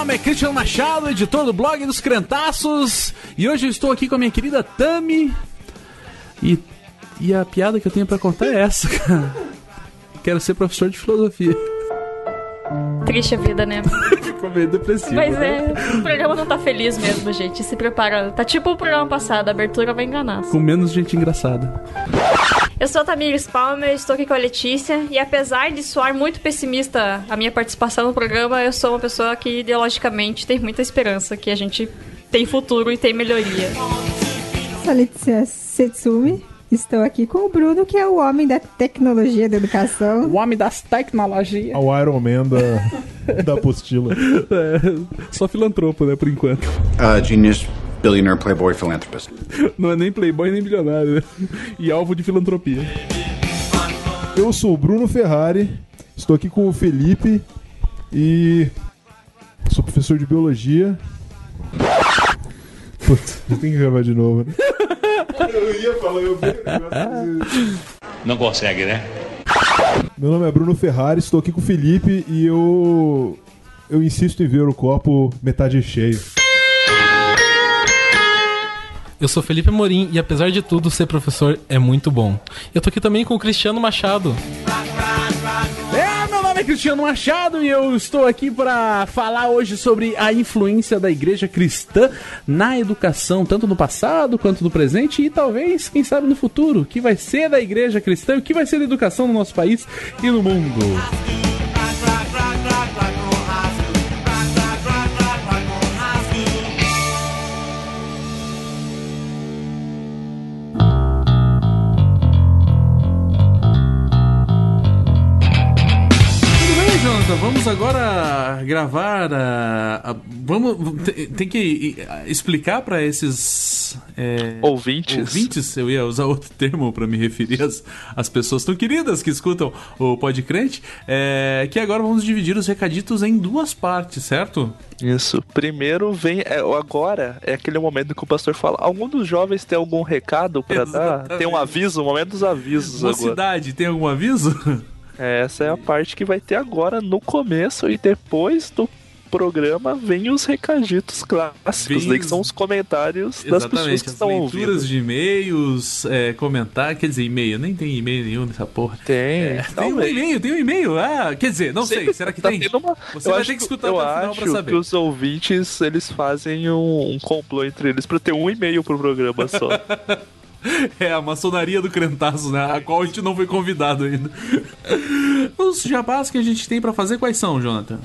nome é Cristiano Machado, editor do blog dos Crentaços, e hoje eu estou aqui com a minha querida Tami. E, e a piada que eu tenho para contar é essa, cara. Quero ser professor de filosofia. Triste a vida, né? Ficou meio depressivo. Mas né? é, o programa não tá feliz mesmo, gente. Se prepara. Tá tipo o programa passado, a abertura vai enganar. Com menos gente engraçada. Eu sou a Tamires Palmer, estou aqui com a Letícia, e apesar de soar muito pessimista a minha participação no programa, eu sou uma pessoa que ideologicamente tem muita esperança que a gente tem futuro e tem melhoria. Sou a Letícia Setsumi. Estou aqui com o Bruno, que é o homem da tecnologia da educação. O homem das tecnologias. O Iron Man da, da apostila. É, só filantropo, né, por enquanto. Uh, genius, billionaire, playboy, philanthropist. Não é nem playboy nem bilionário, né? E alvo de filantropia. Eu sou o Bruno Ferrari, estou aqui com o Felipe e sou professor de biologia. Putz, tem que gravar de novo, né? Eu ia falar, eu vi Não consegue, né? Meu nome é Bruno Ferrari, estou aqui com o Felipe e eu. Eu insisto em ver o copo metade cheio. Eu sou Felipe Morim e apesar de tudo, ser professor é muito bom. Eu tô aqui também com o Cristiano Machado. É, meu nome é Cristiano Machado e eu estou aqui para falar hoje sobre a influência da igreja cristã na educação, tanto no passado quanto no presente e talvez, quem sabe, no futuro. O que vai ser da igreja cristã e o que vai ser da educação no nosso país e no mundo. Vamos agora gravar. a- a- vamos te- tem que eh, explicar para esses é, Ouvintes. ouvintes. Eu ia usar outro termo para me referir às, às pessoas tão queridas que escutam o Podcrente. É, que agora vamos dividir os recaditos em duas partes, certo? Isso. Primeiro vem. É, agora é aquele momento que o pastor fala. Algum dos jovens tem algum recado pra dar? Tem um aviso, o momento dos avisos agora. Mocidade, tem algum aviso? Essa é a parte que vai ter agora no começo e depois do programa vem os recaditos clássicos, Vem daí que são os comentários das pessoas Exatamente, que estão leituras ouvindo. de e-mails, é, comentar, quer dizer, e-mail, nem tem e-mail nenhum nessa porra. Tem, É, tem um talvez. e-mail, tem um e-mail. Ah, quer dizer, não sei, Sempre será que tá tem? uma- Você eu vai acho ter que escutar até o final pra saber. que os ouvintes eles fazem um, um complô entre eles pra ter um e-mail pro programa só. É a maçonaria do Crentaço, né? A qual a gente não foi convidado ainda. Os jabás que a gente tem pra fazer, quais são, Jonathan?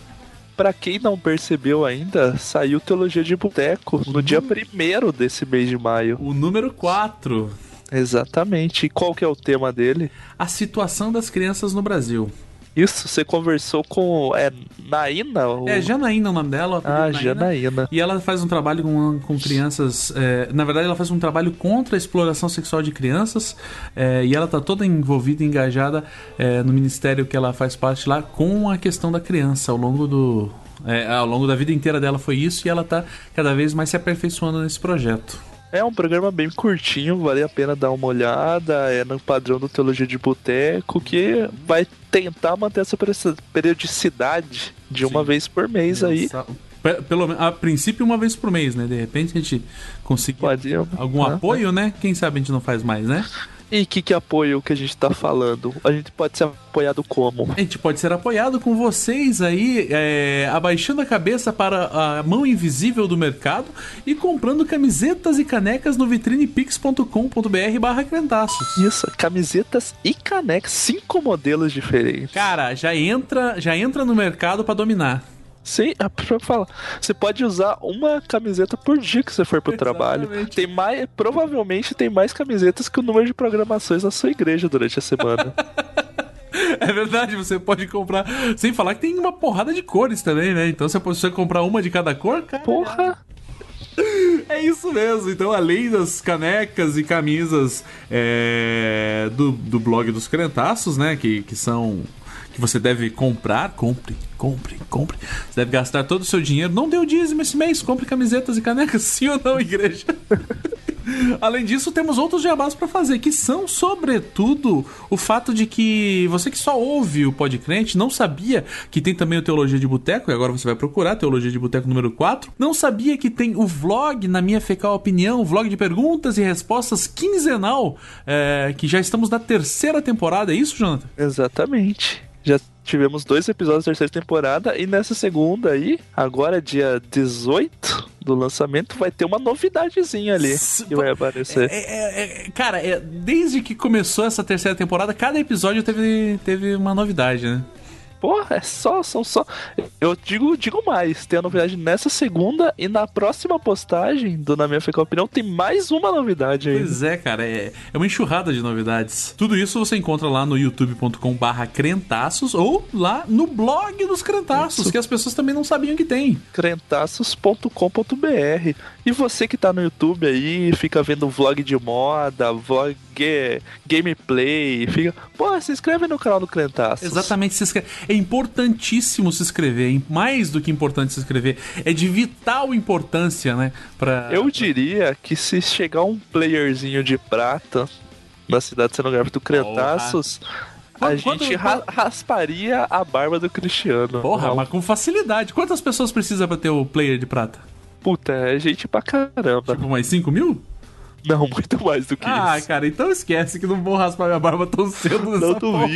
Pra quem não percebeu ainda, saiu Teologia de Boteco no dia Uhum. primeiro desse mês de maio. O número 4. Exatamente. E qual que é o tema dele? A situação das crianças no Brasil. Isso, você conversou com. É Naina? ou- É Janaína o nome dela. Ah, Naína. Janaína. E ela faz um trabalho com, com crianças. é, na verdade, ela faz um trabalho contra a exploração sexual de crianças. é, e ela tá toda envolvida e engajada é, no ministério que ela faz parte lá com a questão da criança ao longo do. é, ao longo da vida inteira dela foi isso e ela tá cada vez mais se aperfeiçoando nesse projeto. É um programa bem curtinho, vale a pena dar uma olhada. É no padrão do Teologia de Boteco, que vai tentar manter essa periodici- periodicidade de uma Sim. vez por mês aí. Nossa, pe- Pelo a princípio, uma vez por mês, né? De repente a gente conseguir Pode algum Ah, apoio, né? Quem sabe a gente não faz mais, né? E que que apoio que a gente tá falando? A gente pode ser apoiado como? A gente pode ser apoiado com vocês aí, é, abaixando a cabeça para a mão invisível do mercado e comprando camisetas e canecas no vitrinepix.com.br barra crentaços. Isso, camisetas e canecas, cinco modelos diferentes. Cara, já entra, já entra no mercado para dominar. Sim, é pra falar. Você pode usar uma camiseta por dia que você for pro trabalho. Exatamente. Tem mais, provavelmente tem mais camisetas que o número de programações na sua igreja durante a semana. É verdade, você pode comprar. Sem falar que tem uma porrada de cores também, né? Então você pode comprar uma de cada cor, cara. Porra! É isso mesmo. Então, além das canecas e camisas é, do, do blog dos Crentaços, né? Que, que são. Que você deve comprar, compre, compre, compre. Você deve gastar todo o seu dinheiro. Não o dízimo esse mês, compre camisetas e canecas, sim ou não, igreja? Além disso, temos outros jabás para fazer, que são, sobretudo, o fato de que você que só ouve o Podcrente não sabia que tem também o Teologia de Boteco, e agora você vai procurar Teologia de Boteco número 4. Não sabia que tem o vlog, na minha fecal opinião, o vlog de perguntas e respostas quinzenal, é, que já estamos na terceira temporada, é isso, Jonathan? Exatamente. Já tivemos dois episódios da terceira temporada e nessa segunda aí, agora dia 18 do lançamento, vai ter uma novidadezinha ali que vai aparecer. É, é, é, cara, é, desde que começou essa terceira temporada, cada episódio teve, teve uma novidade, né? Porra, é só, são só. Eu digo, digo mais, tem a novidade nessa segunda e na próxima postagem do Na Minha Fecal Opinião tem mais uma novidade aí. Pois é, cara, é, é uma enxurrada de novidades. Tudo isso você encontra lá no youtube.com barra crentaços ou lá no blog dos crentaços, Isso. que as pessoas também não sabiam que tem. crentaços.com.br. E você que tá no YouTube aí, fica vendo vlog de moda, vlog é, gameplay, fica. Pô, se inscreve no canal do Crentaços. Exatamente, se inscreve. é importantíssimo se inscrever, é mais do que importante se inscrever, é de vital importância, né? Pra... Eu diria que se chegar um playerzinho de prata na cidade cenográfica do Crentaços. A quanto- gente ra- rasparia a barba do Cristiano. Porra, Não, mas com facilidade. Quantas pessoas precisa pra ter o player de prata? Puta, é gente pra caramba. Tipo, mais 5 mil? Não, muito mais do que Ah, isso. cara, então esquece que não vou raspar minha barba tão cedo nessa Não porra.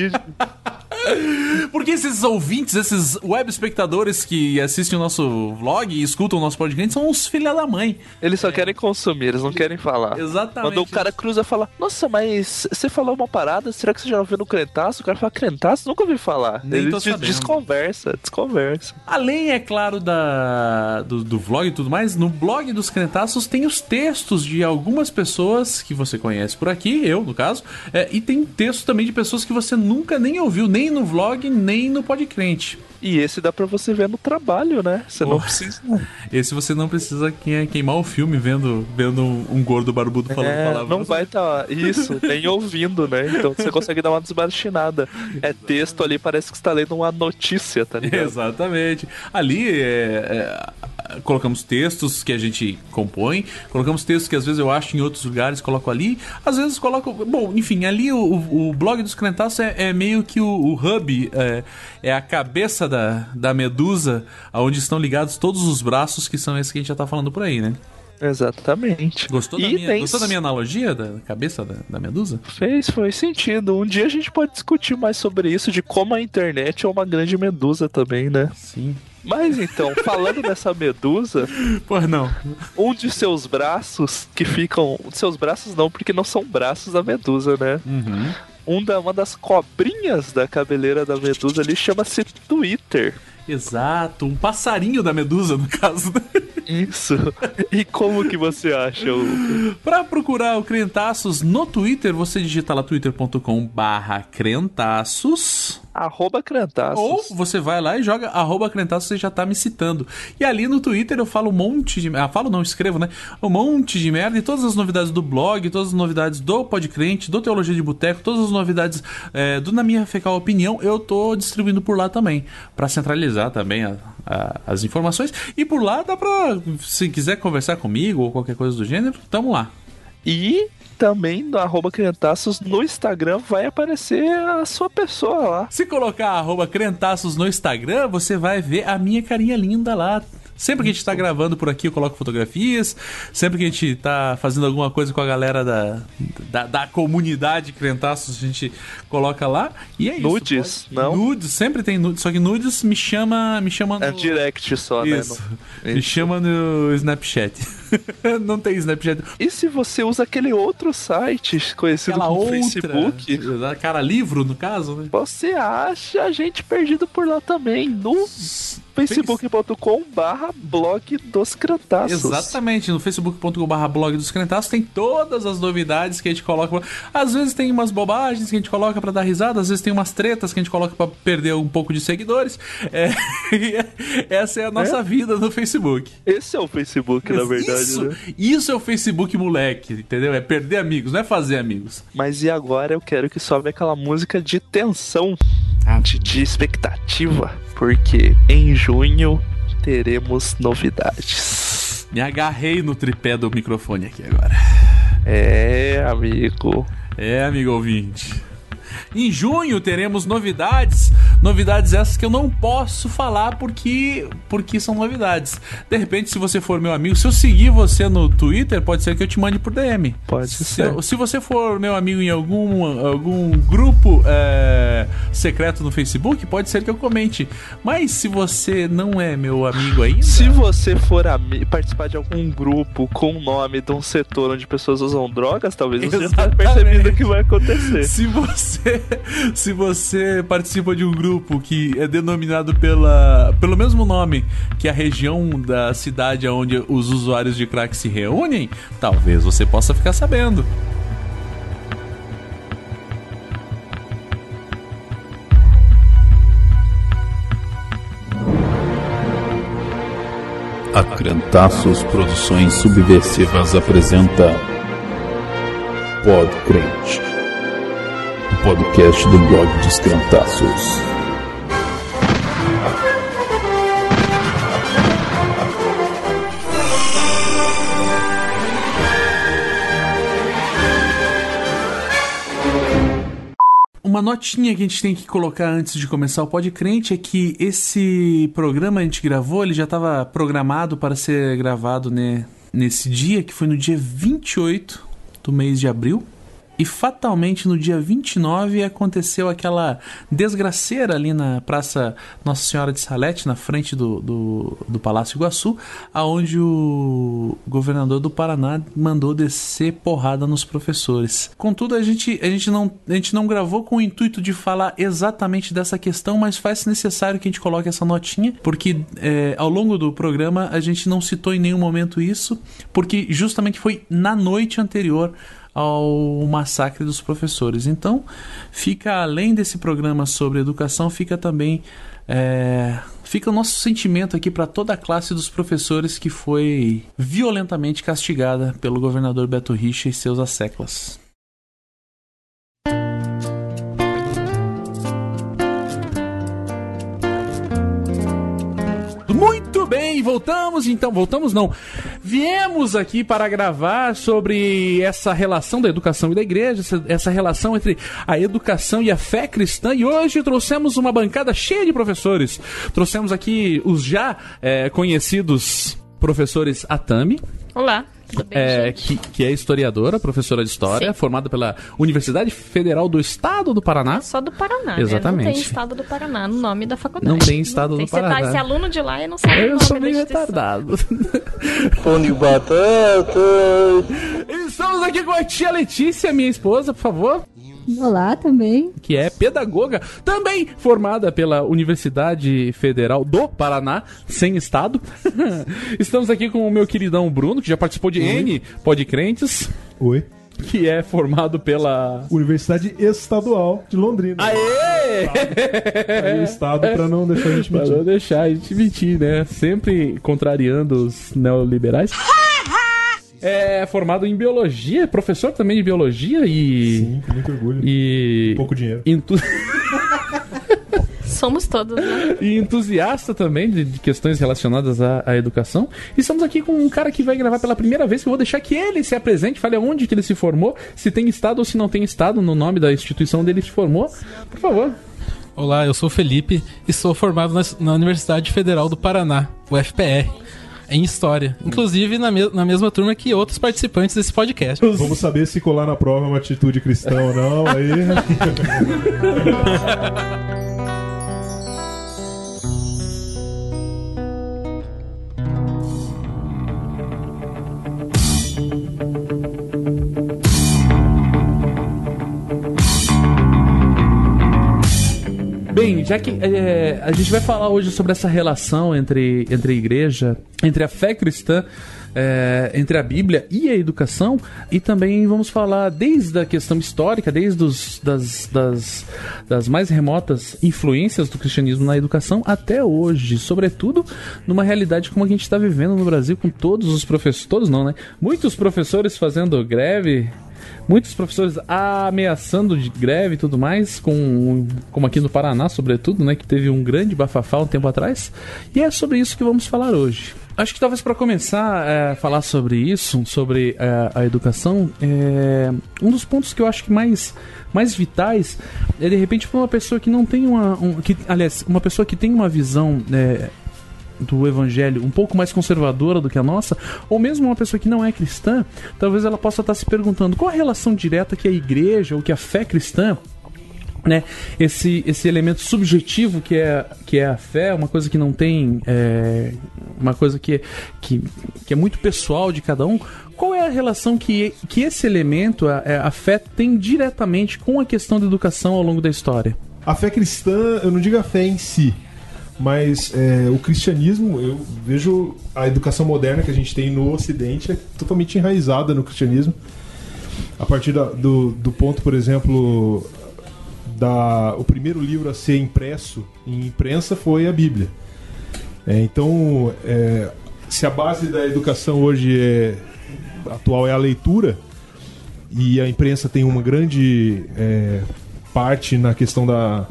Porque esses ouvintes, esses web espectadores que assistem o nosso vlog e escutam o nosso podcast são uns filha da mãe. Eles só querem consumir, eles não querem falar. Exatamente. Quando o cara cruza e fala, nossa, mas você falou uma parada, será que você já ouviu no Crentaço? O cara fala, Crentaço? Nunca ouvi falar. Nem Ele tô des- desconversa, desconversa. Além, é claro, da, do, do vlog e tudo mais, no blog dos Crentaços tem os textos de algumas pessoas que você conhece por aqui, eu, no caso, é, e tem texto também de pessoas que você nunca nem ouviu, nem no vlog, nem no podcrente. E esse dá pra você ver no trabalho, né? Você não precisa. Esse você não precisa que- queimar o filme vendo, vendo um gordo barbudo falando É, palavras. não vai estar isso, nem ouvindo, né? Então você consegue dar uma desbarchinada. É texto ali, parece que você tá lendo uma notícia, tá ligado? Exatamente. Ali é, é, colocamos textos que a gente compõe, colocamos textos que às vezes eu acho em outros lugares, coloco ali. Às vezes coloco. Bom, enfim, ali o, o- o blog dos Crentaços é, é meio que o, o hub, é, é a cabeça da, da medusa, aonde estão ligados todos os braços, que são esses que a gente já tá falando por aí, né? Exatamente. Gostou, da minha, gostou da minha analogia da cabeça da, da medusa? Fez, foi sentido. Um dia a gente pode discutir mais sobre isso, de como a internet é uma grande medusa também, né? Sim. Mas então, falando dessa medusa, Pois não. um de seus braços que ficam. Seus braços não, porque não são braços da medusa, né? Uhum. Um da, uma das cobrinhas da cabeleira da medusa ali chama-se Twitter. Exato, um passarinho da medusa, no caso. né? Isso. E como que você acha o. Pra procurar o Crentaços no Twitter, você digita lá twitter.com barra Crentaços Arroba Crentaços. ou você vai lá e joga arroba Crentaços, você já tá me citando. E ali no Twitter eu falo um monte de... Ah, falo não, escrevo, né? Um monte de merda e todas as novidades do blog, todas as novidades do Podcrente, do Teologia de Boteco, todas as novidades é, do Na Minha Fecal Opinião, eu tô distribuindo por lá também, pra centralizar também a- a- as informações. E por lá dá pra, se quiser conversar comigo ou qualquer coisa do gênero, tamo lá. E também no arroba Crentaços no Instagram vai aparecer a sua pessoa lá. Se colocar arroba crentaços no Instagram, você vai ver a minha carinha linda lá. Sempre que a gente tá gravando por aqui, eu coloco fotografias. Sempre que a gente tá fazendo alguma coisa com a galera da, da, da comunidade Crentaços, a gente coloca lá. E é isso. Nudes, pode- não? Nudes, sempre tem nudes. Só que nudes me chama, me chama no... É direct só, Isso. né? Me chama no Snapchat. Não tem Snapchat. E se você usa aquele outro site conhecido Aquela como outra. Facebook, Cara, livro, no caso, né? você acha a gente perdido por lá também, no facebook.com barra blog dos crentaços. Exatamente, no facebook.com.br blog dos crentaços tem todas as novidades que a gente coloca. Às vezes tem umas bobagens que a gente coloca pra dar risada, às vezes tem umas tretas que a gente coloca pra perder um pouco de seguidores. É, e essa é a nossa vida no Facebook. Esse é o Facebook, na verdade, isso, né? isso é o Facebook moleque, entendeu? É perder amigos, não é fazer amigos. Mas e agora eu quero que sobe aquela música de tensão, de, de expectativa, porque em junho teremos novidades. Me agarrei no tripé do microfone aqui agora. É, amigo. É, amigo ouvinte. Em junho teremos novidades, novidades essas que eu não posso falar porque porque são novidades. De repente, se você for meu amigo, se eu seguir você no Twitter, pode ser que eu te mande por DM. Pode se, ser. Se você for meu amigo em algum, algum grupo é, secreto no Facebook, pode ser que eu comente. Mas se você não é meu amigo ainda, Se você for participar de algum grupo com o nome de um setor onde pessoas usam drogas, talvez você já tá percebendo o que vai acontecer. Se você, se você participa de um grupo que é denominado pela, pelo mesmo nome que a região da cidade onde os usuários de crack se reúnem, talvez você possa ficar sabendo. A Crentaços Produções Subversivas apresenta Pod podcast do blog dos Crentaços. Uma notinha que a gente tem que colocar antes de começar o Pod Crente é que esse programa a gente gravou, ele já estava programado para ser gravado né, nesse dia, que foi no dia 28 do mês de abril. E fatalmente no dia 29 aconteceu aquela desgraceira ali na Praça Nossa Senhora de Salete, na frente do, do, do Palácio Iguaçu, aonde o governador do Paraná mandou descer porrada nos professores. Contudo, a gente, a gente, não, a gente não gravou com o intuito de falar exatamente dessa questão, mas faz necessário que a gente coloque essa notinha, porque é, ao longo do programa a gente não citou em nenhum momento isso, porque justamente foi na noite anterior ao massacre dos professores. Então, fica além desse programa sobre educação, fica também é, fica o nosso sentimento aqui para toda a classe dos professores que foi violentamente castigada pelo governador Beto Richa e seus asseclas. Muito bem, voltamos então, voltamos não. Viemos aqui para gravar sobre essa relação da educação e da igreja, essa, relação entre a educação e a fé cristã. E hoje trouxemos uma bancada cheia de professores. Trouxemos aqui os já eh, conhecidos professores Atami, Olá, tudo bem, é, que, que é historiadora, professora de história, Sim. formada pela Universidade Federal do Estado do Paraná. É só do Paraná, Exatamente. né? Não tem estado do Paraná no nome da faculdade. Não tem estado do Você tá, Paraná. esse aluno de lá e não sabe o Eu nome sou meio retardado. Pão batata. Estamos aqui com a tia Letícia, minha esposa, por favor. Olá também. que é pedagoga, também formada pela Universidade Federal do Paraná, sem estado. Estamos aqui com o meu queridão Bruno, que já participou de N Podcrentes, Oi. que é formado pela. Universidade Estadual de Londrina. Aê! Aí, Estado pra não deixar a gente Pra não mentir. deixar a gente mentir, né? Sempre contrariando os neoliberais. É formado em biologia, professor também de biologia e. Sim, com muito orgulho. E. Pouco dinheiro. entu- Somos todos, né? e entusiasta também de, de questões relacionadas à, à educação. E estamos aqui com um cara que vai gravar pela primeira vez, que eu vou deixar que ele se apresente, fale onde que ele se formou, se tem estado ou se não tem estado no nome da instituição onde ele se formou. Por favor. Olá, eu sou o Felipe e sou formado na, na Universidade Federal do Paraná, UFPR, em História. Inclusive na, me- na mesma turma que outros participantes desse podcast. Vamos saber se colar na prova é uma atitude cristã ou não. Aí. Bem, já que é, a gente vai falar hoje sobre essa relação entre, entre a igreja, entre a fé cristã, é, entre a Bíblia e a educação, e também vamos falar desde a questão histórica, desde os, das, das, das mais remotas influências do cristianismo na educação até hoje, sobretudo numa realidade como a gente está vivendo no Brasil, com todos os professores, todos não, né? Muitos professores fazendo greve muitos professores ameaçando de greve e tudo mais, com, como aqui no Paraná, sobretudo, né, que teve um grande bafafá um tempo atrás. E é sobre isso que vamos falar hoje. Acho que talvez para começar a falar sobre isso, sobre é, a educação, é, um dos pontos que eu acho que mais, mais vitais é de repente para uma pessoa que não tem uma. Um, que, aliás, uma pessoa que tem uma visão. É, do evangelho um pouco mais conservadora do que a nossa, ou mesmo uma pessoa que não é cristã, talvez ela possa estar se perguntando qual a relação direta que a igreja ou que a fé cristã né, esse, esse elemento subjetivo que é, que é a fé, uma coisa que não tem. É, uma coisa que, que, que é muito pessoal de cada um. Qual é a relação que, que esse elemento, a, a fé, tem diretamente com a questão da educação ao longo da história? A fé cristã, eu não digo a fé em si, mas é, o cristianismo, eu vejo a educação moderna que a gente tem no Ocidente é totalmente enraizada no cristianismo. A partir da, do, do ponto, por exemplo, da, o primeiro livro a ser impresso em imprensa foi a Bíblia. É, então, é, se a base da educação hoje é, atual é a leitura e a imprensa tem uma grande é, parte na questão da,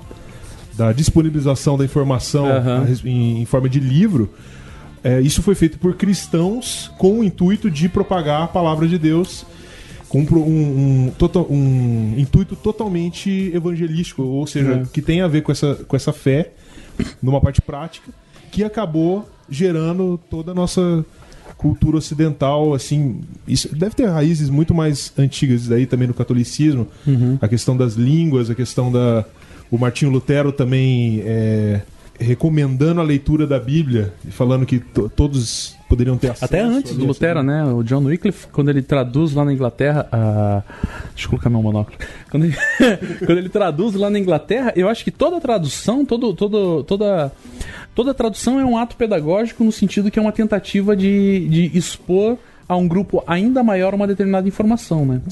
da disponibilização da informação Aham. em, em forma de livro, é, isso foi feito por cristãos com o intuito de propagar a palavra de Deus com um, um, um, intuito totalmente evangelístico, ou seja, É. que tem a ver com essa, com essa fé, numa parte prática, que acabou gerando toda a nossa cultura ocidental, assim, isso deve ter raízes muito mais antigas daí também no catolicismo, a questão das línguas, a questão da o Martinho Lutero também é, recomendando a leitura da Bíblia, falando que to- todos poderiam ter acesso. Até antes a do Lutero, né? O John Wycliffe, quando ele traduz lá na Inglaterra. A... Deixa eu colocar meu monóculo. Quando ele, quando ele traduz lá na Inglaterra, eu acho que toda tradução, todo, todo, toda, toda tradução é um ato pedagógico no sentido que é uma tentativa de, de expor a um grupo ainda maior uma determinada informação, né?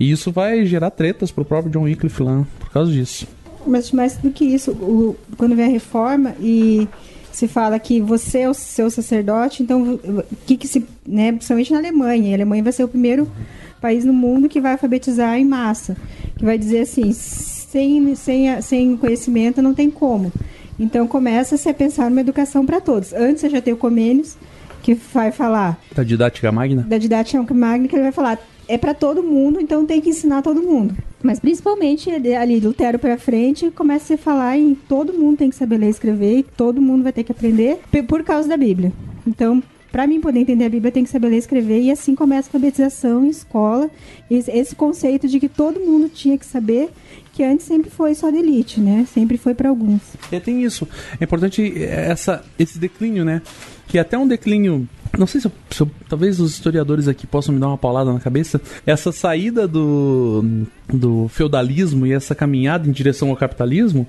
E isso vai gerar tretas pro próprio John Wycliffe lá por causa disso. Mas mais do que isso, o- quando vem a reforma e se fala que você é o seu sacerdote, então o que que se, né, principalmente na Alemanha, a Alemanha vai ser o primeiro país no mundo que vai alfabetizar em massa, que vai dizer assim, sem sem sem conhecimento não tem como. Então começa-se a pensar numa educação para todos. Antes você já tem o Comênios que vai falar Da didática magna? da didática magna que ele vai falar é para todo mundo, então tem que ensinar todo mundo. Mas principalmente ali- ali do Lutero para frente, começa a se falar em todo mundo tem que saber ler e escrever, e todo mundo vai ter que aprender por causa da Bíblia. Então, para mim poder entender a Bíblia, tem que saber ler e escrever e assim começa a alfabetização em escola. Esse, esse conceito de que todo mundo tinha que saber, que antes sempre foi só de elite, né? Sempre foi para alguns. É, tem isso. É importante essa, esse declínio, né? Que até um declínio. Não sei se, eu- se eu- talvez os historiadores aqui possam me dar uma paulada na cabeça. Essa saída do, do feudalismo e essa caminhada em direção ao capitalismo,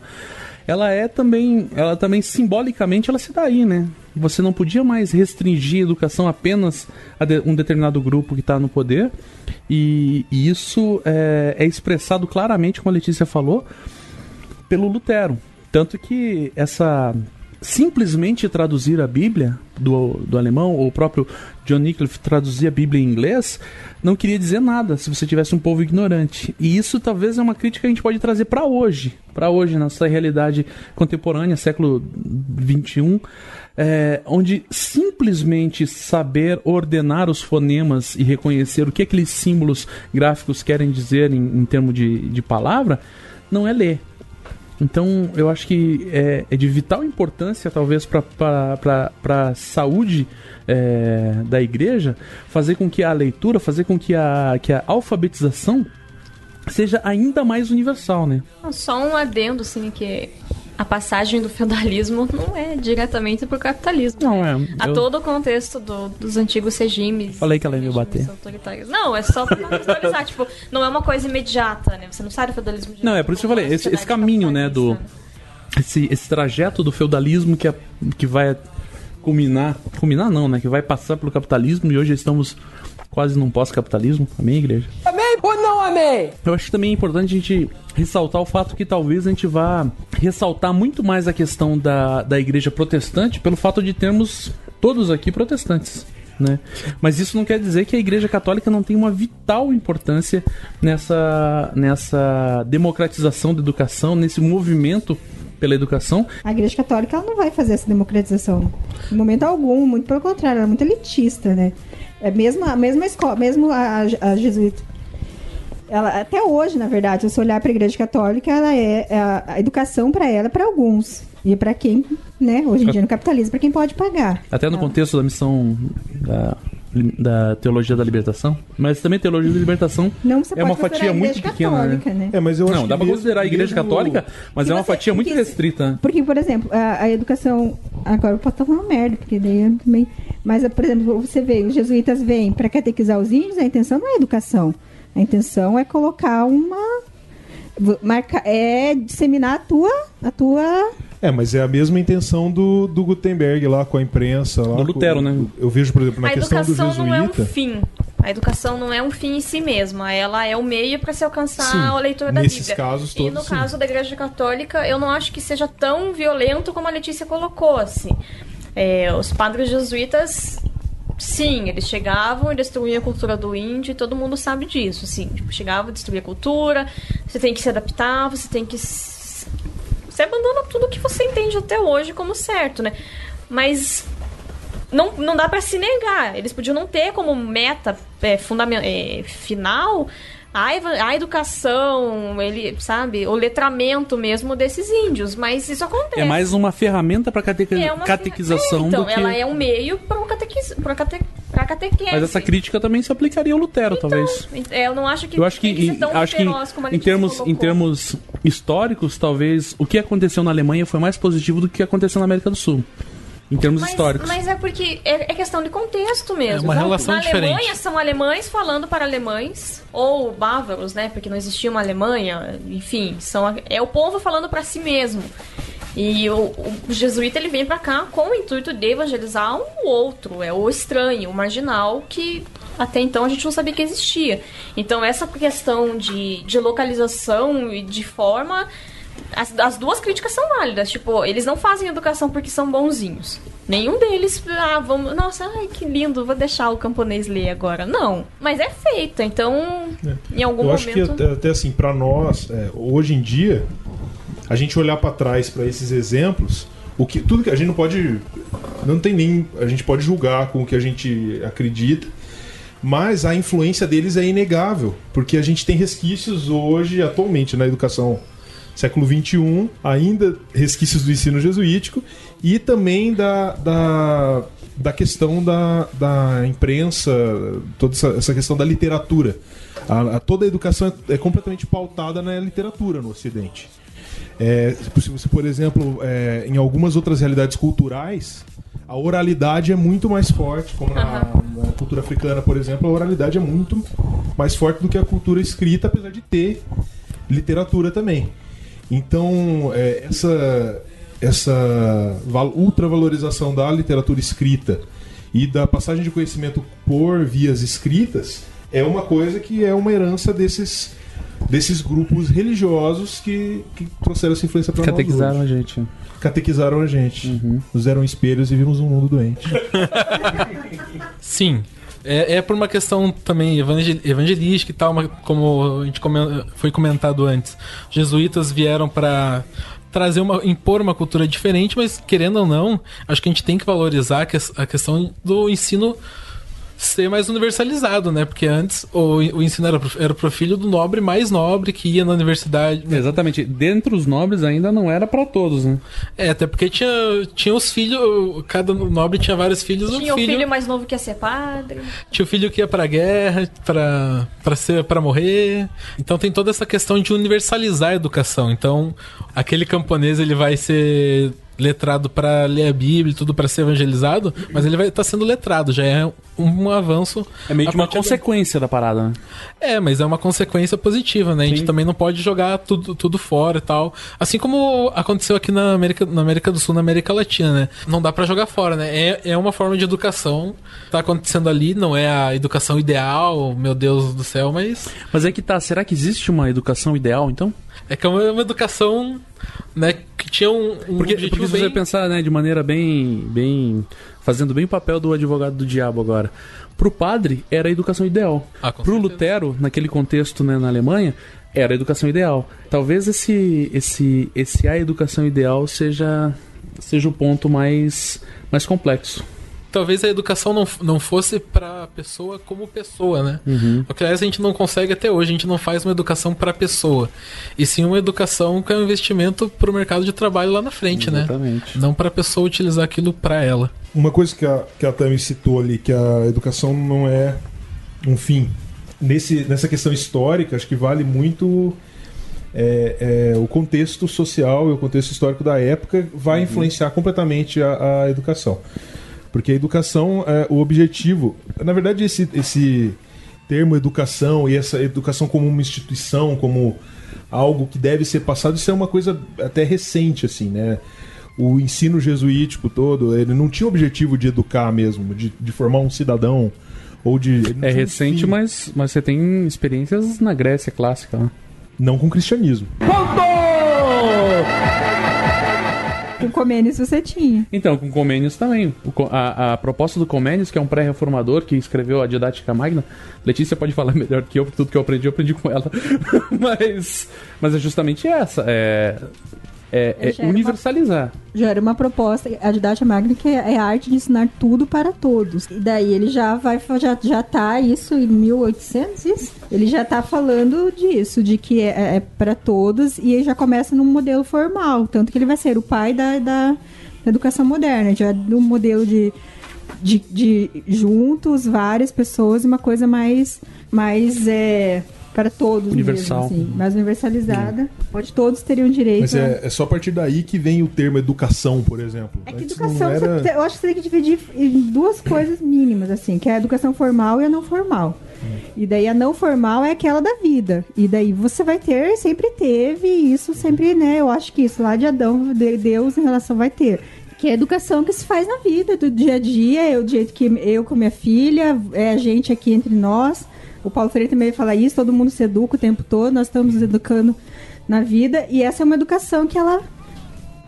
ela é também, ela também simbolicamente ela se dá aí, né? Você não podia mais restringir a educação apenas a de- um determinado grupo que está no poder. E, e isso é, é expressado claramente, como a Letícia falou, pelo Lutero. Tanto que essa simplesmente traduzir a Bíblia do, do alemão, ou o próprio John Wycliffe traduzir a Bíblia em inglês, não queria dizer nada se você tivesse um povo ignorante. E isso talvez é uma crítica que a gente pode trazer para hoje, para hoje, nossa realidade contemporânea, século 21, é, onde simplesmente saber ordenar os fonemas e reconhecer o que aqueles símbolos gráficos querem dizer em, em termos de, de palavra, não é ler. Então, eu acho que é, é de vital importância, talvez, para a saúde é, da igreja, fazer com que a leitura, fazer com que a, que a alfabetização seja ainda mais universal, né? Só um adendo, assim, que a passagem do feudalismo não é diretamente pro capitalismo. Não, é. A eu todo o contexto do- dos antigos regimes. Falei que ela ia me bater. Não, é só pra contextualizar. tipo, não é uma coisa imediata, né? Você não sai do feudalismo Não, é por isso que eu falei, esse, esse caminho, né, do... Esse, esse trajeto do feudalismo que, é, que vai culminar... Culminar não, né? Que vai passar pelo capitalismo e hoje estamos quase num pós-capitalismo. Amém, igreja? Amei amei? Eu acho que também é importante a gente ressaltar o fato que talvez a gente vá ressaltar muito mais a questão da, da igreja protestante pelo fato de termos todos aqui protestantes. Né? Mas isso não quer dizer que a igreja católica não tem uma vital importância nessa, nessa democratização da educação, nesse movimento pela educação. A Igreja Católica ela não vai fazer essa democratização em momento algum, muito pelo contrário, ela é muito elitista, né? É mesmo a mesma escola, mesmo a, a jesuíta. Ela, até hoje, na verdade, se você olhar para a Igreja Católica, ela é, é a, a educação para ela é para alguns e para quem, né? Hoje em dia no capitalismo, para quem pode pagar. Até no Ela- contexto da missão da, da teologia da libertação, mas também teologia da libertação Não, é uma fatia muito pequena, Católica, né? né? É, mas eu acho Não, dá pra mesmo- considerar a igreja mesmo- católica, mas é uma você- fatia muito porque- restrita. né? Porque, por exemplo, a, a educação. Agora eu posso estar falando merda, porque daí eu também. Mas, por exemplo, você vê, os jesuítas vêm para catequizar os índios, a intenção não é educação. A intenção é colocar uma. Marca, é disseminar a tua. A tua É, mas é a mesma intenção do, do Gutenberg lá com a imprensa. Lá, Do Lutero, com- né? Eu vejo, por exemplo, na a questão do educação não é um jesuíta. fim. A educação não é um fim em si mesma. Ela é o meio para se alcançar Sim, o leitor da nesses Bíblia. casos e todos, no sim. caso da Igreja Católica, eu não acho que seja tão violento como a Letícia colocou, assim. É, os padres jesuítas, sim, eles chegavam e destruíam a cultura do índio, e todo mundo sabe disso, assim. Tipo, chegavam, destruía a cultura, você tem que se adaptar, você tem que... Você abandona tudo que você entende até hoje como certo, né? Mas não, não dá pra se negar. Eles podiam não ter como meta é, fundamen- é, final a, a educação, ele, sabe, o letramento mesmo desses índios, mas isso acontece. É mais uma ferramenta para É uma catequização É, então, do que. ela é um meio para catequiz... pra cate... catequese. Mas essa crítica também se aplicaria ao Lutero, talvez. É, eu não acho que Eu acho que, que em, acho que em, termos, em termos históricos, talvez o que aconteceu na Alemanha foi mais positivo do que aconteceu na América do Sul. Em termos Mas, históricos. mas é porque é, é questão de contexto mesmo. É uma Na- relação Na diferente. Alemanha são alemães falando para alemães, ou bávaros, né? Porque não existia uma Alemanha, enfim, são, é o povo falando para si mesmo. E o, o jesuíta ele vem para cá com o intuito de evangelizar um outro, é o estranho, o marginal, que até então a gente não sabia que existia. Então essa questão de, de localização e de forma as, as duas críticas são válidas. Tipo, eles não fazem educação porque são bonzinhos. Nenhum deles, ah, vamos. Nossa, ai, que lindo, vou deixar o camponês ler agora. Não. Mas é feito, então. Em algum Eu acho que momento. até, até assim, para nós, é, hoje em dia, a gente olhar para trás para esses exemplos, o que tudo que a gente não pode, não tem nem, a gente pode julgar com o que a gente acredita, mas a influência deles é inegável, porque a gente tem resquícios hoje, atualmente, na educação século XXI, ainda resquícios do ensino jesuítico e também da, da, da questão da, da imprensa, toda essa, essa questão da literatura. A, a- toda a educação é, é completamente pautada na literatura no Ocidente. É, se você, por exemplo, é, em algumas outras realidades culturais, a oralidade é muito mais forte, como na, na cultura africana, por exemplo, a oralidade é muito mais forte do que a cultura escrita, apesar de ter literatura também. Então, é, essa, essa val- ultravalorização da literatura escrita e da passagem de conhecimento por vias escritas é uma coisa que é uma herança desses, desses grupos religiosos que, que trouxeram essa influência para nós. Catequizaram a gente. Catequizaram a gente. Nos deram espelhos e vimos um mundo doente. Sim. É, é por uma questão também evangel- evangelística e tal, como a gente foi comentado antes. Jesuítas vieram para trazer uma impor uma cultura diferente, mas querendo ou não, acho que a gente tem que valorizar a questão do ensino ser mais universalizado, né? Porque antes o, o ensino era pro, era pro filho do nobre mais nobre que ia na universidade. Exatamente. Dentre os nobres ainda não era para todos, né? É, até porque tinha, tinha os filhos, cada nobre tinha vários filhos. Tinha um o filho mais novo que ia ser padre. Tinha o filho que ia pra guerra, pra, pra, ser, pra morrer. Então tem toda essa questão de universalizar a educação. Então, aquele camponês ele vai ser letrado pra ler a Bíblia e tudo pra ser evangelizado, mas ele vai estar sendo letrado, já é um, avanço. É meio que uma do- consequência da parada, né? É, mas é uma consequência positiva, né? A gente Sim. também não pode jogar tudo, tudo fora e tal. Assim como aconteceu aqui na América, na América do Sul, na América Latina, né? Não dá pra jogar fora, né? É, é uma forma de educação. Tá acontecendo ali, não é a educação ideal, meu Deus do céu, mas. Mas é que tá, será que existe uma educação ideal, então? É que é uma, uma educação, né, que tinha um, um Porque, objetivo porque se você bem... pensar, né, de maneira bem, bem. fazendo bem o papel do advogado do diabo agora. Pro padre, era a educação ideal. Ah, Pro certeza. Lutero, naquele contexto né, na Alemanha, era a educação ideal. Talvez esse esse esse a educação ideal seja seja o ponto mais mais complexo. Talvez a educação não, não fosse para a pessoa como pessoa, né? Uhum. O que aliás a gente não consegue até hoje, a gente não faz uma educação para a pessoa, e sim uma educação que é um investimento para o mercado de trabalho lá na frente, Exatamente. né? Não para a pessoa utilizar aquilo para ela. Uma coisa que a, que a Tami citou ali, que a educação não é um fim. Nesse, nessa questão histórica, acho que vale muito é, é, o contexto social e o contexto histórico da época vai influenciar completamente a, a educação. Porque a educação, é, o objetivo. Na verdade, esse, esse termo educação e essa educação como uma instituição, como algo que deve ser passado, isso é uma coisa até recente, assim, né? O ensino jesuítico todo, ele não tinha o objetivo de educar mesmo, de, de formar um cidadão. Ou de, É um recente, fim. mas, mas você tem experiências na Grécia clássica. Né? Não com o cristianismo. Com Comênios você tinha. Então, com Comênios também. A, a proposta do Comênios, que é um pré-reformador que escreveu a Didática Magna, Letícia pode falar melhor que eu, porque tudo que eu aprendi, eu aprendi com ela. mas, mas é justamente essa. É, é, é era uma- universalizar. Já era uma proposta, a didática magna que é a arte de ensinar tudo para todos. E daí ele já vai já, já tá isso em 1800, isso? Ele já tá falando disso, de que é, é para todos e ele já começa num modelo formal, tanto que ele vai ser o pai da, da educação moderna, já no modelo de, de, de juntos, várias pessoas, uma coisa mais mais é para todos Universal. mesmo, assim, mais universalizada, onde todos teriam direito Mas a... é, é só a partir daí que vem o termo educação, por exemplo. É que Antes educação, era... eu acho que você tem que dividir em duas coisas mínimas, assim, que é a educação formal e a não formal. E daí a não formal é aquela da vida. E daí você vai ter, sempre teve, e isso sempre, né? Eu acho que isso lá de Adão, de Deus em relação vai ter. Que é a educação que se faz na vida, do dia a dia, é o jeito que eu com minha filha, é a gente aqui entre nós. O Paulo Freire também fala isso, todo mundo se educa o tempo todo, nós estamos nos educando na vida, e essa é uma educação que ela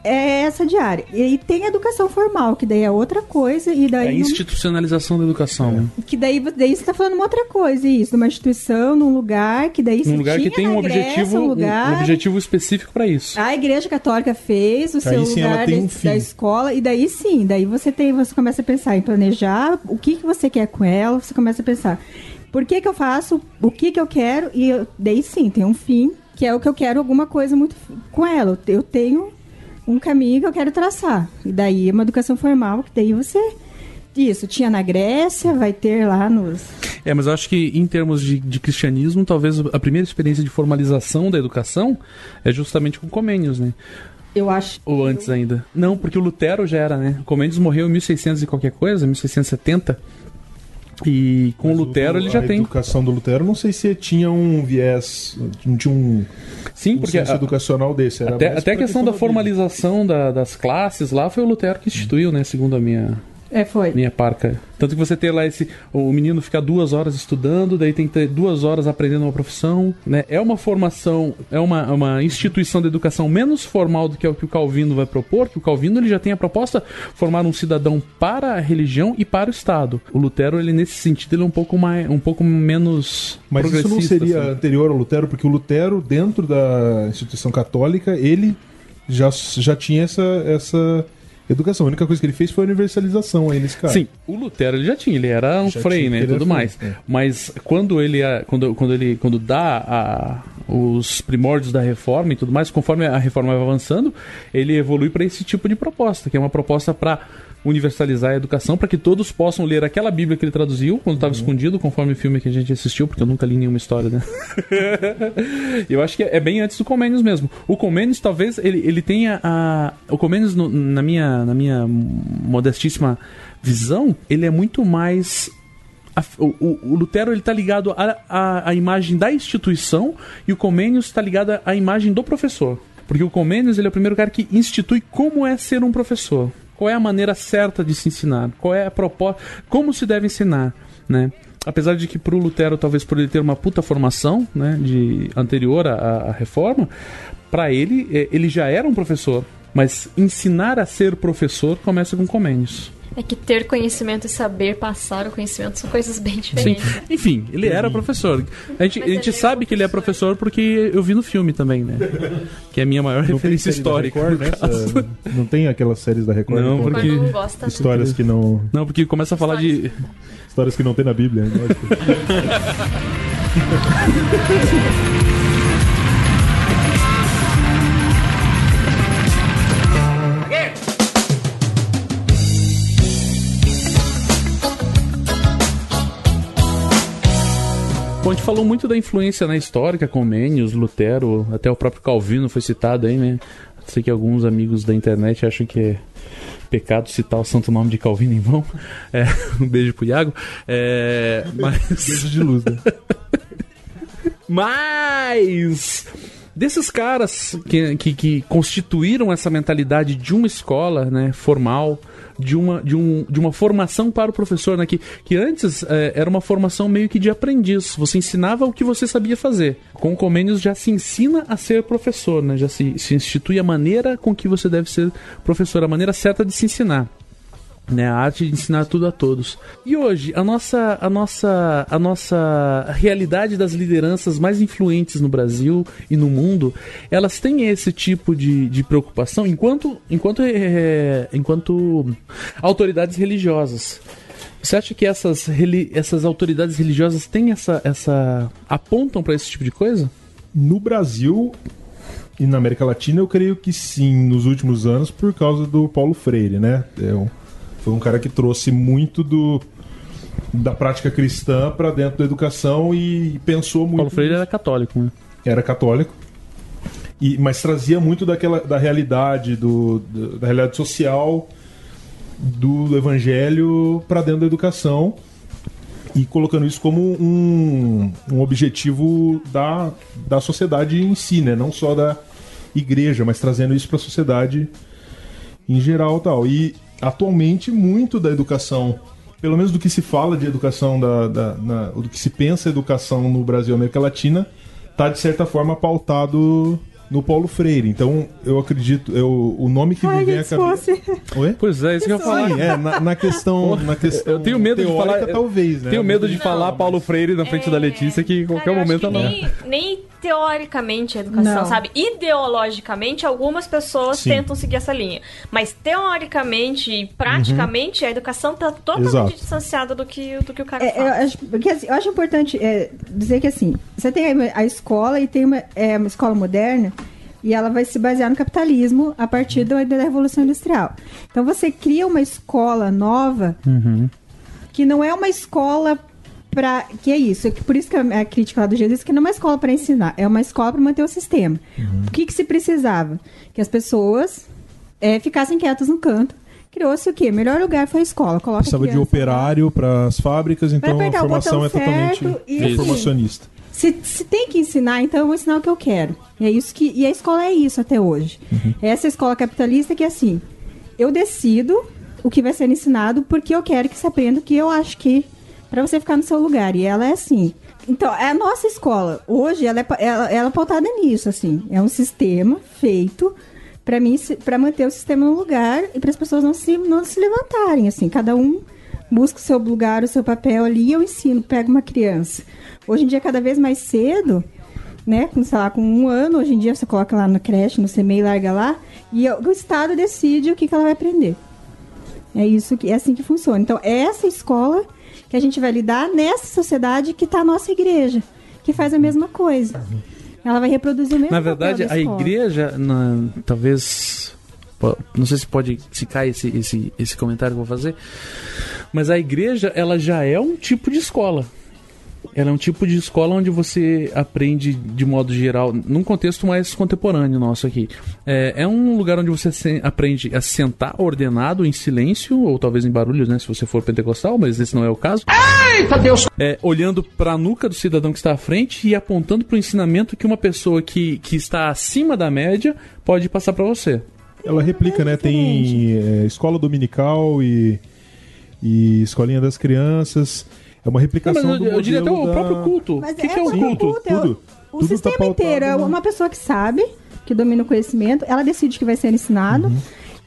é essa diária. E tem a educação formal, que daí é outra coisa, e É daí. a não- institucionalização da educação. né? que daí, daí você tá falando uma outra coisa, isso, numa instituição, num lugar, que daí Num se lugar que tem um Grécia, objetivo, um um- lugar, um objetivo específico para isso. a igreja católica fez o seu sim, lugar um da- da escola e daí sim, daí você tem, você começa a pensar em planejar o que que você quer com ela, você começa a pensar por que que eu faço, o que que eu quero e eu- daí sim tem um fim que é o que eu quero alguma coisa muito com ela. Eu tenho um caminho que eu quero traçar e daí é uma educação formal que daí você isso tinha na Grécia, vai ter lá nos É, mas eu acho que em termos de, de cristianismo, talvez a primeira experiência de formalização da educação é justamente com Comênios, né? eu acho Ou antes ainda. Não, porque o Lutero já era, né? Comênios morreu em 1600 e qualquer coisa, 1670. E com o Mas Lutero ele já a tem. educação do Lutero, não sei se tinha um viés, não tinha um, Sim, um porque a- educacional desse. Era até, até a questão da formalização da- das classes lá foi o Lutero que instituiu, né? Segundo a minha, é foi minha parca. Tanto que você ter lá esse. O menino ficar duas horas estudando, daí tem que ter duas horas aprendendo uma profissão, né? É uma formação, é uma, uma instituição de educação menos formal do que é o que o Calvino vai propor, que o Calvino ele já tem a proposta formar um cidadão para a religião e para o Estado. O Lutero, ele nesse sentido, ele é um pouco mais um pouco menos Mas isso não seria assim. anterior ao Lutero, porque o Lutero, dentro da instituição católica, ele já, já tinha essa, essa educação. A única coisa que ele fez foi a universalização aí nesse caso. Sim, o Lutero ele já tinha, ele era um Já frei, tinha, né, tudo mais. é. Mas quando ele a- quando, quando ele quando dá a- os primórdios da reforma e tudo mais, conforme a reforma vai avançando, ele evolui para esse tipo de proposta, que é uma proposta para universalizar a educação para que todos possam ler aquela Bíblia que ele traduziu quando estava Uhum. escondido, conforme o filme que a gente assistiu, porque eu nunca li nenhuma história, né? eu acho que é bem antes do Comênios mesmo. O Comênios talvez ele, ele tenha a o Comênios no- na minha na minha modestíssima visão, ele é muito mais a- o, o- o Lutero ele tá ligado à à- à imagem da instituição e o Comênios está ligado à- à imagem do professor. Porque o Comênios ele é o primeiro cara que institui como é ser um professor. Qual é a maneira certa de se ensinar? Qual é a proposta? Como se deve ensinar, né? Apesar de que pro Lutero, talvez por ele ter uma puta formação, né, de anterior à, à reforma, para ele eh, ele já era um professor, mas ensinar a ser professor começa com Comênios. É que ter conhecimento e saber passar o conhecimento são coisas bem Sim. diferentes. Enfim, ele era professor. A gente, a gente sabe que ele é professor porque eu vi no filme também, né? Que é a minha maior Não referência histórica. Record, né? Não tem aquelas séries da Record? Não, porque- Quando gosta. Histórias que não. Não, porque começa a falar de. Histórias que não tem na Bíblia, né? lógico. Bom, a gente falou muito da influência na histórica, Comênios, Lutero, até o próprio Calvino foi citado aí, né? Sei que alguns amigos da internet acham que é pecado citar o santo nome de Calvino em vão. É, um beijo pro Iago. É, mas... Beijo de luz, né? Mas desses caras que, que, que constituíram essa mentalidade de uma escola né, formal, de uma, de, um, de uma formação para o professor, né, que, que antes eh, era uma formação meio que de aprendiz. Você ensinava o que você sabia fazer. Com Comênios já se ensina a ser professor, né, já se, se institui a maneira com que você deve ser professor, a maneira certa de se ensinar né, a arte de ensinar tudo a todos. E hoje, a nossa, a nossa, a nossa realidade das lideranças mais influentes no Brasil e no mundo, elas têm esse tipo de, de preocupação enquanto, enquanto, é, enquanto autoridades religiosas. Você acha que essas, essas autoridades religiosas têm essa, essa apontam para esse tipo de coisa? No Brasil e na América Latina, eu creio que sim, nos últimos anos, por causa do Paulo Freire, né? É um- foi um cara que trouxe muito do da prática cristã para dentro da educação e pensou muito. Paulo Freire era católico, né? Era católico. E, mas trazia muito daquela da realidade do, do- da realidade social do evangelho para dentro da educação e colocando isso como um, um objetivo da, da sociedade em si, né? Não só da igreja, mas trazendo isso para a sociedade em geral tal. E atualmente muito da educação, pelo menos do que se fala de educação, da, da- na- do que se pensa educação no Brasil e América Latina, está de certa forma pautado no Paulo Freire. Então eu acredito, eu, o nome que Ai, me vem à cabeça. fosse. Oi? Pois é, isso que eu. Sim, é, na, na questão, na questão Eu tenho medo de teórica, falar. talvez, né? Tenho medo de Não, falar Paulo Freire na frente da Letícia que em qualquer Cara, eu momento ela. nem, nem teoricamente a educação, Não. sabe? Ideologicamente, algumas pessoas Sim. tentam seguir essa linha. Mas teoricamente e praticamente, a educação tá totalmente Exato. distanciada do que, do que o cara É, eu, fala. acho, porque, assim, eu acho importante é, dizer que assim, você tem a, a escola e tem uma, é, uma escola moderna e ela vai se basear no capitalismo a partir da, da Revolução Industrial. Então você cria uma escola nova que não é uma escola para que é isso, é que por isso que a, crítica lá do Jesus que não é uma escola para ensinar, é uma escola para manter o sistema. O que que se precisava? Que as pessoas é, ficassem quietas no canto. Criou-se o quê? Melhor lugar foi a escola. Coloca Precisava de operário para as fábricas, então a formação é totalmente certo e, assim, formacionista. Se, se tem que ensinar, então eu vou ensinar o que eu quero. E é isso que. E a escola é isso até hoje. Essa escola capitalista que é assim, eu decido o que vai ser ensinado porque eu quero que você aprenda o que eu acho que. para você ficar no seu lugar. E ela é assim. Então, é a nossa escola. Hoje, ela é, ela, ela é pautada nisso, assim. É um sistema feito para mim, para manter o sistema no lugar e para as pessoas não se, não se levantarem, assim. Cada um busca o seu lugar, o seu papel ali e eu ensino, pego uma criança. Hoje em dia, cada vez mais cedo, né? Com, sei lá, com um ano, hoje em dia você coloca lá na creche, no CMEI, larga lá, e o Estado decide o que, que ela vai aprender. É isso que é assim que funciona. Então, é essa escola que a gente vai lidar nessa sociedade que está a nossa igreja, que faz a mesma coisa. Ela vai reproduzir o mesmo Na verdade, da a igreja, na- talvez. Não sei se pode. Se cai esse, esse, esse comentário que eu vou fazer. Mas a igreja, ela já é um tipo de escola. Ela é um tipo de escola onde você aprende de modo geral, num contexto mais contemporâneo nosso aqui. É, é um lugar onde você se- aprende a sentar ordenado, em silêncio, ou talvez em barulhos, né? Se você for pentecostal, mas esse não é o caso. Eita Deus! É, olhando para a nuca do cidadão que está à frente e apontando para o ensinamento que uma pessoa que, que está acima da média pode passar para você. Ela replica, né? Tem é, escola dominical e, e escolinha das crianças. É uma Não, replicação mas eu, do eu diria até o da- próprio culto. Mas o que, que é o sim, culto? culto, é o- Tudo. O Tudo tá sistema pautado inteiro é uma pessoa que sabe, que domina o conhecimento, ela decide o que vai ser ensinado. Uhum.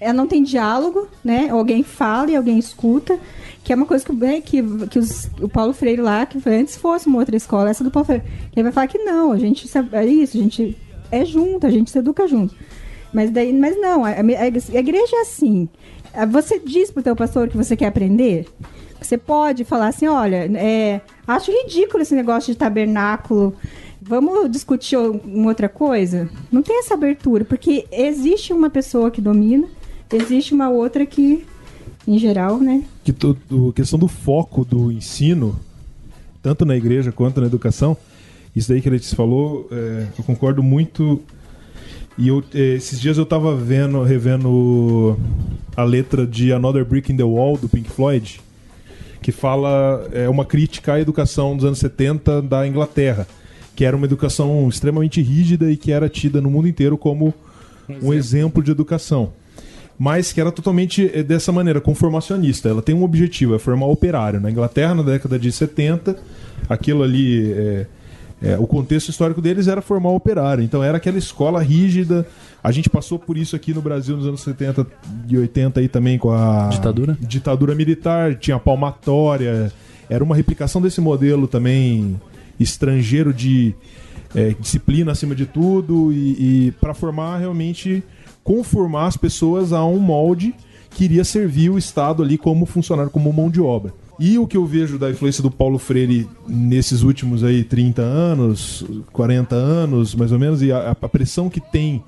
ela não tem diálogo, né? Alguém fala e alguém escuta. Que é uma coisa que, né, que, que os- o Paulo Freire lá, que antes fosse uma outra escola, essa do Paulo Freire, ele vai falar que não, a gente é isso, a gente é junto, a gente se educa junto. Mas daí, mas não, a, a- igreja é assim. Ah, Você diz pro teu pastor que você quer aprender. Você pode falar assim, olha, é, acho ridículo esse negócio de tabernáculo. Vamos discutir uma outra coisa? Não tem essa abertura, porque existe uma pessoa que domina, existe uma outra que, em geral, né? que tu- a questão do foco do ensino, tanto na igreja quanto na educação, isso daí que a Letícia falou, é, eu concordo muito. E eu, é, esses dias eu tava vendo, revendo a letra de Another Brick in the Wall do Pink Floyd, que fala é uma crítica à educação dos anos 70 da Inglaterra, que era uma educação extremamente rígida e que era tida no mundo inteiro como um exemplo de educação mas que era totalmente eh, dessa maneira, conformacionista. Ela tem um objetivo, é formar operário. Na Inglaterra, na década de 70, aquilo ali. eh, eh, o contexto histórico deles era formar operário. Então era aquela escola rígida. A gente passou por isso aqui no Brasil nos anos 70 e 80 aí também com a Ditadura? ditadura militar, tinha palmatória. Era uma replicação desse modelo também estrangeiro de eh, disciplina acima de tudo e, e para formar realmente conformar as pessoas a um molde que iria servir o Estado ali como funcionário, como mão de obra. E o que eu vejo da influência do Paulo Freire nesses últimos aí 30 anos, 40 anos, mais ou menos, e a, a pressão que tem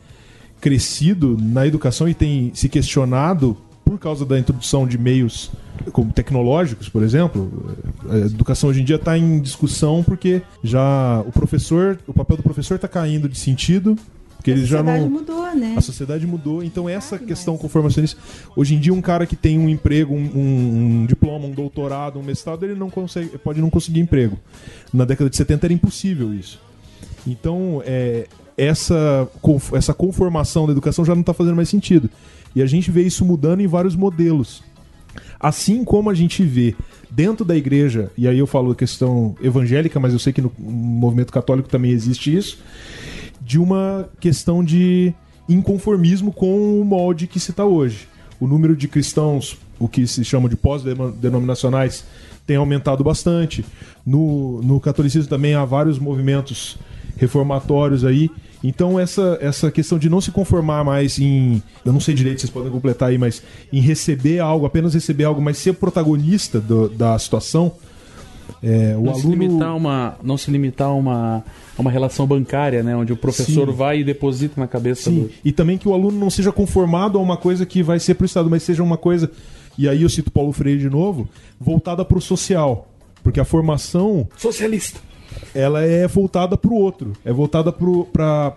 crescido na educação e tem se questionado por causa da introdução de meios como tecnológicos, por exemplo, a educação hoje em dia está em discussão porque já o professor, o papel do professor está caindo de sentido, porque a ele já sociedade não mudou, né? a sociedade mudou, então essa questão conformacionista. Hoje em dia, um cara que tem um emprego, um, um- um diploma, um doutorado, um mestrado, ele não consegue, pode não conseguir emprego. Na década de 70 era impossível isso. Então, é, essa, essa conformação da educação já não está fazendo mais sentido. E a gente vê isso mudando em vários modelos. Assim como a gente vê dentro da igreja, e aí eu falo a questão evangélica, mas eu sei que no movimento católico também existe isso, de uma questão de inconformismo com o molde que se está hoje. O número de cristãos, o que se chama de pós-denominacionais, tem aumentado bastante. No, no catolicismo também há vários movimentos reformatórios aí. Então essa, essa questão de não se conformar mais em, eu não sei direito, vocês podem completar aí, mas em receber algo, apenas receber algo, mas ser protagonista do- da situação. É, o não se aluno limitar a uma não se limitar a uma, a uma relação bancária, né, onde o professor Sim. vai e deposita na cabeça Sim, do e também que o aluno não seja conformado a uma coisa que vai ser para o Estado, mas seja uma coisa, e aí eu cito Paulo Freire de novo, voltada para o social. Porque a formação, socialista. ela é voltada para o outro. É voltada para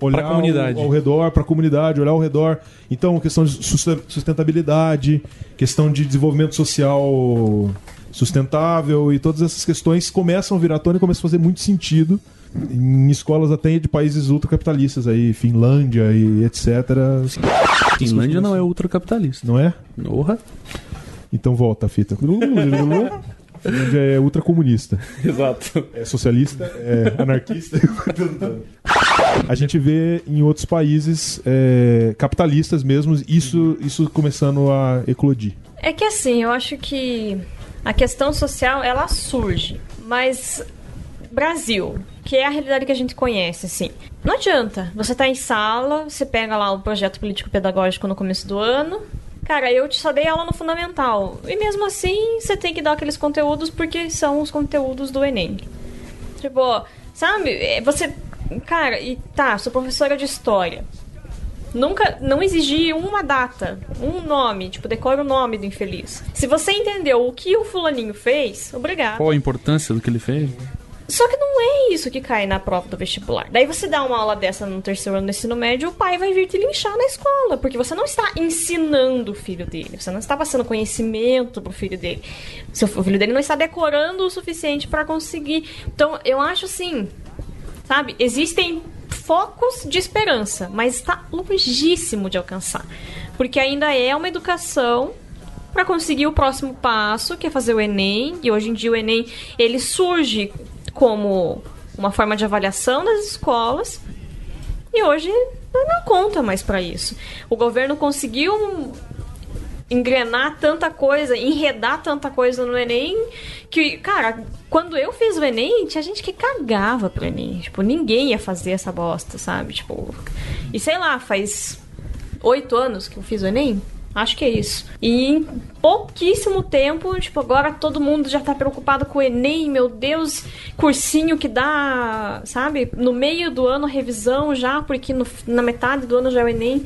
olhar Pra comunidade. Ao, ao redor, para a comunidade, olhar ao redor. Então, questão de susten- sustentabilidade, questão de desenvolvimento social sustentável e todas essas questões começam a virar à tona e começam a fazer muito sentido em escolas até de países ultracapitalistas aí, Finlândia e etc. Finlândia não é ultracapitalista. Não é? Porra. Então volta a fita. Finlândia é ultracomunista. Exato. É socialista, é anarquista. A gente vê em outros países é, capitalistas mesmo isso, isso começando a eclodir. É que assim, eu acho que a questão social, ela surge, mas Brasil, que é a realidade que a gente conhece, assim, não adianta. Você tá em sala, você pega lá o projeto político-pedagógico no começo do ano, Cara, eu te só dei aula no fundamental. E mesmo assim, você tem que dar aqueles conteúdos porque são os conteúdos do Enem. Tipo, sabe? É, Você. Cara, e tá, sou professora de história. Nunca. Não exigi uma data, um nome, tipo, decora o nome do infeliz. Se você entendeu o que o fulaninho fez, obrigado. Qual a importância do que ele fez? Só que não é isso que cai na prova do vestibular. Daí você dá uma aula dessa no terceiro ano do ensino médio, o pai vai vir te linchar na escola, porque você não está ensinando o filho dele, você não está passando conhecimento pro filho dele. Seu, o filho dele não está decorando o suficiente para conseguir. Então, eu acho assim, sabe? Existem focos de esperança, mas está longíssimo de alcançar. Porque ainda é uma educação para conseguir o próximo passo, que é fazer o Enem. E hoje em dia o Enem ele surge como uma forma de avaliação das escolas. E hoje não, conta mais para isso. O governo conseguiu engrenar tanta coisa, enredar tanta coisa no Enem, que, cara, quando eu fiz o Enem, tinha gente que cagava pro Enem. Tipo, ninguém ia fazer essa bosta, sabe? Tipo, e sei lá, faz oito anos que eu fiz o Enem. Acho que é isso. E em pouquíssimo tempo, tipo, agora todo mundo já tá preocupado com o Enem, meu Deus, cursinho que dá, sabe? No meio do ano, revisão já, porque no, na metade do ano já é o Enem.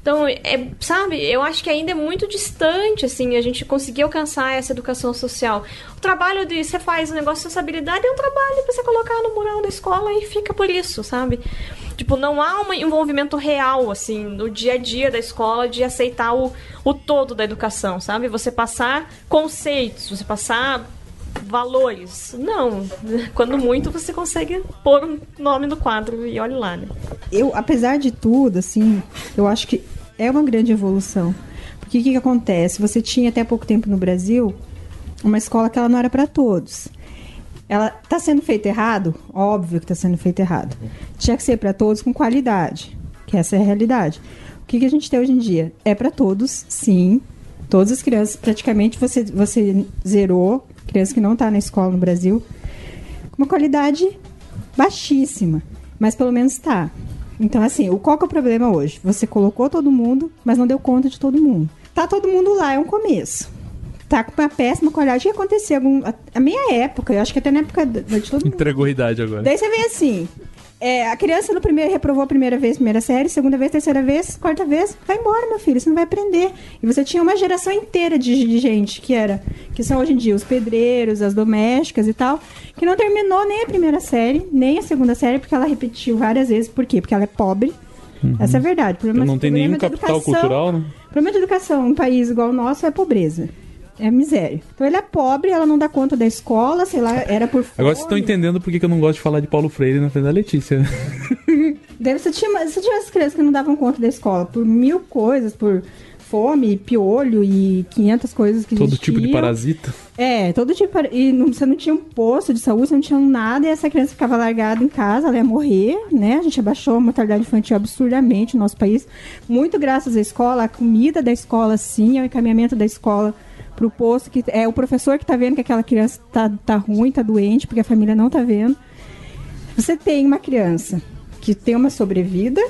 Então, é, sabe, eu acho que ainda é muito distante, assim, a gente conseguir alcançar essa educação social. O trabalho de você faz o negócio de sensibilidade é um trabalho pra você colocar no mural da escola e fica por isso, sabe? Tipo, não há um envolvimento real, assim, no dia a dia da escola de aceitar o, o todo da educação, sabe? Você passar conceitos, você passar valores. Não. Quando muito, você consegue pôr um nome no quadro e olha lá, né? Eu, apesar de tudo, assim, eu acho que é uma grande evolução. Porque o que, que acontece? Você tinha até pouco tempo no Brasil uma escola que ela não era para todos. Ela está sendo feito errado? Óbvio que está sendo feito errado. Tinha que ser para todos com qualidade, que essa é a realidade. O que, que a gente tem hoje em dia? É para todos, sim. Todas as crianças, praticamente, você, você zerou. Criança que não está na escola no Brasil. Com uma qualidade baixíssima. Mas pelo menos está. Então, assim, o, qual que é o problema hoje? Você colocou todo mundo, mas não deu conta de todo mundo. Tá todo mundo lá, é um começo. Tá com uma péssima qualidade. O que aconteceu? Algum, a, a minha época, eu acho que até na época de todo mundo. Entregou a idade agora. Daí você vem assim. É, a criança no primeiro reprovou a primeira vez, primeira série, segunda vez, terceira vez, quarta vez, vai embora, meu filho, você não vai aprender. E você tinha uma geração inteira de, de gente que era, que são hoje em dia os pedreiros, as domésticas e tal, que não terminou nem a primeira série, nem a segunda série, porque ela repetiu várias vezes. Por quê? Porque ela é pobre. Uhum. Essa é a verdade. O problema, não tem problema nenhum de capital educação- cultural, né? o problema de educação em um país igual o nosso é pobreza. É miséria. Então ele é pobre, ela não dá conta da escola, sei lá, era por fome. Agora vocês estão entendendo por que eu não gosto de falar de Paulo Freire na frente da Letícia. Deve você tinha, tinha as crianças que não davam conta da escola por mil coisas, por fome, piolho e 500 coisas que Todo tipo de parasita. É, todo tipo. de- E não- você não tinha um posto de saúde, você não tinha nada, e essa criança ficava largada em casa, ela ia morrer, né? A gente abaixou a mortalidade infantil absurdamente no nosso país. Muito graças à escola, a comida da escola, sim, ao encaminhamento da escola pro posto, que é o professor que tá vendo que aquela criança tá, tá ruim, tá doente, porque a família não tá vendo. Você tem uma criança que tem uma sobrevida,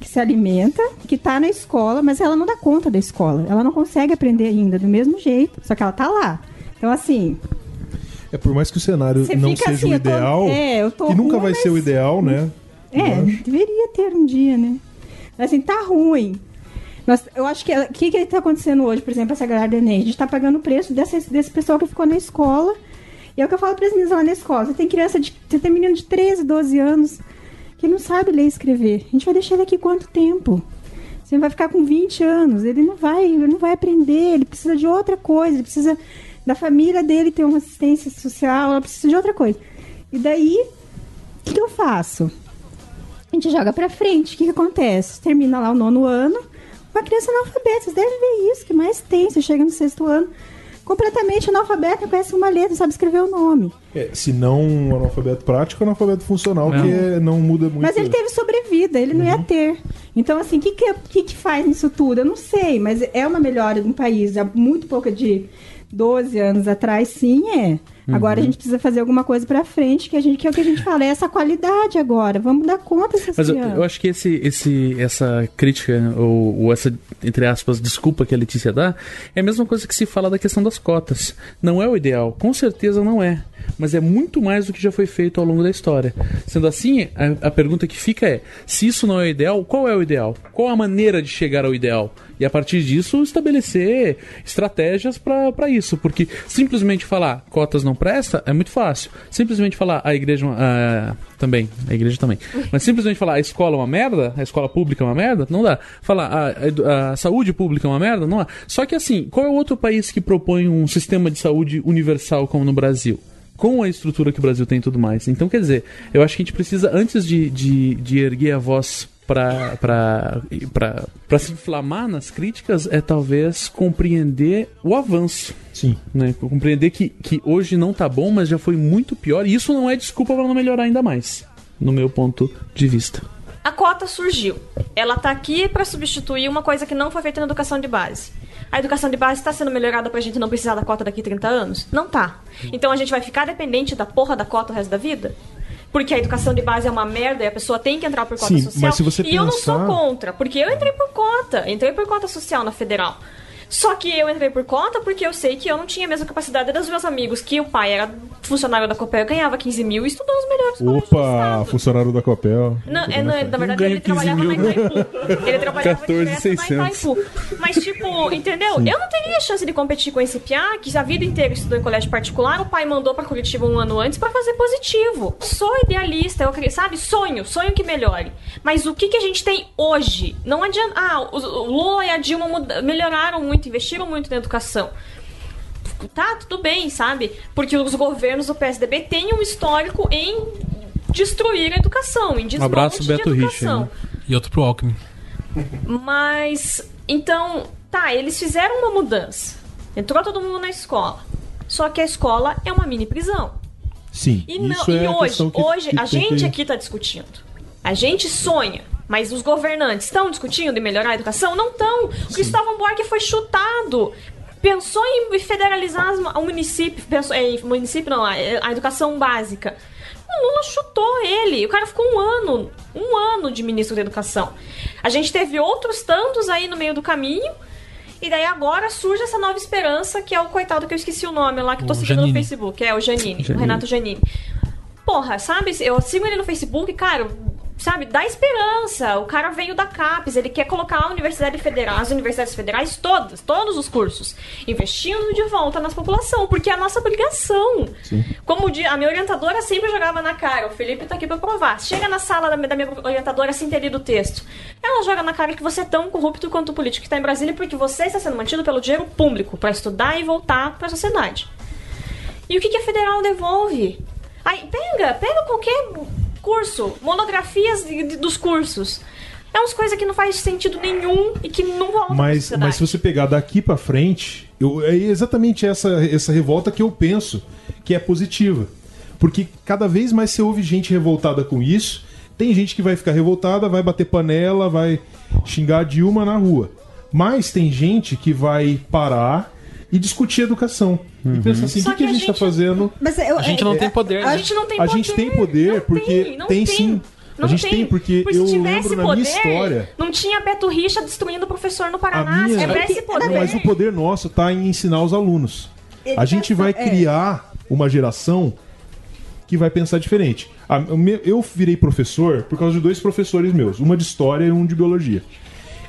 que se alimenta, que tá na escola, mas ela não dá conta da escola. Ela não consegue aprender ainda do mesmo jeito, só que ela tá lá. Então, assim, É por mais que o cenário Você não seja assim, o tô- ideal, é, eu tô que nunca ruim, vai ser o mas- ideal, né? é, deveria ter um dia, né? Mas, assim, tá ruim. Nós, eu acho que o que, que tá acontecendo hoje, por exemplo, essa galera do Enem? A gente tá pagando o preço desse, desse pessoal que ficou na escola. E é o que eu falo para as meninas lá na escola. Você tem criança de. Você tem menino de 13, 12 anos que não sabe ler e escrever. A gente vai deixar ele aqui quanto tempo? Você vai ficar com 20 anos, ele não vai, ele não vai aprender, ele precisa de outra coisa, ele precisa da família dele ter uma assistência social, ela precisa de outra coisa. E daí, o que, que eu faço? A gente joga pra frente. O que, que acontece? Termina lá o nono ano, uma criança analfabeta. Vocês devem ver isso, que mais tem. Você chega no sexto ano, completamente analfabeta, conhece uma letra, sabe escrever o nome. É, se não um analfabeto prático, analfabeto funcional, Não. que é- não muda muito. Mas ele teve sobrevida, ele não ia ter. Então, assim, o que, que, é- que, que faz nisso tudo? Eu não sei, mas é uma melhora de um país há muito pouco de 12 anos atrás, sim, é. Agora a gente precisa fazer alguma coisa pra frente, que, a gente, que é o que a gente fala, é essa qualidade agora. Vamos dar conta dessas Mas eu, eu acho que esse, esse, essa crítica, ou, ou essa, entre aspas, desculpa que a Letícia dá, é a mesma coisa que se fala da questão das cotas. Não é o ideal, com certeza não é. Mas é muito mais do que já foi feito ao longo da história. Sendo assim, a, a pergunta que fica é: se isso não é o ideal, qual é o ideal? Qual a maneira de chegar ao ideal? E a partir disso, estabelecer estratégias para isso. Porque simplesmente falar cotas não presta é muito fácil. Simplesmente falar a igreja. ah, também, a igreja também. Mas simplesmente falar a escola é uma merda, a escola pública é uma merda, não dá. Falar a, a a saúde pública é uma merda, não dá. Só que assim, qual é o outro país que propõe um sistema de saúde universal como no Brasil? Com a estrutura que o Brasil tem e tudo mais. Então, quer dizer, eu acho que a gente precisa, antes de, de, de erguer a voz pra se inflamar nas críticas, é talvez compreender o avanço. Sim. Né? Compreender que, que hoje não tá bom, mas já foi muito pior. E isso não é desculpa para não melhorar ainda mais, no meu ponto de vista. A cota surgiu. Ela tá aqui para substituir uma coisa que não foi feita na educação de base. A educação de base está sendo melhorada pra gente não precisar da cota daqui a 30 anos? Não tá. Então a gente vai ficar dependente da porra da cota o resto da vida? Porque a educação de base é uma merda e a pessoa tem que entrar por cota Sim, social. mas se você e eu não sou pensar- contra, porque eu entrei por cota. Entrei por cota social na federal. Só que eu entrei por cota porque eu sei que eu não tinha a mesma capacidade dos meus amigos, que o pai era funcionário da Copel, ganhava 15 mil e estudou nos melhores Opa, funcionário da Copel. Não, é, não, é, na verdade ele 15 trabalhava mil, na Itaipu. Ele trabalhava 14, direto 600. na Itaipu. Mas, tipo, entendeu? Eu não teria chance de competir com esse piá que a vida inteira estudou em colégio particular, o pai mandou pra Curitiba um ano antes pra fazer positivo. Sou idealista, eu acredito, sabe? Sonho, sonho que melhore. Mas o que, que a gente tem hoje? Não adianta. Ah, o o Lula e a Dilma muda- melhoraram muito, investiram muito na educação. Tá, tudo bem, sabe? Porque os governos do PSDB têm um histórico em destruir a educação, em desmonte abraço, de Beto educação. Richa, né? E outro pro Alckmin. Mas, então, tá, eles fizeram uma mudança. Entrou todo mundo na escola. Só que a escola é uma mini prisão. Sim, E, não, é e a hoje, que, hoje a gente que... aqui tá discutindo. A gente sonha, mas os governantes estão discutindo em melhorar a educação? Não estão. O Cristóvão Buarque foi chutado. Pensou em federalizar o município, pensou, é, município não, a, a educação básica. O Lula chutou ele. O cara ficou um ano, um ano de ministro da educação. A gente teve outros tantos aí no meio do caminho. E daí agora surge essa nova esperança, que é o coitado que eu esqueci o nome lá, que eu tô O seguindo no Janine. Facebook. É, o Janine, o Janine. Renato Janine. Porra, sabe? Eu sigo ele no Facebook, cara, sabe? Dá esperança. O cara veio da CAPES, ele quer colocar a Universidade Federal, as universidades federais todas, todos os cursos, investindo de volta na população, porque é a nossa obrigação. Como o dia- a minha orientadora sempre jogava na cara, o Felipe tá aqui pra provar. Chega na sala da, minha- da minha orientadora sem ter lido o texto. Ela joga na cara que você é tão corrupto quanto o político que tá em Brasília, porque você está sendo mantido pelo dinheiro público pra estudar e voltar pra sociedade. E o que, que a federal devolve? Aí, pega, pega qualquer curso, monografias de- de- dos cursos. É umas coisas que não faz sentido nenhum e que não pra Mas, mas se você pegar daqui pra frente, eu, é exatamente essa, essa revolta que eu penso que é positiva. Porque cada vez mais você ouve gente revoltada com isso. Tem gente que vai ficar revoltada, vai bater panela, vai xingar a Dilma na rua. Mas tem gente que vai parar e discutir educação. E pensar assim, o que, que a a gente tá gente- fazendo? Mas eu- A gente é- não é- tem poder, A né? gente não tem A poder. gente tem poder, Não porque tem, tem sim. Não A gente tem, porque Porque eu se tivesse lembro na poder, minha história. Não tinha Beto Richa destruindo o professor no A Paraná. minha- Se tivesse É porque- poder. não, Mas o poder nosso tá em ensinar os alunos. A gente Educação, vai é. criar uma geração que vai pensar diferente. A- Eu virei professor por causa de dois professores meus, uma de história e um de biologia.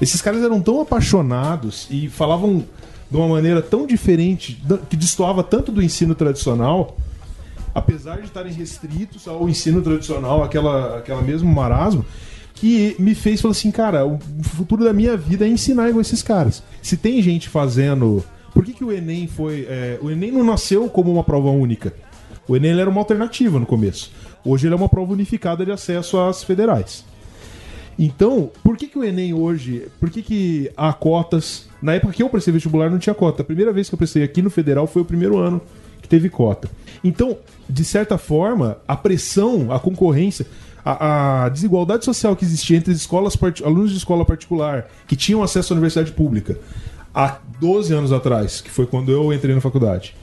Esses caras eram tão apaixonados e falavam de uma maneira tão diferente, que destoava tanto do ensino tradicional, apesar de estarem restritos ao ensino tradicional, aquela, aquela mesmo marasmo, que me fez falar assim, cara, o futuro da minha vida é ensinar igual esses caras. Se tem gente fazendo. Por que, que o Enem foi. é, o Enem não nasceu como uma prova única. O Enem era uma alternativa no começo. Hoje ele é uma prova unificada de acesso às federais. Então, por que, que o Enem hoje. Por que, que há cotas? Na época que eu prestei vestibular não tinha cota. A primeira vez que eu prestei aqui no federal foi o primeiro ano que teve cota. Então, de certa forma, a pressão, a concorrência, a, a desigualdade social que existia entre as escolas alunos de escola particular que tinham acesso à universidade pública há 12 anos atrás, que foi quando eu entrei na faculdade,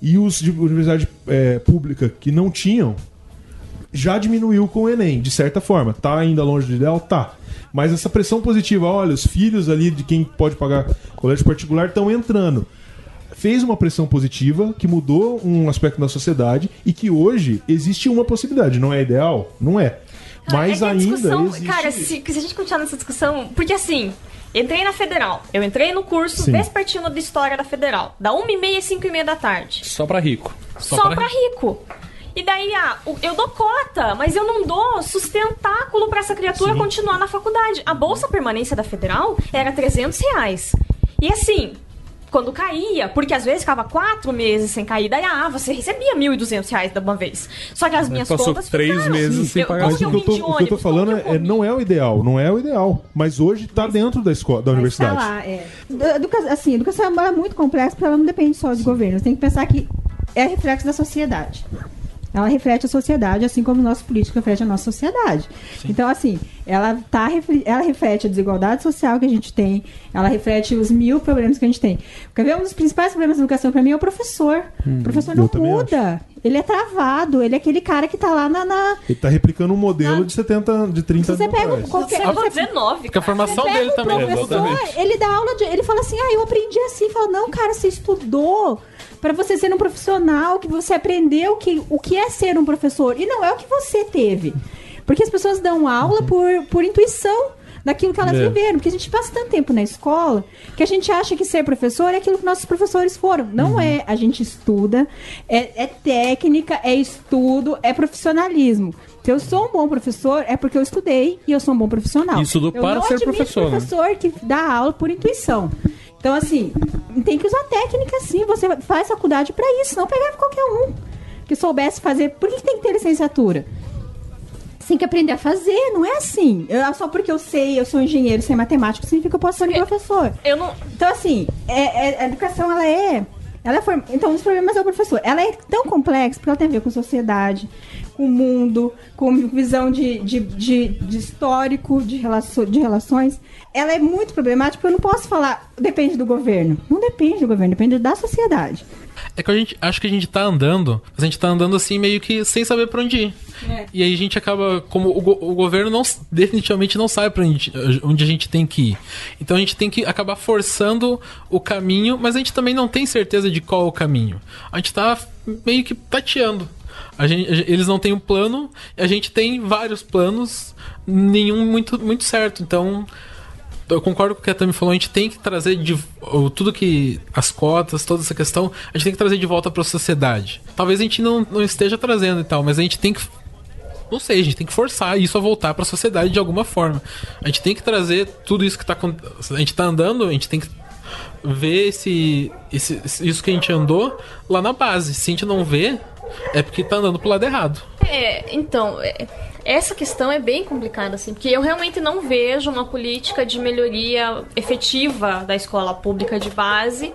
e os de universidade é, pública que não tinham, já diminuiu com o Enem, de certa forma. Tá ainda longe do ideal? Tá. Mas essa pressão positiva, olha, os filhos ali de quem pode pagar colégio particular estão entrando. Fez uma pressão positiva que mudou um aspecto da sociedade e que hoje existe uma possibilidade. Não é ideal? Não é. Mas é que a ainda discussão, existe cara, se, se a gente continuar nessa discussão, porque assim, entrei na Federal, eu entrei no curso Sim. vespertino de História da Federal, da 1h30 às 5h30 da tarde. Só pra rico. Só, pra, rico. E daí, ah, eu dou cota, mas eu não dou sustentáculo pra essa criatura Sim. continuar na faculdade. A bolsa permanência da Federal era 300 reais. E assim, quando caía, porque às vezes ficava quatro meses sem cair, daí, ah, você recebia 1.200 reais da uma vez. Só que as minhas passou contas três ficaram. meses sem Eu- pagar. Mas o que eu tô, de o que eu tô ônibus? Falando eu é, não é o ideal, não é o ideal. Mas hoje tá dentro da escola, da Mas universidade. Tá lá, é. Educa- assim, a educação é uma- muito complexa porque ela não depende só de governos. Tem que pensar que é reflexo da sociedade. Ela reflete a sociedade, assim como o nosso político reflete a nossa sociedade. Então, assim, ela, tá, ela reflete a desigualdade social que a gente tem, ela reflete os mil problemas que a gente tem. Quer ver? Um dos principais problemas da educação para mim é o professor. o professor não muda. Ele é travado, ele é aquele cara que tá lá na. na- Ele tá replicando um modelo de 70, de 30 Você anos pega atrás. qualquer. Século você- XIX, Porque a formação Pega dele o também. professor, ele dá aula de. Ele fala assim: ah, eu aprendi assim. Fala, não, cara, você estudou para você ser um profissional, que você aprendeu que, o que é ser um professor. E não é o que você teve. Porque as pessoas dão aula por, por intuição daquilo que elas É. viveram. Porque a gente passa tanto tempo na escola que a gente acha que ser professor é aquilo que nossos professores foram. Não é. A gente estuda, é, é técnica, é estudo, é profissionalismo. Se eu sou um bom professor, é porque eu estudei e eu sou um bom profissional. E estudou Eu para ser admito professor, né? professor que dá aula por intuição. Então, assim, tem que usar técnica sim. Você faz faculdade pra isso, não pegar qualquer um que soubesse fazer. Por que tem que ter licenciatura? Você tem que aprender a fazer, não é assim. Eu- só porque eu sei, eu sou engenheiro, sei matemático, significa que eu posso ser um professor. Eu não. Então, assim, é- é- a educação, ela é. Ela é form... Então, um dos problemas é o professor. Ela é tão complexa porque ela tem a ver com sociedade, com o mundo, com visão de, de, de, de histórico, de, relaço... de relações. Ela é muito problemática porque eu não posso falar depende do governo. Não depende do governo, depende da sociedade. É que a gente acho que a gente tá andando, mas a gente tá andando assim meio que sem saber pra onde ir. É. E aí a gente acaba, como o, go- o governo não definitivamente não sabe para onde, a gente tem que ir. Então a gente tem que acabar forçando o caminho, mas a gente também não tem certeza de qual o caminho. A gente tá meio que tateando. A gente, eles não têm um plano, a gente tem vários planos, nenhum muito, muito certo. Então eu concordo com o que a Tami falou, a gente tem que trazer de tudo que. as cotas, toda essa questão, a gente tem que trazer de volta para a sociedade. Talvez a gente não, não esteja trazendo e tal, mas a gente tem que. Não sei, a gente tem que forçar isso a voltar para a sociedade de alguma forma. A gente tem que trazer tudo isso que tá A gente tá andando, a gente tem que ver esse, esse, isso que a gente andou lá na base. Se a gente não vê, é porque tá andando pro lado errado. É, então, é, essa questão é bem complicada, assim, porque eu realmente não vejo uma política de melhoria efetiva da escola pública de base.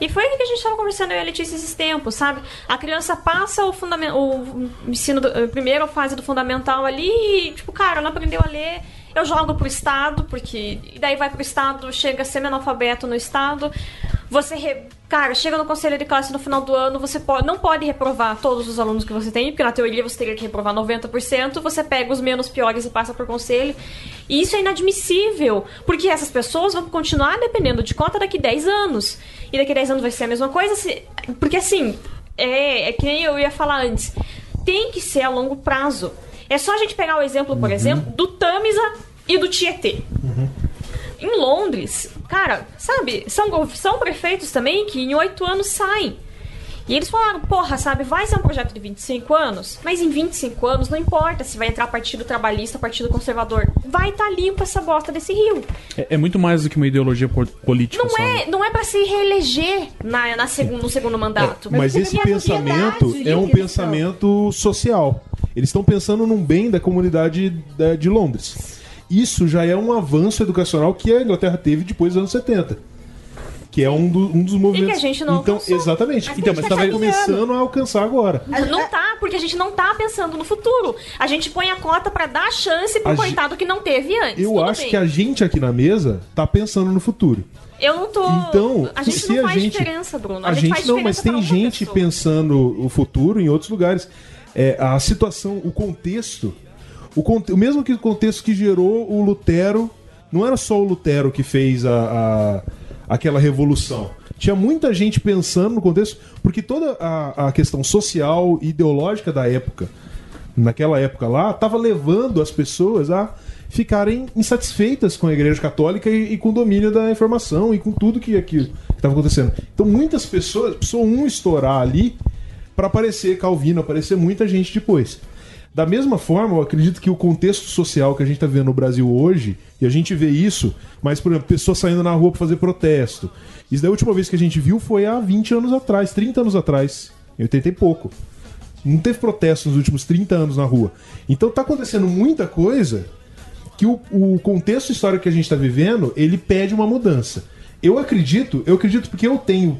E foi o que a gente estava conversando eu e a Letícia esses tempos, sabe? A criança passa o, o ensino, do, a primeira fase do fundamental ali e, tipo, cara, não aprendeu a ler, eu jogo pro Estado, porque. E daí vai pro Estado, chega semi-analfabeto no Estado. Você, re- cara, chega no conselho de classe no final do ano, você pode, não pode reprovar todos os alunos que você tem, porque na teoria você teria que reprovar 90%, você pega os menos piores e passa por conselho. E isso é inadmissível, porque essas pessoas vão continuar dependendo de cota daqui 10 anos. E daqui 10 anos vai ser a mesma coisa, se- porque assim, é, é que nem eu ia falar antes, tem que ser a longo prazo. É só a gente pegar o exemplo, por exemplo, do Tamisa e do Tietê. Em Londres, cara, sabe, são, são prefeitos também que em oito anos saem. E eles falaram, porra, sabe, vai ser um projeto de 25 anos, mas em 25 anos não importa se vai entrar partido trabalhista, partido conservador. Vai estar limpo essa bosta desse rio. É, é muito mais do que uma ideologia po- política. Não só, é, né? não é para se reeleger na, na segun- no segundo mandato. Mas esse E a pensamento é um pensamento social. Eles estão pensando num bem da comunidade da- de Londres. Isso já é um avanço educacional que a Inglaterra teve depois dos anos 70. Que é um, do- um dos movimentos. gente não Então, alcançou. exatamente. Mas Então, a gente mas tá estava começando a alcançar agora. Não tá, porque a gente não tá pensando no futuro. A gente põe a cota pra dar chance pro A coitado que não teve antes. Eu Tudo acho bem. que a gente aqui na mesa tá pensando no futuro. Eu não tô. Então, a gente se não a faz gente- diferença, Bruno. A, gente, faz não, mas tem gente pessoa. pensando o futuro em outros lugares. É, a situação, o contexto, o, o mesmo que o contexto que gerou o Lutero, não era só o Lutero que fez a, a- aquela revolução. Tinha muita gente pensando no contexto, porque toda a, a questão social e ideológica da época, naquela época lá, estava levando as pessoas a ficarem insatisfeitas com a Igreja Católica e, e com o domínio da informação e com tudo que aquilo estava acontecendo. Então muitas pessoas, precisou um estourar ali para aparecer Calvino, aparecer muita gente depois. Da mesma forma, eu acredito que o contexto social que a gente está vendo no Brasil hoje, e a gente vê isso, mas, por exemplo, pessoas saindo na rua para fazer protesto. Isso da última vez que a gente viu foi há 20 anos atrás, 30 anos atrás, em 80 e pouco. Não teve protesto nos últimos 30 anos na rua. Então tá acontecendo muita coisa que o, o contexto histórico que a gente está vivendo, ele pede uma mudança. Eu acredito, eu acredito porque eu tenho,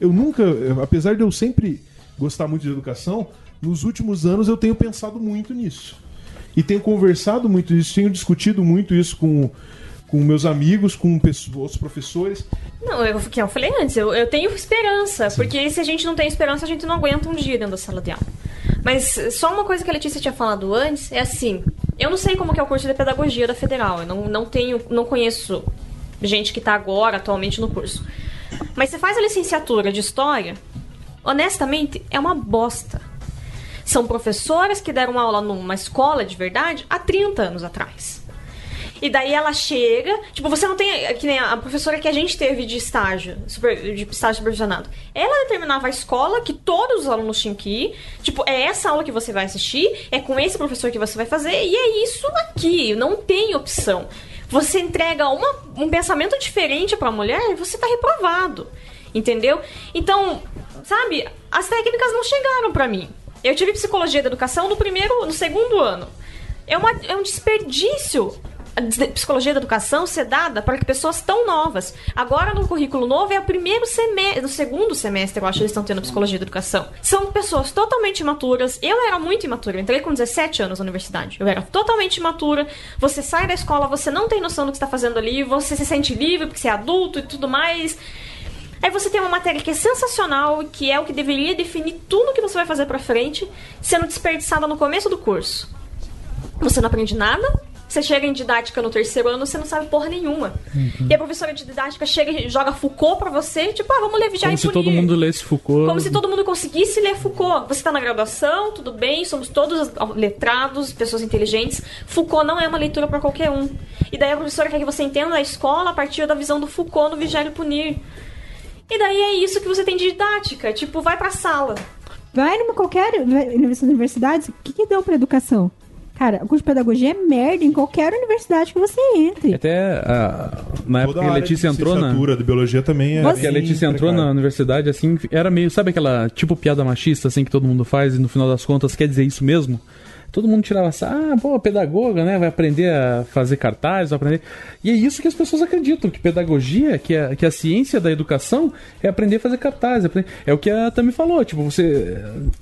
eu nunca, apesar de eu sempre gostar muito de educação, nos últimos anos eu tenho pensado muito nisso. E tenho conversado muito isso, tenho discutido muito isso com, com meus amigos, com outros professores. Não, eu, que eu falei antes, eu, eu tenho esperança, porque se a gente não tem esperança, a gente não aguenta um dia dentro da sala de aula. Mas só uma coisa que a Letícia tinha falado antes é assim, eu não sei como que é o curso de pedagogia da Federal, eu não, não tenho, não conheço gente que está agora, atualmente, no curso. Mas você faz a licenciatura de História, honestamente, é uma bosta. São professoras que deram aula numa escola de verdade há 30 anos atrás. E daí ela chega, tipo, você não tem. Que nem a professora que a gente teve de estágio, super, de estágio supervisionado. Ela determinava a escola que todos os alunos tinham que ir. Tipo, é essa aula que você vai assistir, é com esse professor que você vai fazer, e é isso aqui. Não tem opção. Você entrega uma, um pensamento diferente pra mulher, você tá reprovado. Entendeu? Então, sabe, as técnicas não chegaram para mim. Eu tive psicologia da educação no primeiro, no segundo ano. É, uma, é um desperdício a psicologia da educação ser dada para pessoas tão novas. Agora, no currículo novo, é o primeiro semestre, no segundo semestre, eu acho eles estão tendo psicologia da educação. São pessoas totalmente imaturas. Eu era muito imatura, eu entrei com 17 anos na universidade. Eu era totalmente imatura. Você sai da escola, você não tem noção do que está fazendo ali, você se sente livre porque você é adulto e tudo mais. Aí você tem uma matéria que é sensacional, que é o que deveria definir tudo que você vai fazer pra frente, sendo desperdiçada no começo do curso. Você não aprende nada, você chega em didática no terceiro ano, você não sabe porra nenhuma. Uhum. E a professora de didática chega e joga Foucault pra você, tipo, ah, vamos ler Vigiar Como se todo mundo lesse Foucault. Como se todo mundo conseguisse ler Foucault. Você tá na graduação, tudo bem, somos todos letrados, pessoas inteligentes. Foucault não é uma leitura para qualquer um. E daí a professora quer que você entenda a escola a partir da visão do Foucault no Vigiar e Punir. E daí é isso que você tem de didática. Tipo, vai pra sala. Vai numa qualquer universidade, o que, que deu pra educação? Cara, o curso de pedagogia é merda em qualquer universidade que você entre. Até a, na época que a Letícia entrou na. de biologia também é. Porque a Letícia entrou na universidade, assim, era meio. Sabe aquela tipo piada machista, assim, que todo mundo faz e no final das contas quer dizer isso mesmo? Todo mundo tirava assim, ah, pô, pedagoga, né? Vai aprender a fazer cartazes, vai aprender. E é isso que as pessoas acreditam, que pedagogia, que a, que a ciência da educação é aprender a fazer cartazes. Aprender... É o que a Tami falou, tipo, você.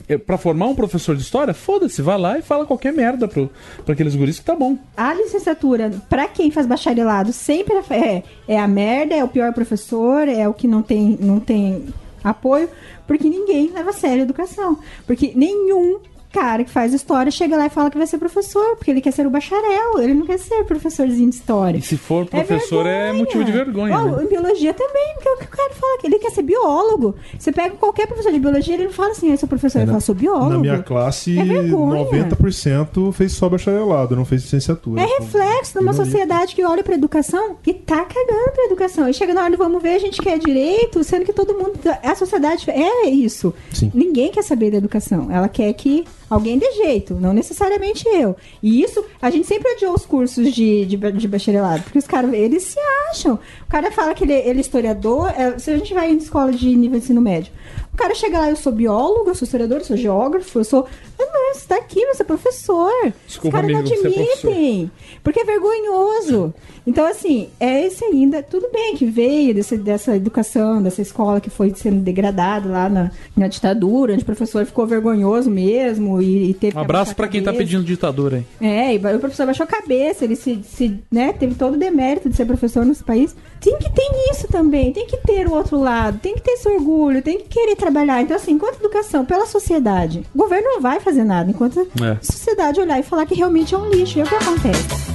É, para formar um professor de história, foda-se, vai lá e fala qualquer merda pro, pra aqueles guris que tá bom. A licenciatura, para quem faz bacharelado, sempre é, é a merda, é o pior professor, é o que não tem, não tem apoio, porque ninguém leva a sério a educação. Porque nenhum cara que faz história chega lá e fala que vai ser professor, porque ele quer ser o bacharel, ele não quer ser professorzinho de história. E se for professor é, é motivo de vergonha. Oh, né? Em biologia também, porque o cara fala que ele quer ser biólogo. Você pega qualquer professor de biologia, ele não fala assim, eu sou professor, é, ele fala, sou biólogo. Na minha classe, é 90% fez só bacharelado, não fez licenciatura. É reflexo de uma sociedade que olha pra educação e tá cagando pra educação. E chega na hora do vamos ver, a gente quer direito, sendo que todo mundo. A sociedade é isso. Sim. Ninguém quer saber da educação. Ela quer que alguém de jeito, não necessariamente eu. E isso, a gente sempre odiou os cursos de, de, de bacharelado, porque os caras, eles se acham. O cara fala que ele, ele é historiador, é, se a gente vai em escola de nível de ensino médio, o cara chega lá, eu sou biólogo, eu sou historiador, eu sou geógrafo, eu sou. Ah, não, você tá aqui, você é professor. Desculpa, Os caras não é admitem. É porque é vergonhoso. Então, assim, é esse ainda. Tudo bem que veio desse, dessa educação, dessa escola que foi sendo degradada lá na, na ditadura, onde o professor ficou vergonhoso mesmo e, e teve. Um abraço para quem tá pedindo ditadura aí. É, e o professor baixou a cabeça, ele se, se né, teve todo o demérito de ser professor nesse país. Tem que ter isso também, tem que ter o outro lado, tem que ter esse orgulho, tem que querer trabalhar. Então, assim, enquanto educação, pela sociedade, o governo não vai fazer nada, enquanto é. a sociedade olhar e falar que realmente é um lixo. E é o que acontece.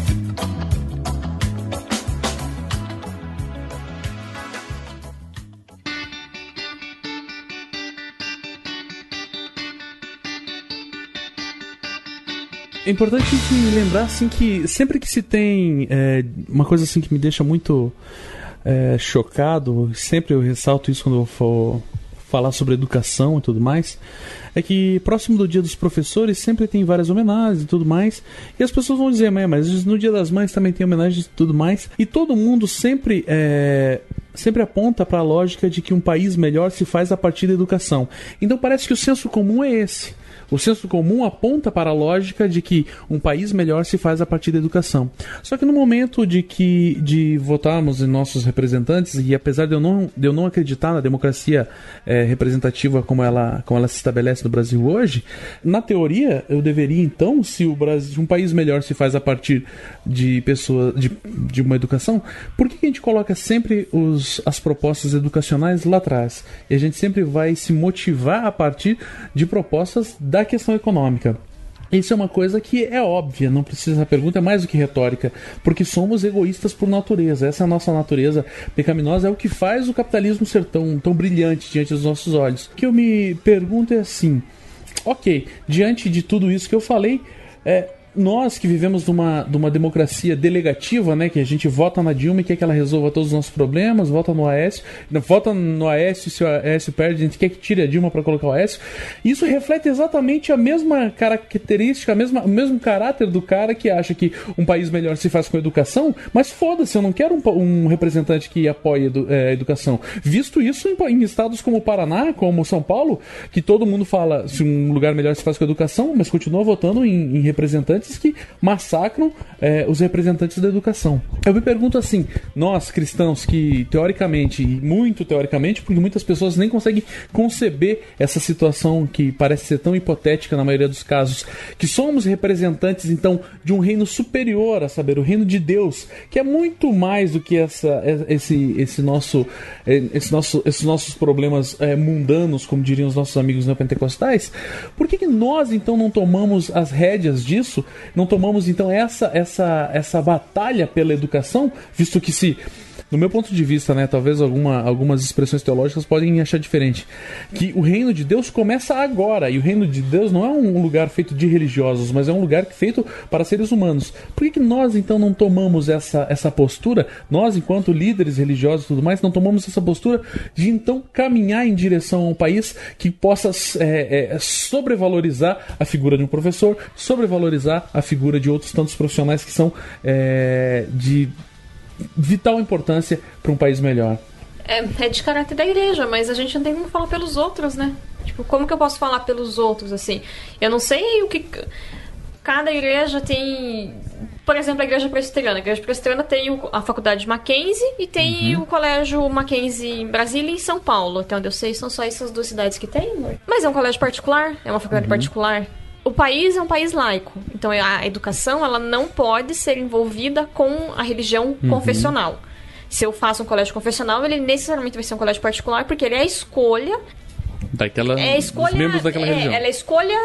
É importante a gente lembrar assim que sempre que se tem é, uma coisa assim que me deixa muito é, chocado, sempre eu ressalto isso quando eu for falar sobre educação e tudo mais, é que próximo do Dia dos Professores sempre tem várias homenagens e tudo mais, e as pessoas vão dizer, mas no Dia das Mães também tem homenagens e tudo mais, e todo mundo sempre é, sempre aponta para a lógica de que um país melhor se faz a partir da educação. Então parece que o senso comum é esse O senso comum aponta para a lógica de que um país melhor se faz a partir da educação. Só que no momento de que de votarmos em nossos representantes, e apesar de eu não, de eu não acreditar na democracia é, representativa como ela, como ela se estabelece no Brasil hoje, na teoria eu deveria então, se o Brasil, um país melhor se faz a partir de pessoas de, de uma educação, por que, a gente coloca sempre os, as propostas educacionais lá atrás? E a gente sempre vai se motivar a partir de propostas da questão econômica. Isso é uma coisa que é óbvia, não precisa essa pergunta é mais do que retórica, porque somos egoístas por natureza. Essa é a nossa natureza pecaminosa, é o que faz o capitalismo ser tão, tão brilhante diante dos nossos olhos. O que eu me pergunto é assim: ok, diante de tudo isso que eu falei, é, nós que vivemos numa, numa democracia delegativa, né, que a gente vota na Dilma e quer que ela resolva todos os nossos problemas, vota no Aécio, vota no Aécio, se o Aécio perde, a gente quer que tire a Dilma para colocar o Aécio. Isso reflete exatamente a mesma característica, a mesma, o mesmo caráter do cara que acha que um país melhor se faz com educação, mas foda-se, eu não quero um, um representante que apoie edu, é, a educação. Visto isso em, em estados como o Paraná, como São Paulo, que todo mundo fala se um lugar melhor se faz com educação, mas continua votando em, em representantes que massacram é, os representantes da educação. Eu me pergunto assim: nós cristãos que teoricamente, e muito teoricamente, porque muitas pessoas nem conseguem conceber essa situação que parece ser tão hipotética na maioria dos casos, que somos representantes então de um reino superior, a saber, o reino de Deus, que é muito mais do que essa, esse, esse nosso, é, esse nosso, esses nossos problemas é, mundanos, como diriam os nossos amigos neopentecostais. Por que, que nós então não tomamos as rédeas disso não tomamos então essa essa essa batalha pela educação, visto que se no meu ponto de vista, né, talvez alguma, algumas expressões teológicas podem achar diferente, que o reino de Deus começa agora, e o reino de Deus não é um lugar feito de religiosos, mas é um lugar feito para seres humanos. Por que, que nós então não tomamos essa, essa postura, nós enquanto líderes religiosos e tudo mais, não tomamos essa postura de então caminhar em direção a um país que possa é, é, sobrevalorizar a figura de um professor, sobrevalorizar a figura de outros tantos profissionais que são é, de vital importância para um país melhor. É, é, de caráter da igreja, mas a gente não tem como falar pelos outros, né? Tipo, como que eu posso falar pelos outros, assim? Eu não sei o que. Cada igreja tem. Por exemplo, a igreja presbiteriana. A igreja presbiteriana tem a faculdade Mackenzie e tem uhum. o colégio Mackenzie em Brasília e em São Paulo. Até onde eu sei, são só essas duas cidades que tem. Mas é um colégio particular, é uma faculdade uhum. particular o país é um país laico, então a educação ela não pode ser envolvida com a religião uhum. confessional. Se eu faço um colégio confessional, ele necessariamente vai ser um colégio particular, porque ele é a escolha daquela é a escolha, dos membros daquela é, religião. Ela é a escolha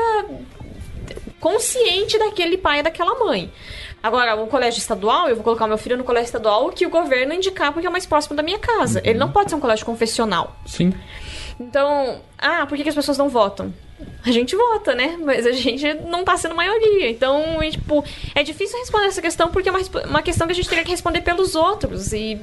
consciente daquele pai e daquela mãe. Agora, o colégio estadual, eu vou colocar meu filho no colégio estadual que o governo indicar porque é mais próximo da minha casa. Uhum. Ele não pode ser um colégio confessional. Sim. Então, ah, por que, que as pessoas não votam? A gente vota, né? Mas a gente não tá sendo maioria. Então, tipo, é difícil responder essa questão porque é uma, uma questão que a gente teria que responder pelos outros. E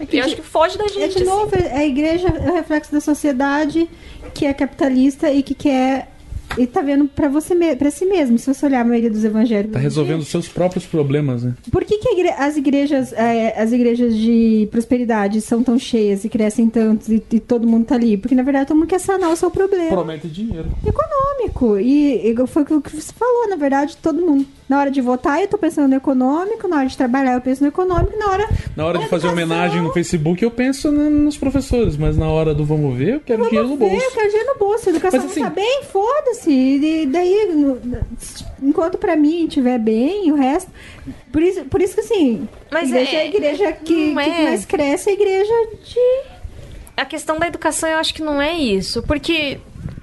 é eu acho que foge da gente. É de novo, assim. a igreja é o reflexo da sociedade que é capitalista e que quer e tá vendo para você para si mesmo. Se você olhar a maioria dos evangélicos. Tá resolvendo os seus próprios problemas, né? Por que, que igre as igrejas é, as igrejas de prosperidade são tão cheias e crescem tanto e, e, todo mundo tá ali? Porque na verdade todo mundo quer sanar o seu problema. Promete dinheiro. Econômico. E, e foi o que você falou, na verdade, todo mundo na hora de votar, eu tô pensando no econômico, na hora de trabalhar, eu penso no econômico, na hora. Na hora de fazer homenagem no Facebook, eu penso nos professores, mas na hora do vamos ver, eu quero vamos dinheiro no bolso. Ver, eu quero dinheiro no bolso. A educação mas, assim, tá bem, foda-se. E daí, enquanto pra mim estiver bem, o resto. Por isso, por isso que assim, mas igreja, é, a igreja que, é. que mais cresce é a igreja de. A questão da educação eu acho que não é isso. Porque,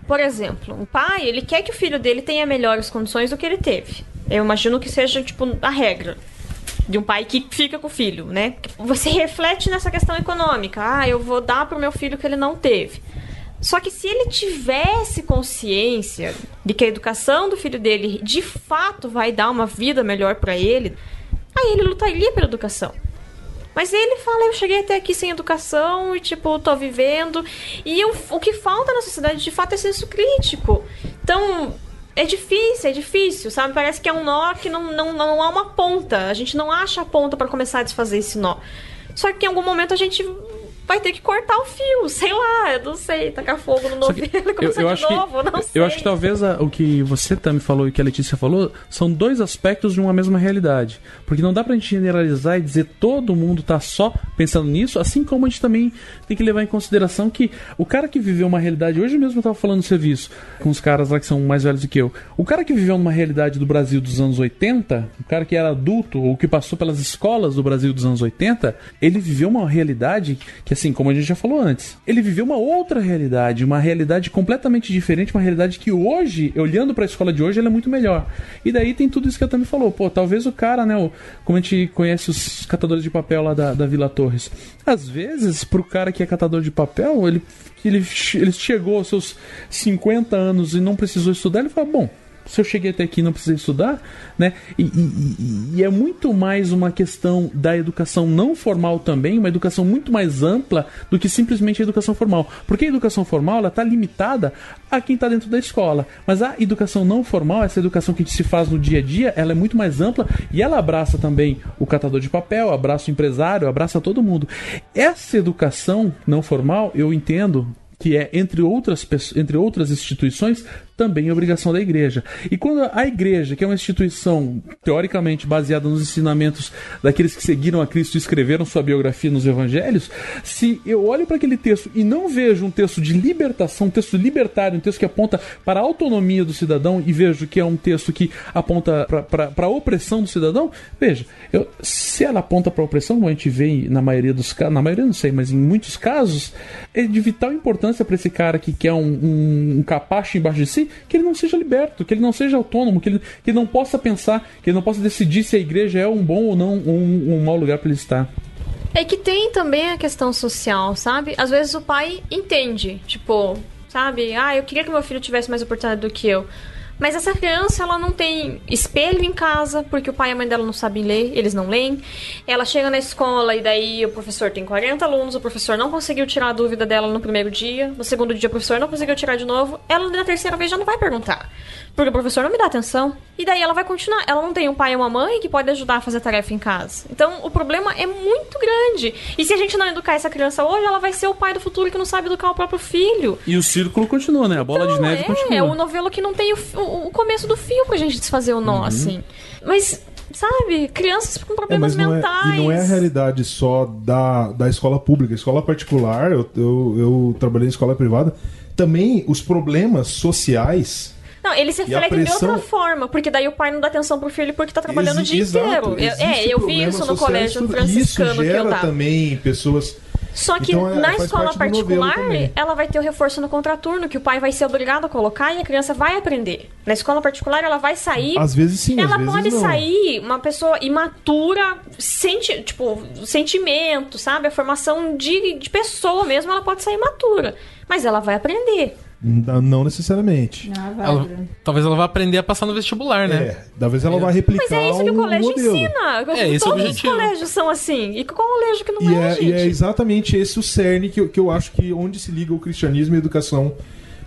por exemplo, o pai, ele quer que o filho dele tenha melhores condições do que ele teve. Eu imagino que seja, tipo, a regra de um pai que fica com o filho, né? Você reflete nessa questão econômica. Ah, eu vou dar pro meu filho que ele não teve. Só que se ele tivesse consciência de que a educação do filho dele de fato vai dar uma vida melhor para ele, aí ele lutaria pela educação. Mas ele fala, eu cheguei até aqui sem educação e, tipo, tô vivendo. E eu, o que falta na sociedade, de fato, é senso crítico. Então, é difícil, é difícil, sabe? Parece que é um nó que não, não, não há uma ponta. A gente não acha a ponta para começar a desfazer esse nó. Só que em algum momento a gente vai ter que cortar o fio, sei lá, eu não sei, tacar fogo no que novelo e eu, começar eu de acho que, novo, não sei. eu acho que talvez a- o que você também falou e que a Letícia falou são dois aspectos de uma mesma realidade. Porque não dá pra gente generalizar e dizer todo mundo tá só pensando nisso, assim como a gente também tem que levar em consideração que o cara que viveu uma realidade, hoje mesmo eu tava falando no serviço com os caras lá que são mais velhos do que eu. O cara que viveu numa realidade do Brasil dos anos 80, o cara que era adulto ou que passou pelas escolas do Brasil dos anos 80, ele viveu uma realidade que, assim, como a gente já falou antes, ele viveu uma outra realidade, uma realidade completamente diferente, uma realidade que hoje, olhando pra escola de hoje, ela é muito melhor. E daí tem tudo isso que a Tami falou. Pô, talvez o cara, né, o- como a gente conhece os catadores de papel lá da, da Vila Torres, às vezes, pro cara que é catador de papel, ele, ele, ele chegou aos seus 50 anos e não precisou estudar, ele fala, bom, se eu cheguei até aqui não precisei estudar, né? E, e- e- é muito mais uma questão da educação não formal também, uma educação muito mais ampla do que simplesmente a educação formal. Porque a educação formal ela está limitada a quem está dentro da escola. Mas a educação não formal, essa educação que se faz no dia a dia, ela é muito mais ampla e ela abraça também o catador de papel, abraça o empresário, abraça todo mundo. Essa educação não formal, eu entendo que é, entre outras, entre outras instituições, também é obrigação da igreja. E quando a igreja, que é uma instituição teoricamente baseada nos ensinamentos daqueles que seguiram a Cristo e escreveram sua biografia nos evangelhos, se eu olho para aquele texto e não vejo um texto de libertação, um texto libertário, um texto que aponta para a autonomia do cidadão e vejo que é um texto que aponta para a opressão do cidadão, veja, eu- se ela aponta para a opressão, como a gente vê na maioria dos casos, na maioria não sei, mas em muitos casos, é de vital importância para esse cara que quer um, um, um capacho embaixo de si, que ele não seja liberto, que ele não seja autônomo, que ele, que ele não possa pensar, que ele não possa decidir se a igreja é um bom ou não, um, um mau lugar para ele estar. É que tem também a questão social, sabe? Às vezes o pai entende, tipo, sabe? Ah, eu queria que meu filho tivesse mais oportunidade do que eu. Mas essa criança, ela não tem espelho em casa, porque o pai e a mãe dela não sabem ler, eles não leem. Ela chega na escola e daí o professor tem 40 alunos, o professor não conseguiu tirar a dúvida dela no primeiro dia, no segundo dia o professor não conseguiu tirar de novo. Ela na terceira vez já não vai perguntar, porque o professor não me dá atenção. E daí ela vai continuar. Ela não tem um pai e uma mãe que pode ajudar a fazer tarefa em casa. Então o problema é muito grande. E se a gente não educar essa criança hoje, ela vai ser o pai do futuro que não sabe educar o próprio filho. E o círculo continua, né? A bola de neve É, continua. é o novelo que não tem o, o- o começo do fio pra gente desfazer o nó, Uhum. assim. Mas, sabe, crianças com É, problemas é, mentais. e não é a realidade só da, da escola pública. Escola particular, eu, eu, eu trabalhei em escola privada, também os problemas sociais. Não, eles se E a refletem de pressão- outra forma, porque daí o pai não dá atenção pro filho porque tá trabalhando o Exi- dia exato, inteiro. Eu- é, eu vi isso no colégio franciscano Isso que eu gera tava. também pessoas. Só que Então, é- na escola particular, ela vai ter o reforço no contraturno, que o pai vai ser obrigado a colocar e a criança vai aprender. Na escola particular, ela vai sair. Às vezes sim, às Ela pode sair uma pessoa imatura, senti tipo, sentimento, sabe? A formação de, de pessoa mesmo, ela pode sair imatura. Mas ela vai aprender. Não não necessariamente. Ela- talvez ela vá aprender a passar no vestibular, né? É, talvez ela vai replicar Mas é isso que o colégio modelo. ensina. É, esse é o Todos os colégios são assim. E qual colégio que não E é, é, gente? e é exatamente esse o cerne que eu, que eu acho que onde se liga o cristianismo e a educação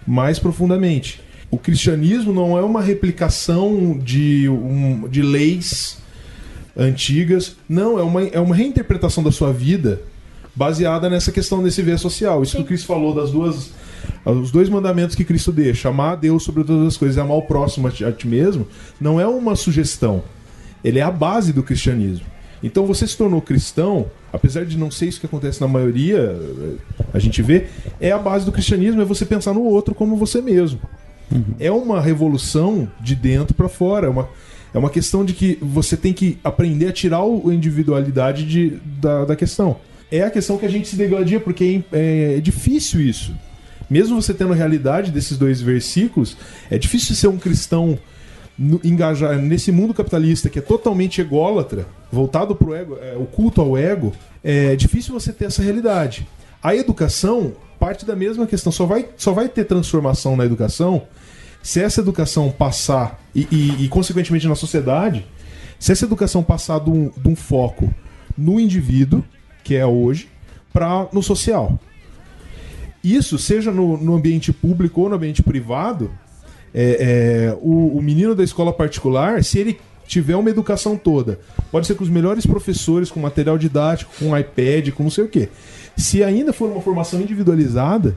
mais profundamente. O cristianismo não é uma replicação de, um, de leis antigas, não, é uma, é uma reinterpretação da sua vida baseada nessa questão desse viés social. Isso que o Cristo falou das duas. Os dois mandamentos que Cristo deixa, amar a Deus sobre todas as coisas e amar o próximo a ti, mesmo, não é uma sugestão. Ele é a base do cristianismo. Então você se tornou cristão, apesar de não ser isso que acontece na maioria, eh, a gente vê, é a base do cristianismo, é você pensar no outro como você mesmo. É uma revolução de dentro para fora, é uma, é uma questão de que você tem que aprender a tirar a individualidade de, da, da questão. É a questão que a gente se degladia, porque é, é difícil isso. Mesmo você tendo a realidade desses dois versículos, é difícil ser um cristão engajar nesse mundo capitalista que é totalmente ególatra, voltado para ego, é, o culto ao ego, é difícil você ter essa realidade. A educação parte da mesma questão, só vai, só vai ter transformação na educação se essa educação passar, e, e- e, consequentemente na sociedade, se essa educação passar de um, de um foco no indivíduo, que é hoje, para no social. Isso, seja no, no ambiente público ou no ambiente privado, é, é, o, o menino da escola particular, se ele tiver uma educação toda, pode ser com os melhores professores, com material didático, com iPad, com não sei o quê. Se ainda for uma formação individualizada,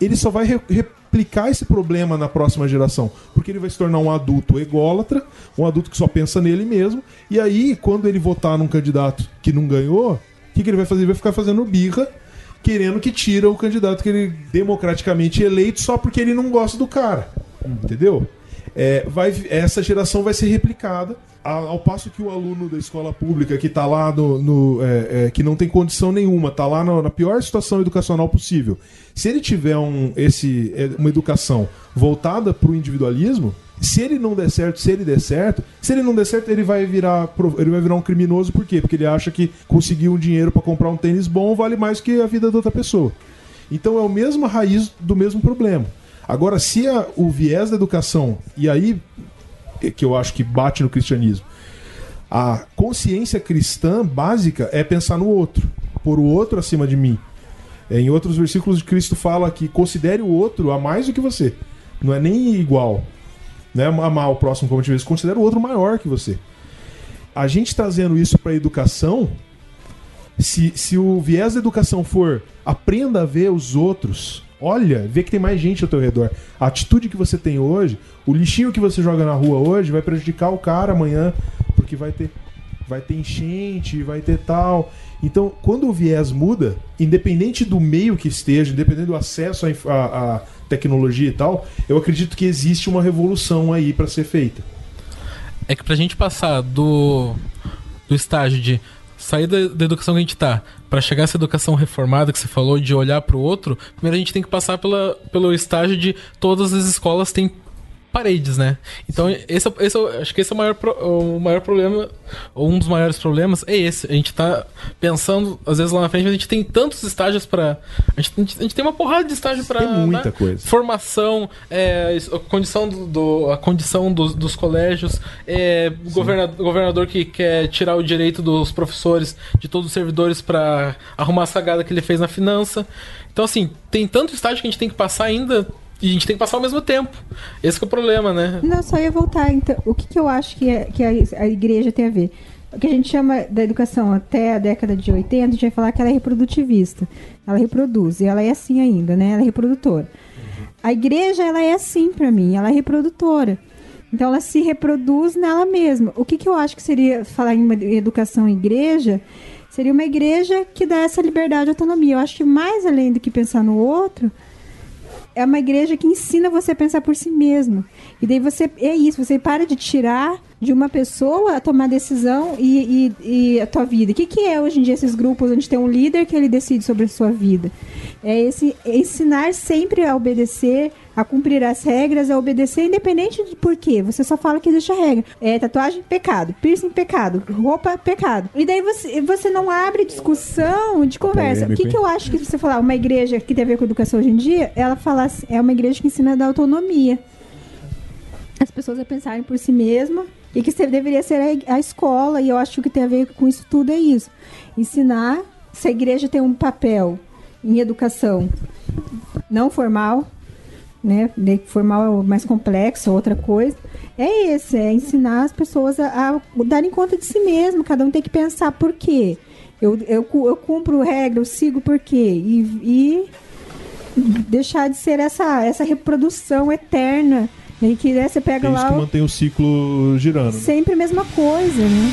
ele só vai re replicar esse problema na próxima geração, porque ele vai se tornar um adulto ególatra, um adulto que só pensa nele mesmo, e aí, quando ele votar num candidato que não ganhou, o que, que ele vai fazer? Ele vai ficar fazendo birra, querendo que tira o candidato que ele democraticamente eleito só porque ele não gosta do cara. Entendeu? É, vai, essa geração vai ser replicada ao, passo que o aluno da escola pública que está lá no, no é, é, que não tem condição nenhuma, está lá na, na, pior situação educacional possível. Se ele tiver um, esse, é, uma educação voltada para o individualismo, se ele não der certo, se ele der certo, se ele não der certo, ele vai virar, ele vai virar um criminoso, por quê? Porque ele acha que conseguir um dinheiro para comprar um tênis bom vale mais que a vida da outra pessoa. Então é o mesmo raiz do mesmo problema. Agora, se a, o viés da educação, e aí é que eu acho que bate no cristianismo, a consciência cristã básica é pensar no outro, pôr o outro acima de mim. É, em outros versículos, Cristo fala que considere o outro a mais do que você. Não é nem igual. Não é amar o próximo como te vê, considera o outro maior que você. A gente trazendo isso para a educação, se, se o viés da educação for aprenda a ver os outros olha, vê que tem mais gente ao teu redor. A atitude que você tem hoje, o lixinho que você joga na rua hoje vai prejudicar o cara amanhã, porque vai ter vai ter enchente, vai ter tal. Então, quando o viés muda, independente do meio que esteja, independente do acesso à, tecnologia e tal, eu acredito que existe uma revolução aí para ser feita. É que pra gente passar do, do estágio de sair da, da educação que a gente tá para chegar a essa educação reformada que você falou de olhar para o outro, primeiro a gente tem que passar pela, pelo estágio de todas as escolas têm paredes, né? Então, esse, esse, acho que esse é o maior, o maior problema, ou um dos maiores problemas, é esse. A gente tá pensando, às vezes lá na frente, mas a gente tem tantos estágios para a gente, a gente, tem uma porrada de estágio para Tem muita né? coisa. Formação, é, a condição, do, do a condição dos, dos colégios, é, governador, governador que quer tirar o direito dos professores, de todos os servidores para arrumar a sagada que ele fez na finança. Então, assim, tem tanto estágio que a gente tem que passar ainda e a gente tem que passar ao mesmo tempo. Esse é o problema, né? Não, só ia voltar. Então, o que, que eu acho que, é, que a, a igreja tem a ver? O que a gente chama da educação até a década de 80, a gente vai falar que ela é reprodutivista. Ela reproduz, e ela é assim ainda, né? Ela é reprodutora. A igreja, ela é assim para mim, ela é reprodutora. Então, ela se reproduz nela mesma. O que, que eu acho que seria, falar em educação igreja, seria uma igreja que dá essa liberdade e autonomia. Eu acho que mais além do que pensar no outro, é uma igreja que ensina você a pensar por si mesmo. E daí você é isso, você para de tirar de uma pessoa a tomar decisão e, e, e a tua vida. O que, que é hoje em dia esses grupos onde tem um líder que ele decide sobre a sua vida? É esse é ensinar sempre a obedecer, a cumprir as regras, a obedecer, independente de por quê. Você só fala que existe a regra. É tatuagem, pecado. Piercing, pecado. Roupa, pecado. E daí você, você não abre discussão de conversa. O que, que eu acho que você falar, uma igreja que tem a ver com educação hoje em dia, ela fala assim, é uma igreja que ensina a dar autonomia. As pessoas a pensarem por si mesma e que deveria ser a, a escola, e eu acho que tem a ver com isso tudo é isso. Ensinar, se a igreja tem um papel em educação não formal, né? Formal mais complexo, outra coisa. É esse, é ensinar as pessoas a, a darem conta de si mesmo. Cada um tem que pensar por quê. Eu, eu, eu cumpro regra, eu sigo por quê. E, e deixar de ser essa, essa reprodução eterna e que né, você pega Tem lá. que mantém o ciclo girando. Né? Sempre a mesma coisa, né?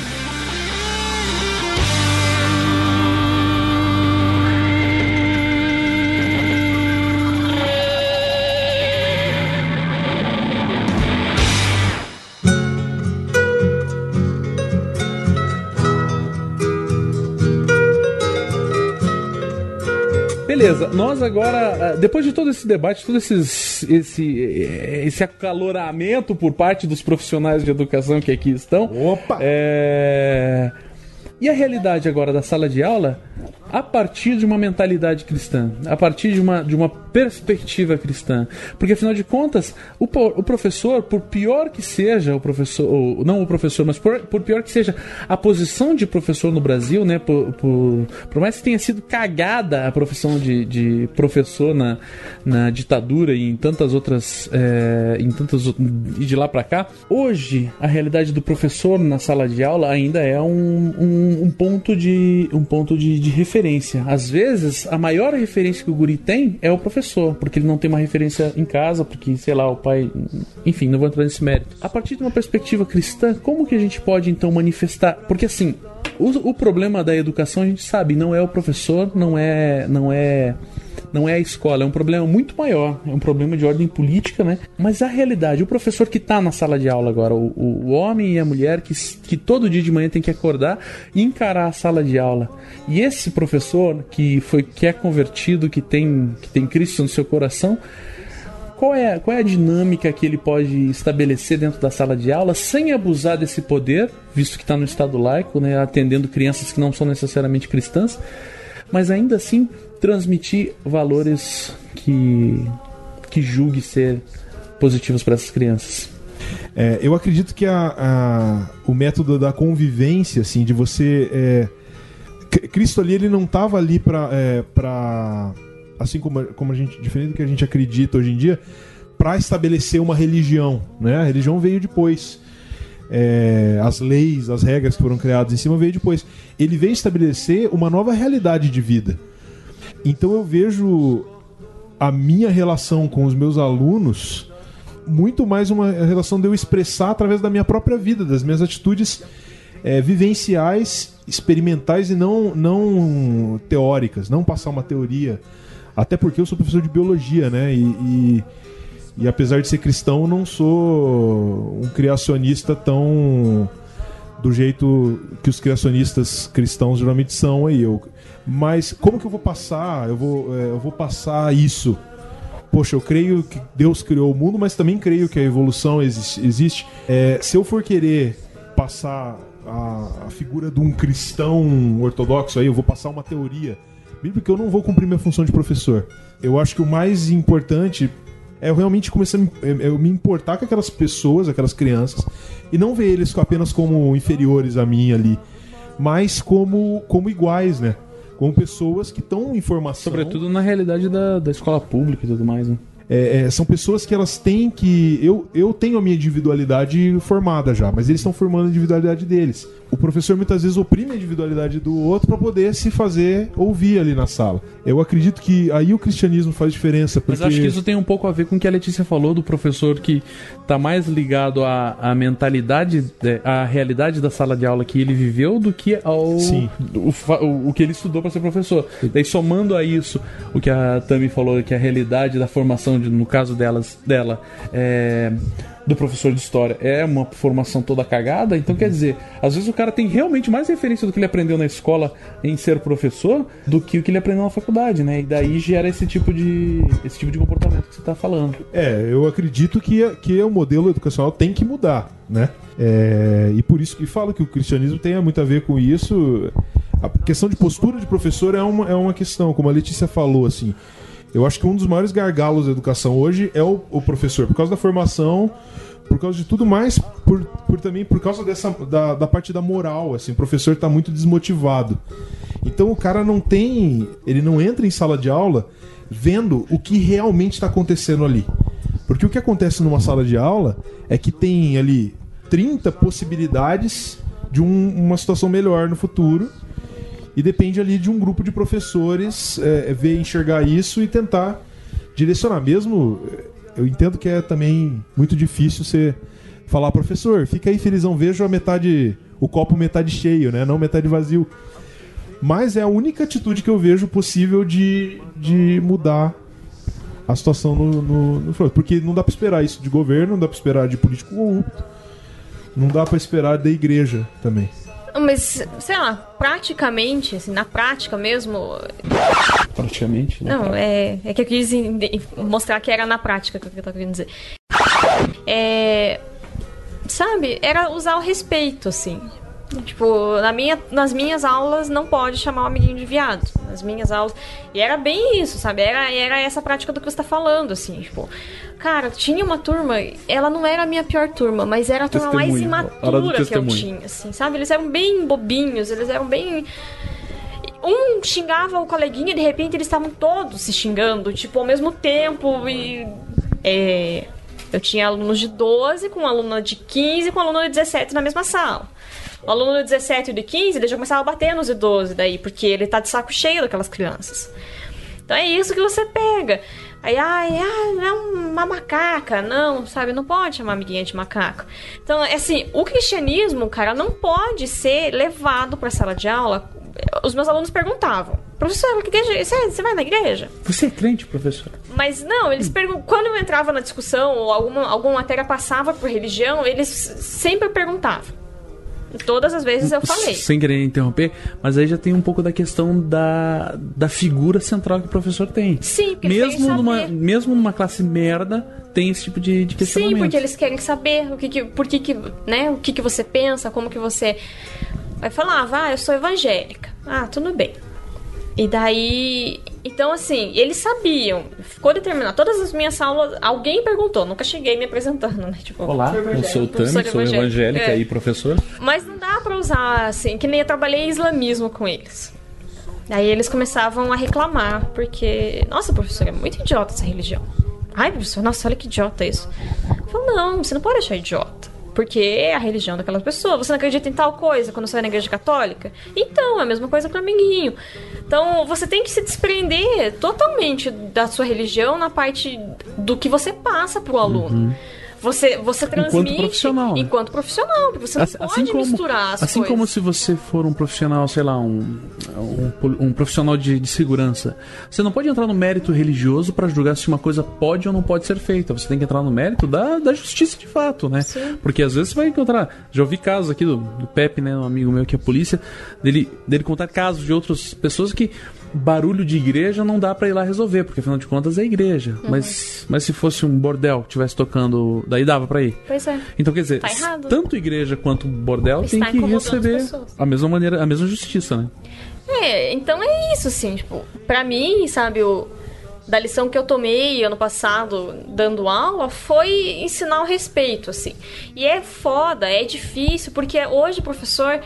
beleza, nós agora, ah, depois de todo esse debate, todo esses, esse, esse acaloramento por parte dos profissionais de educação que aqui estão. Opa! É... E a realidade agora da sala de aula a partir de uma mentalidade cristã, a partir de uma, de uma perspectiva cristã. Porque afinal de contas, o, o professor, por pior que seja o professor, ou, não o professor, mas por, por, pior que seja a posição de professor no Brasil, né? Por, por, por mais que tenha sido cagada a profissão de, de professor na, na ditadura e em tantas outras. É, em tantas e de lá para cá, hoje a realidade do professor na sala de aula ainda é um, um, um ponto de um ponto de, de referência. Às vezes, a maior referência que o guri tem é o professor, porque ele não tem uma referência em casa, porque, sei lá, o pai. Enfim, não vou entrar nesse mérito. A partir de uma perspectiva cristã, como que a gente pode então manifestar? Porque assim, o, o problema da educação a gente sabe, não é o professor, não é. não é não é a escola, é um problema muito maior, é um problema de ordem política, né? Mas a realidade, o professor que está na sala de aula agora, o, o, homem e a mulher que, que todo dia de manhã tem que acordar e encarar a sala de aula. E esse professor que foi que é convertido, que tem que tem Cristo no seu coração, qual é, qual é a dinâmica que ele pode estabelecer dentro da sala de aula sem abusar desse poder, visto que está no Estado laico, né, atendendo crianças que não são necessariamente cristãs, mas ainda assim transmitir valores que, que julgue ser positivos para essas crianças. É, eu acredito que a, a, o método da convivência, assim, de você. É, Cristo ali, ele não estava ali para. É, assim como, como a gente. Diferente do que a gente acredita hoje em dia, para estabelecer uma religião. Né? A religião veio depois. É, as leis, as regras que foram criadas em cima veio depois. Ele veio estabelecer uma nova realidade de vida. Então eu vejo a minha relação com os meus alunos muito mais uma relação de eu expressar através da minha própria vida, das minhas atitudes é, vivenciais, experimentais e não, não teóricas, não passar uma teoria. Até porque eu sou professor de biologia, né? E, e, e apesar de ser cristão, não sou um criacionista tão do jeito que os criacionistas cristãos geralmente são aí. Eu, mas como que eu vou passar? Eu vou, é, eu vou passar isso. Poxa, eu creio que Deus criou o mundo, mas também creio que a evolução existe. existe. É, se eu for querer passar a, a, figura de um cristão ortodoxo aí, eu vou passar uma teoria. Porque eu não vou cumprir minha função de professor. Eu acho que o mais importante eu realmente começar a é, eu me importar com aquelas pessoas, aquelas crianças, e não ver eles apenas como inferiores a mim ali, mas como, como iguais, né? com pessoas que estão em formação. Sobretudo na realidade da, da escola pública e tudo mais, né? É, é, são pessoas que elas têm que. Eu, eu tenho a minha individualidade formada já, mas eles estão formando a individualidade deles o professor muitas vezes oprime a individualidade do outro para poder se fazer ouvir ali na sala. Eu acredito que aí o cristianismo faz diferença. Porque... Mas acho que isso tem um pouco a ver com o que a Letícia falou do professor que está mais ligado à, à mentalidade, é, à realidade da sala de aula que ele viveu do que ao Sim. O, o, o que ele estudou para ser professor. Daí somando a isso o que a Tami falou, que a realidade da formação, no caso delas, dela, é do professor de história é uma formação toda cagada, então quer dizer, às vezes o cara tem realmente mais referência do que ele aprendeu na escola em ser professor do que o que ele aprendeu na faculdade, né? E daí gera esse tipo de esse tipo de comportamento que você está falando. É, eu acredito que, que o modelo educacional tem que mudar, né? É, e por isso que falo que o cristianismo tem muito a ver com isso. A questão de postura de professor é uma, é uma questão, como a Letícia falou, assim. Eu acho que um dos maiores gargalos da educação hoje é o, o professor, por causa da formação, por causa de tudo mais, por, por também por causa dessa da, da parte da moral, assim, o professor está muito desmotivado. Então o cara não tem, ele não entra em sala de aula vendo o que realmente está acontecendo ali. Porque o que acontece numa sala de aula é que tem ali 30 possibilidades de um, uma situação melhor no futuro e depende ali de um grupo de professores é, ver, enxergar isso e tentar direcionar. Mesmo, eu entendo que é também muito difícil você falar, professor, fica aí felizão, vejo a metade, o copo metade cheio, né? Não metade vazio. Mas é a única atitude que eu vejo possível de, de mudar a situação no, no, no Porque não dá para esperar isso de governo, não dá para esperar de político corrupto, não dá para esperar da igreja também. Mas, sei lá, praticamente, assim, na prática mesmo. Praticamente? Né? Não, é, é que eu quis mostrar que era na prática que eu tava querendo dizer. É. Sabe, era usar o respeito, assim. Tipo, na minha, nas minhas aulas não pode chamar o amiguinho de viado. Nas minhas aulas. E era bem isso, sabe? Era, era essa prática do que você tá falando, assim, tipo. Cara, tinha uma turma, ela não era a minha pior turma, mas era a turma mais imatura que eu tinha, assim, sabe? Eles eram bem bobinhos, eles eram bem. Um xingava o coleguinha e de repente eles estavam todos se xingando, tipo, ao mesmo tempo. E. É, eu tinha alunos de 12 com aluna de 15 com aluna de 17 na mesma sala. O aluno de 17 e de 15, ele já começava a bater nos de 12 daí, porque ele tá de saco cheio daquelas crianças. Então é isso que você pega. Aí, ai, ai, é uma macaca. Não, sabe, não pode chamar amiguinha de macaco. Então, é assim, o cristianismo, cara, não pode ser levado pra sala de aula. Os meus alunos perguntavam, professor, que igreja, você, você vai na igreja? Você é crente, professor? Mas não, eles perguntam. Quando eu entrava na discussão ou alguma, alguma matéria passava por religião, eles sempre perguntavam. Todas as vezes eu falei. Sem querer interromper, mas aí já tem um pouco da questão da, da figura central que o professor tem. Sim, porque mesmo numa, saber. mesmo numa classe merda, tem esse tipo de, de questionamento. Sim, porque eles querem saber o que, que por que, que né, o que, que você pensa, como que você. Aí falava, ah, eu sou evangélica. Ah, tudo bem. E daí. Então, assim, eles sabiam. Ficou determinado. Todas as minhas aulas, alguém perguntou, nunca cheguei me apresentando, né? Tipo, Olá, eu sou o Tami, sou evangélica É. e professor. Mas não dá pra usar assim, que nem eu trabalhei islamismo com eles. Aí eles começavam a reclamar, porque, nossa, professor, é muito idiota essa religião. Ai, professor, nossa, olha que idiota isso. Eu falo, não, você não pode achar idiota. Porque é a religião daquela pessoa. Você não acredita em tal coisa quando você vai na igreja católica? Então, é a mesma coisa para amiguinho. Então, você tem que se desprender totalmente da sua religião na parte do que você passa pro aluno. Você, você transmite profissional, né? enquanto profissional, porque você não Assim- pode como, misturar as assim coisas. como se você for um profissional, sei lá, um, um, um profissional de, de segurança, você não pode entrar no mérito religioso para julgar se uma coisa pode ou não pode ser feita. Você tem que entrar no mérito da, da justiça de fato, né? Porque às vezes você vai encontrar. Já ouvi casos aqui do, do Pepe, né, um amigo meu que é polícia, dele, dele contar casos de outras pessoas que barulho de igreja não dá pra ir lá resolver, porque afinal de contas é igreja. Uhum. Mas, mas se fosse um bordel que tivesse tocando, daí dava pra ir. Pois é. Então, quer dizer, Tá tanto igreja quanto bordel Está tem que receber a mesma maneira, a mesma justiça, né? É, então é isso, assim, tipo, pra mim, sabe, o, da lição que eu tomei ano passado dando aula foi ensinar o respeito, assim. E é foda, é difícil, porque hoje o professor.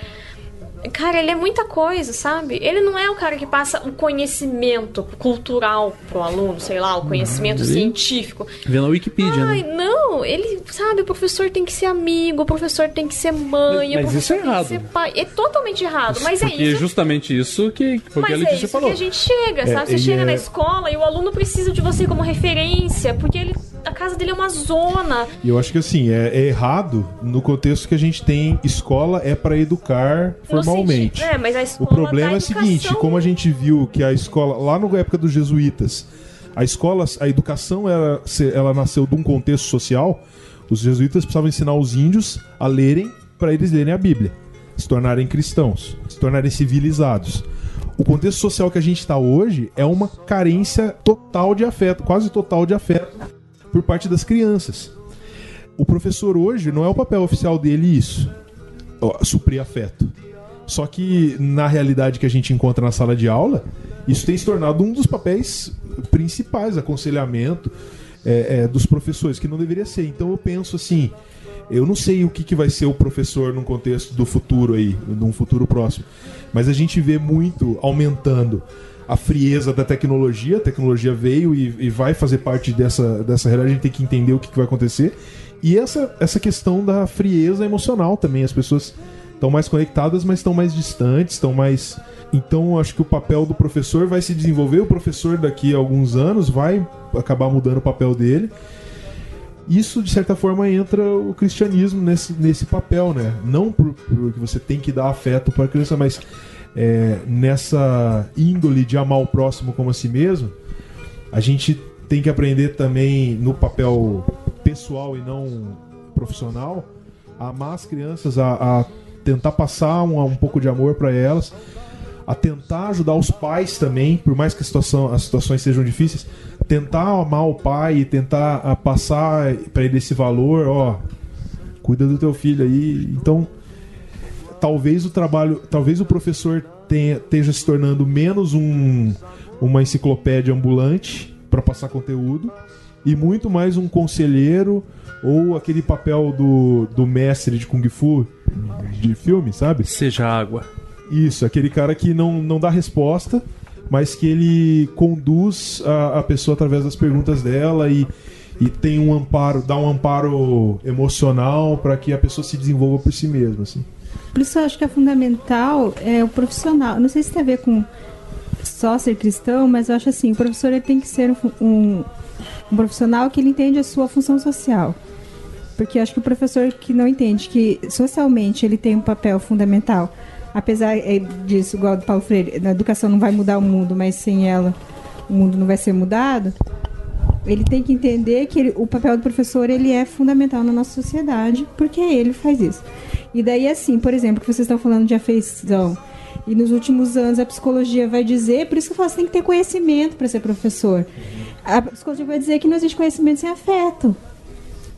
Cara, ele é muita coisa, sabe? Ele não é o cara que passa o conhecimento cultural pro aluno, sei lá, o conhecimento ele- científico. Vê na Wikipedia, Ai, né? não, ele, sabe, o professor tem que ser amigo, o professor tem que ser mãe, Mas- o mas isso é tem que errado. ser pai. É totalmente errado, mas é Porque isso justamente isso que foi o que a mas é Letícia isso falou. que a gente chega, sabe? Você chega é- na escola e o aluno precisa de você como referência, porque ele, a casa dele é uma zona. E eu acho que assim, é, é errado no contexto que a gente tem escola é para educar No formalmente. Sentido- é, mas O problema é o seguinte, como a gente viu que a escola, lá na época dos jesuítas, a escola, a educação, se- ela nasceu de um contexto social, os jesuítas precisavam ensinar os índios a lerem para eles lerem a Bíblia, se tornarem cristãos, se tornarem civilizados. O contexto social que a gente está hoje é uma carência total de afeto, quase total de afeto por parte das crianças. O professor hoje não é o papel oficial dele isso, ó, suprir afeto. Só que na realidade que a gente encontra na sala de aula, isso tem se tornado um dos papéis principais, aconselhamento é, é, dos professores, que não deveria ser. Então eu penso assim, eu não sei o que, que vai ser o professor num contexto do futuro aí, num futuro próximo, mas a gente vê muito aumentando a frieza da tecnologia, a tecnologia veio e, e vai fazer parte dessa, dessa realidade, a gente tem que entender o que, que vai acontecer. E essa, essa questão da frieza emocional também, as pessoas estão mais conectadas, mas estão mais distantes, estão mais. Então, acho que o papel do professor vai se desenvolver. O professor, daqui a alguns anos, vai acabar mudando o papel dele. Isso, de certa forma, entra o cristianismo nesse, nesse papel, né? Não por, por que você tem que dar afeto para a criança, mas é, nessa índole de amar o próximo como a si mesmo, a gente tem que aprender também no papel pessoal e não profissional a amar as crianças, a, a tentar passar um, um pouco de amor para elas, a tentar ajudar os pais também, por mais que a situação, as situações sejam difíceis, tentar amar o pai e tentar a, passar para ele esse valor, ó, cuida do teu filho aí. Então, talvez o trabalho, talvez o professor tenha, esteja se tornando menos um, uma enciclopédia ambulante para passar conteúdo e muito mais um conselheiro ou aquele papel do, do mestre de Kung Fu de filme, sabe? Seja água. Isso, aquele cara que não, não dá resposta, mas que ele conduz a, a pessoa através das perguntas dela e, e tem um amparo, dá um amparo emocional para que a pessoa se desenvolva por si mesma, assim. Por isso eu acho que é fundamental é o profissional. Não sei se tem a ver com só ser cristão, mas eu acho assim, o professor ele tem que ser um, um, um profissional que ele entende a sua função social. Porque acho que o professor que não entende que socialmente ele tem um papel fundamental, apesar é, disso, igual do Paulo Freire, a educação não vai mudar o mundo, mas sem ela o mundo não vai ser mudado. Ele tem que entender que ele, o papel do professor ele é fundamental na nossa sociedade, porque ele faz isso. E daí, assim, por exemplo, que vocês estão falando de afeição, e nos últimos anos a psicologia vai dizer, por isso que eu falo, você tem que ter conhecimento para ser professor. A psicologia vai dizer que não existe conhecimento sem afeto.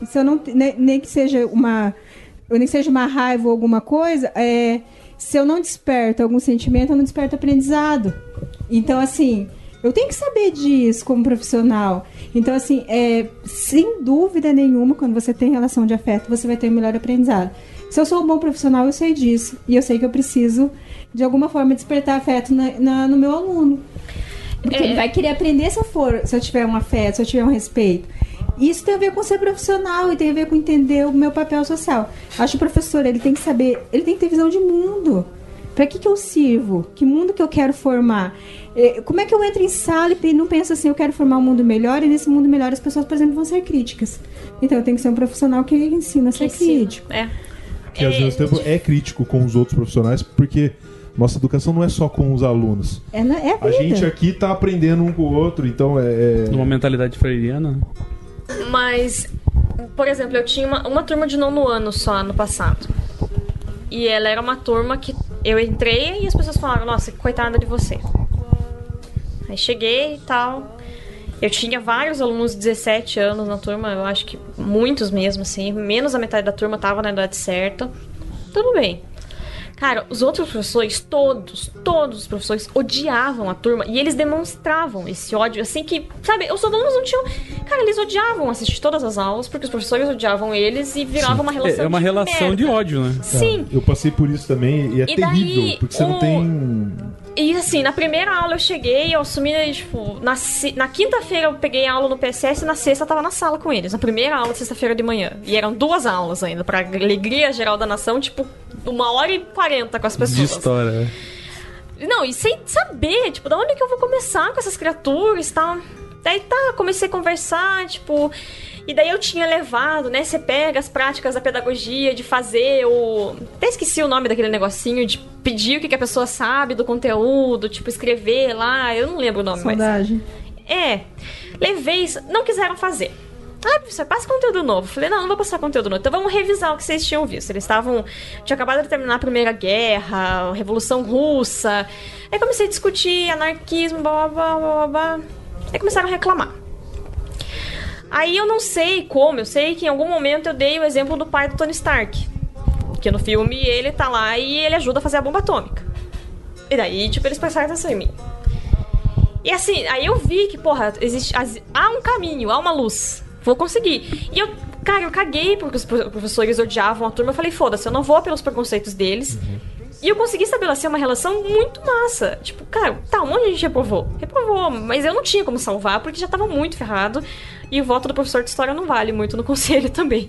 Se eu não, nem, nem que seja uma, nem que seja uma raiva ou alguma coisa, é, se eu não desperto algum sentimento, eu não desperto aprendizado. Então, assim, eu tenho que saber disso como profissional. Então, assim, é, sem dúvida nenhuma, quando você tem relação de afeto, você vai ter um melhor aprendizado. Se eu sou um bom profissional, eu sei disso. E eu sei que eu preciso, de alguma forma, despertar afeto na, na no meu aluno. Porque É. ele vai querer aprender se eu for, se eu tiver um afeto, se eu tiver um respeito. Isso tem a ver com ser profissional e tem a ver com entender o meu papel social. Acho que o professor, ele tem que saber, ele tem que ter visão de mundo. Para que, que eu sirvo? Que mundo que eu quero formar? Eh, Como é que eu entro em sala e não penso assim, eu quero formar um mundo melhor e nesse mundo melhor as pessoas, por exemplo, vão ser críticas. Então eu tenho que ser um profissional que ensina a ser ensina. crítico. É. Que ao mesmo tempo é crítico com os outros profissionais, porque nossa educação não é só com os alunos. É, na- é a A gente aqui tá aprendendo um com o outro, então é. é- Numa mentalidade freiriana. Mas, por exemplo, eu tinha uma, uma turma de nono ano só ano passado. E ela era uma turma que eu entrei e as pessoas falaram, nossa, coitada de você. Aí cheguei e tal. Eu tinha vários alunos de 17 anos na turma, eu acho que muitos mesmo, assim. Menos a metade da turma tava na idade certa. Tudo bem. Cara, os outros professores, todos, todos os professores odiavam a turma e eles demonstravam esse ódio, assim que, sabe, os alunos não tinham. Cara, eles odiavam assistir todas as aulas porque os professores odiavam eles e virava uma relação É, é uma de relação de merda. ódio, né? Sim. Eu passei por isso também e é E terrível, daí, porque você não o- tem. E assim, na primeira aula eu cheguei, eu assumi, tipo, na, na quinta-feira eu peguei aula no PSS e na sexta eu tava na sala com eles. Na primeira aula, sexta-feira de manhã. E eram duas aulas ainda, pra alegria geral da nação, tipo, uma hora e quarenta com as De pessoas. história. né? Não, e sem saber, tipo, da onde que eu vou começar com essas criaturas e tal. Daí tá, comecei a conversar, tipo. E daí eu tinha levado, né? Você pega as práticas da pedagogia, de fazer o. Até esqueci o nome daquele negocinho, de pedir o que que a pessoa sabe do conteúdo, tipo, escrever lá. Eu não lembro o nome, mas. Saudade. É. Levei isso. Não quiseram fazer. Ah, professor, passa conteúdo novo. Falei, não, não vou passar conteúdo novo. Então vamos revisar o que vocês tinham visto. Eles estavam. Tinha acabado de terminar a Primeira Guerra, a Revolução Russa. Aí comecei a discutir anarquismo, blá blá blá blá blá. Aí começaram a reclamar. Aí eu não sei como, eu sei que em algum momento eu dei o exemplo do pai do Tony Stark. Que no filme ele tá lá e ele ajuda a fazer a bomba atômica. E daí, tipo, eles prestaram atenção em mim. E assim, aí eu vi que, porra, existe, há um caminho, há uma luz. Vou conseguir. E eu, cara, eu caguei porque os pro- professores odiavam a turma. Eu falei, foda-se, eu não vou pelos preconceitos deles. E eu consegui estabelecer uma relação muito massa. Tipo, cara, tá, um monte gente reprovou. Reprovou, mas eu não tinha como salvar porque já tava muito ferrado. E o voto do professor de história não vale muito no conselho também.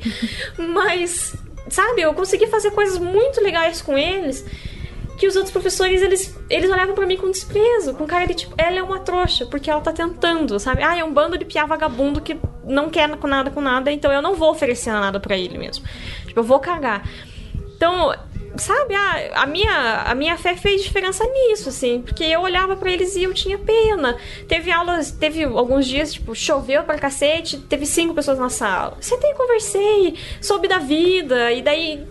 mas, sabe, eu consegui fazer coisas muito legais com eles que os outros professores, eles, eles olhavam pra mim com desprezo, com cara de tipo, ela é uma trouxa, porque ela tá tentando, sabe? Ah, é um bando de piá vagabundo que não quer com nada com nada, então eu não vou oferecer nada pra ele mesmo. Tipo, eu vou cagar. Então, sabe, a, a, minha, a minha fé fez diferença nisso, assim, porque eu olhava pra eles e eu tinha pena. Teve aulas, teve alguns dias, tipo, choveu pra cacete, teve cinco pessoas na sala. Sentei e conversei, soube da vida, e daí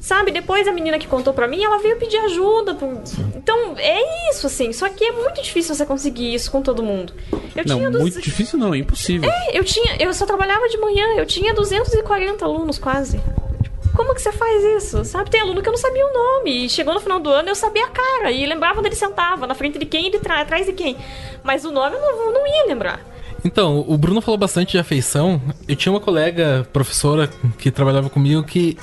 Sabe, depois a menina que contou pra mim, ela veio pedir ajuda. pro- Então, é isso, assim. Só que é muito difícil você conseguir isso com todo mundo. Eu Não, tinha dos- muito difícil não, é impossível. É, eu tinha. Eu só trabalhava de manhã, eu tinha 240 alunos quase. Como que você faz isso? Sabe, tem aluno que eu não sabia o nome. E chegou no final do ano eu sabia a cara. E lembrava onde ele sentava, na frente de quem ele tra atrás de quem. Mas o nome eu não, não ia lembrar. Então, o Bruno falou bastante de afeição. Eu tinha uma colega, professora, que trabalhava comigo, que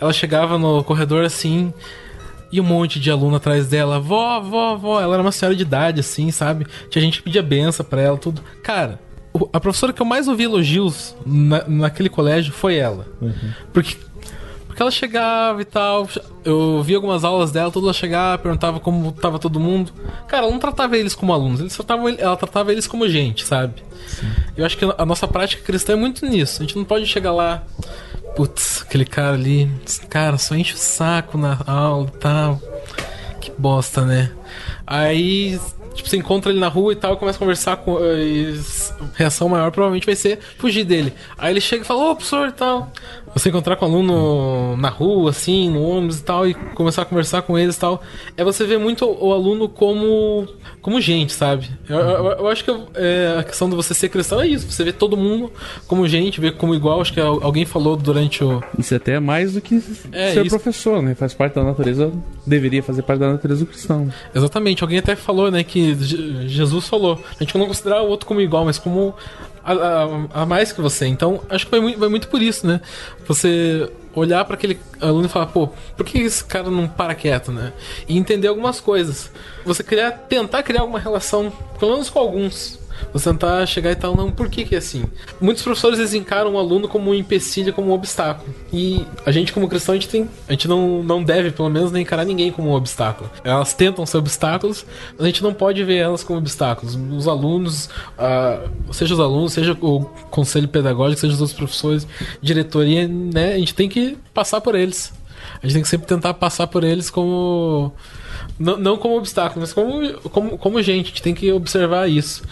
ela chegava no corredor assim. E um monte de aluno atrás dela, vó, vó, vó. Ela era uma senhora de idade, assim, sabe? Tinha gente que pedia benção pra ela, tudo. Cara, a professora que eu mais ouvi elogios na- naquele colégio foi ela. Porque porque ela chegava e tal. Eu vi algumas aulas dela, toda ela chegava, perguntava como tava todo mundo. Cara, ela não tratava eles como alunos, eles tratavam, ela tratava eles como gente, sabe? Eu acho que a nossa prática cristã é muito nisso. A gente não pode chegar lá, putz, aquele cara ali, cara, só enche o saco na aula e tal. Que bosta, né? Aí, tipo, você encontra ele na rua e tal, começa a conversar com. e a reação maior provavelmente vai ser fugir dele. Aí ele chega e fala, ô, professor e tal. Você encontrar com um aluno na rua, assim, no ônibus e tal, e começar a conversar com eles e tal, é você ver muito o aluno como, como gente, sabe? Eu, eu- eu acho que é, a questão de você ser cristão é isso, você vê todo mundo como gente, ver como igual, acho que al- alguém falou durante o. Isso até é mais do que É, ser isso. professor, né? Faz parte da natureza, deveria fazer parte da natureza do cristão. Exatamente, alguém até falou, né, que Je- Jesus falou. A gente não considerar o outro como igual, mas como a, a- a mais que você. Então, acho que vai muito, vai muito por isso, né? Você olhar para aquele aluno e falar, pô, por que esse cara não para quieto, né? E entender algumas coisas. Você criar, tentar criar alguma relação, pelo menos com alguns. Você tentar chegar e tal, não, por que que é assim? Muitos professores eles encaram o aluno como um empecilho, como um obstáculo. E a gente, como cristão, a gente, tem, a gente não, não deve, pelo menos, nem encarar ninguém como um obstáculo. Elas tentam ser obstáculos, mas a gente não pode ver elas como obstáculos. Os alunos, seja os alunos, seja o conselho pedagógico, seja os outros professores, diretoria, né? A gente tem que passar por eles. A gente tem que sempre tentar passar por eles como. Não, não como obstáculo, mas como, como, como gente. A gente tem que observar isso.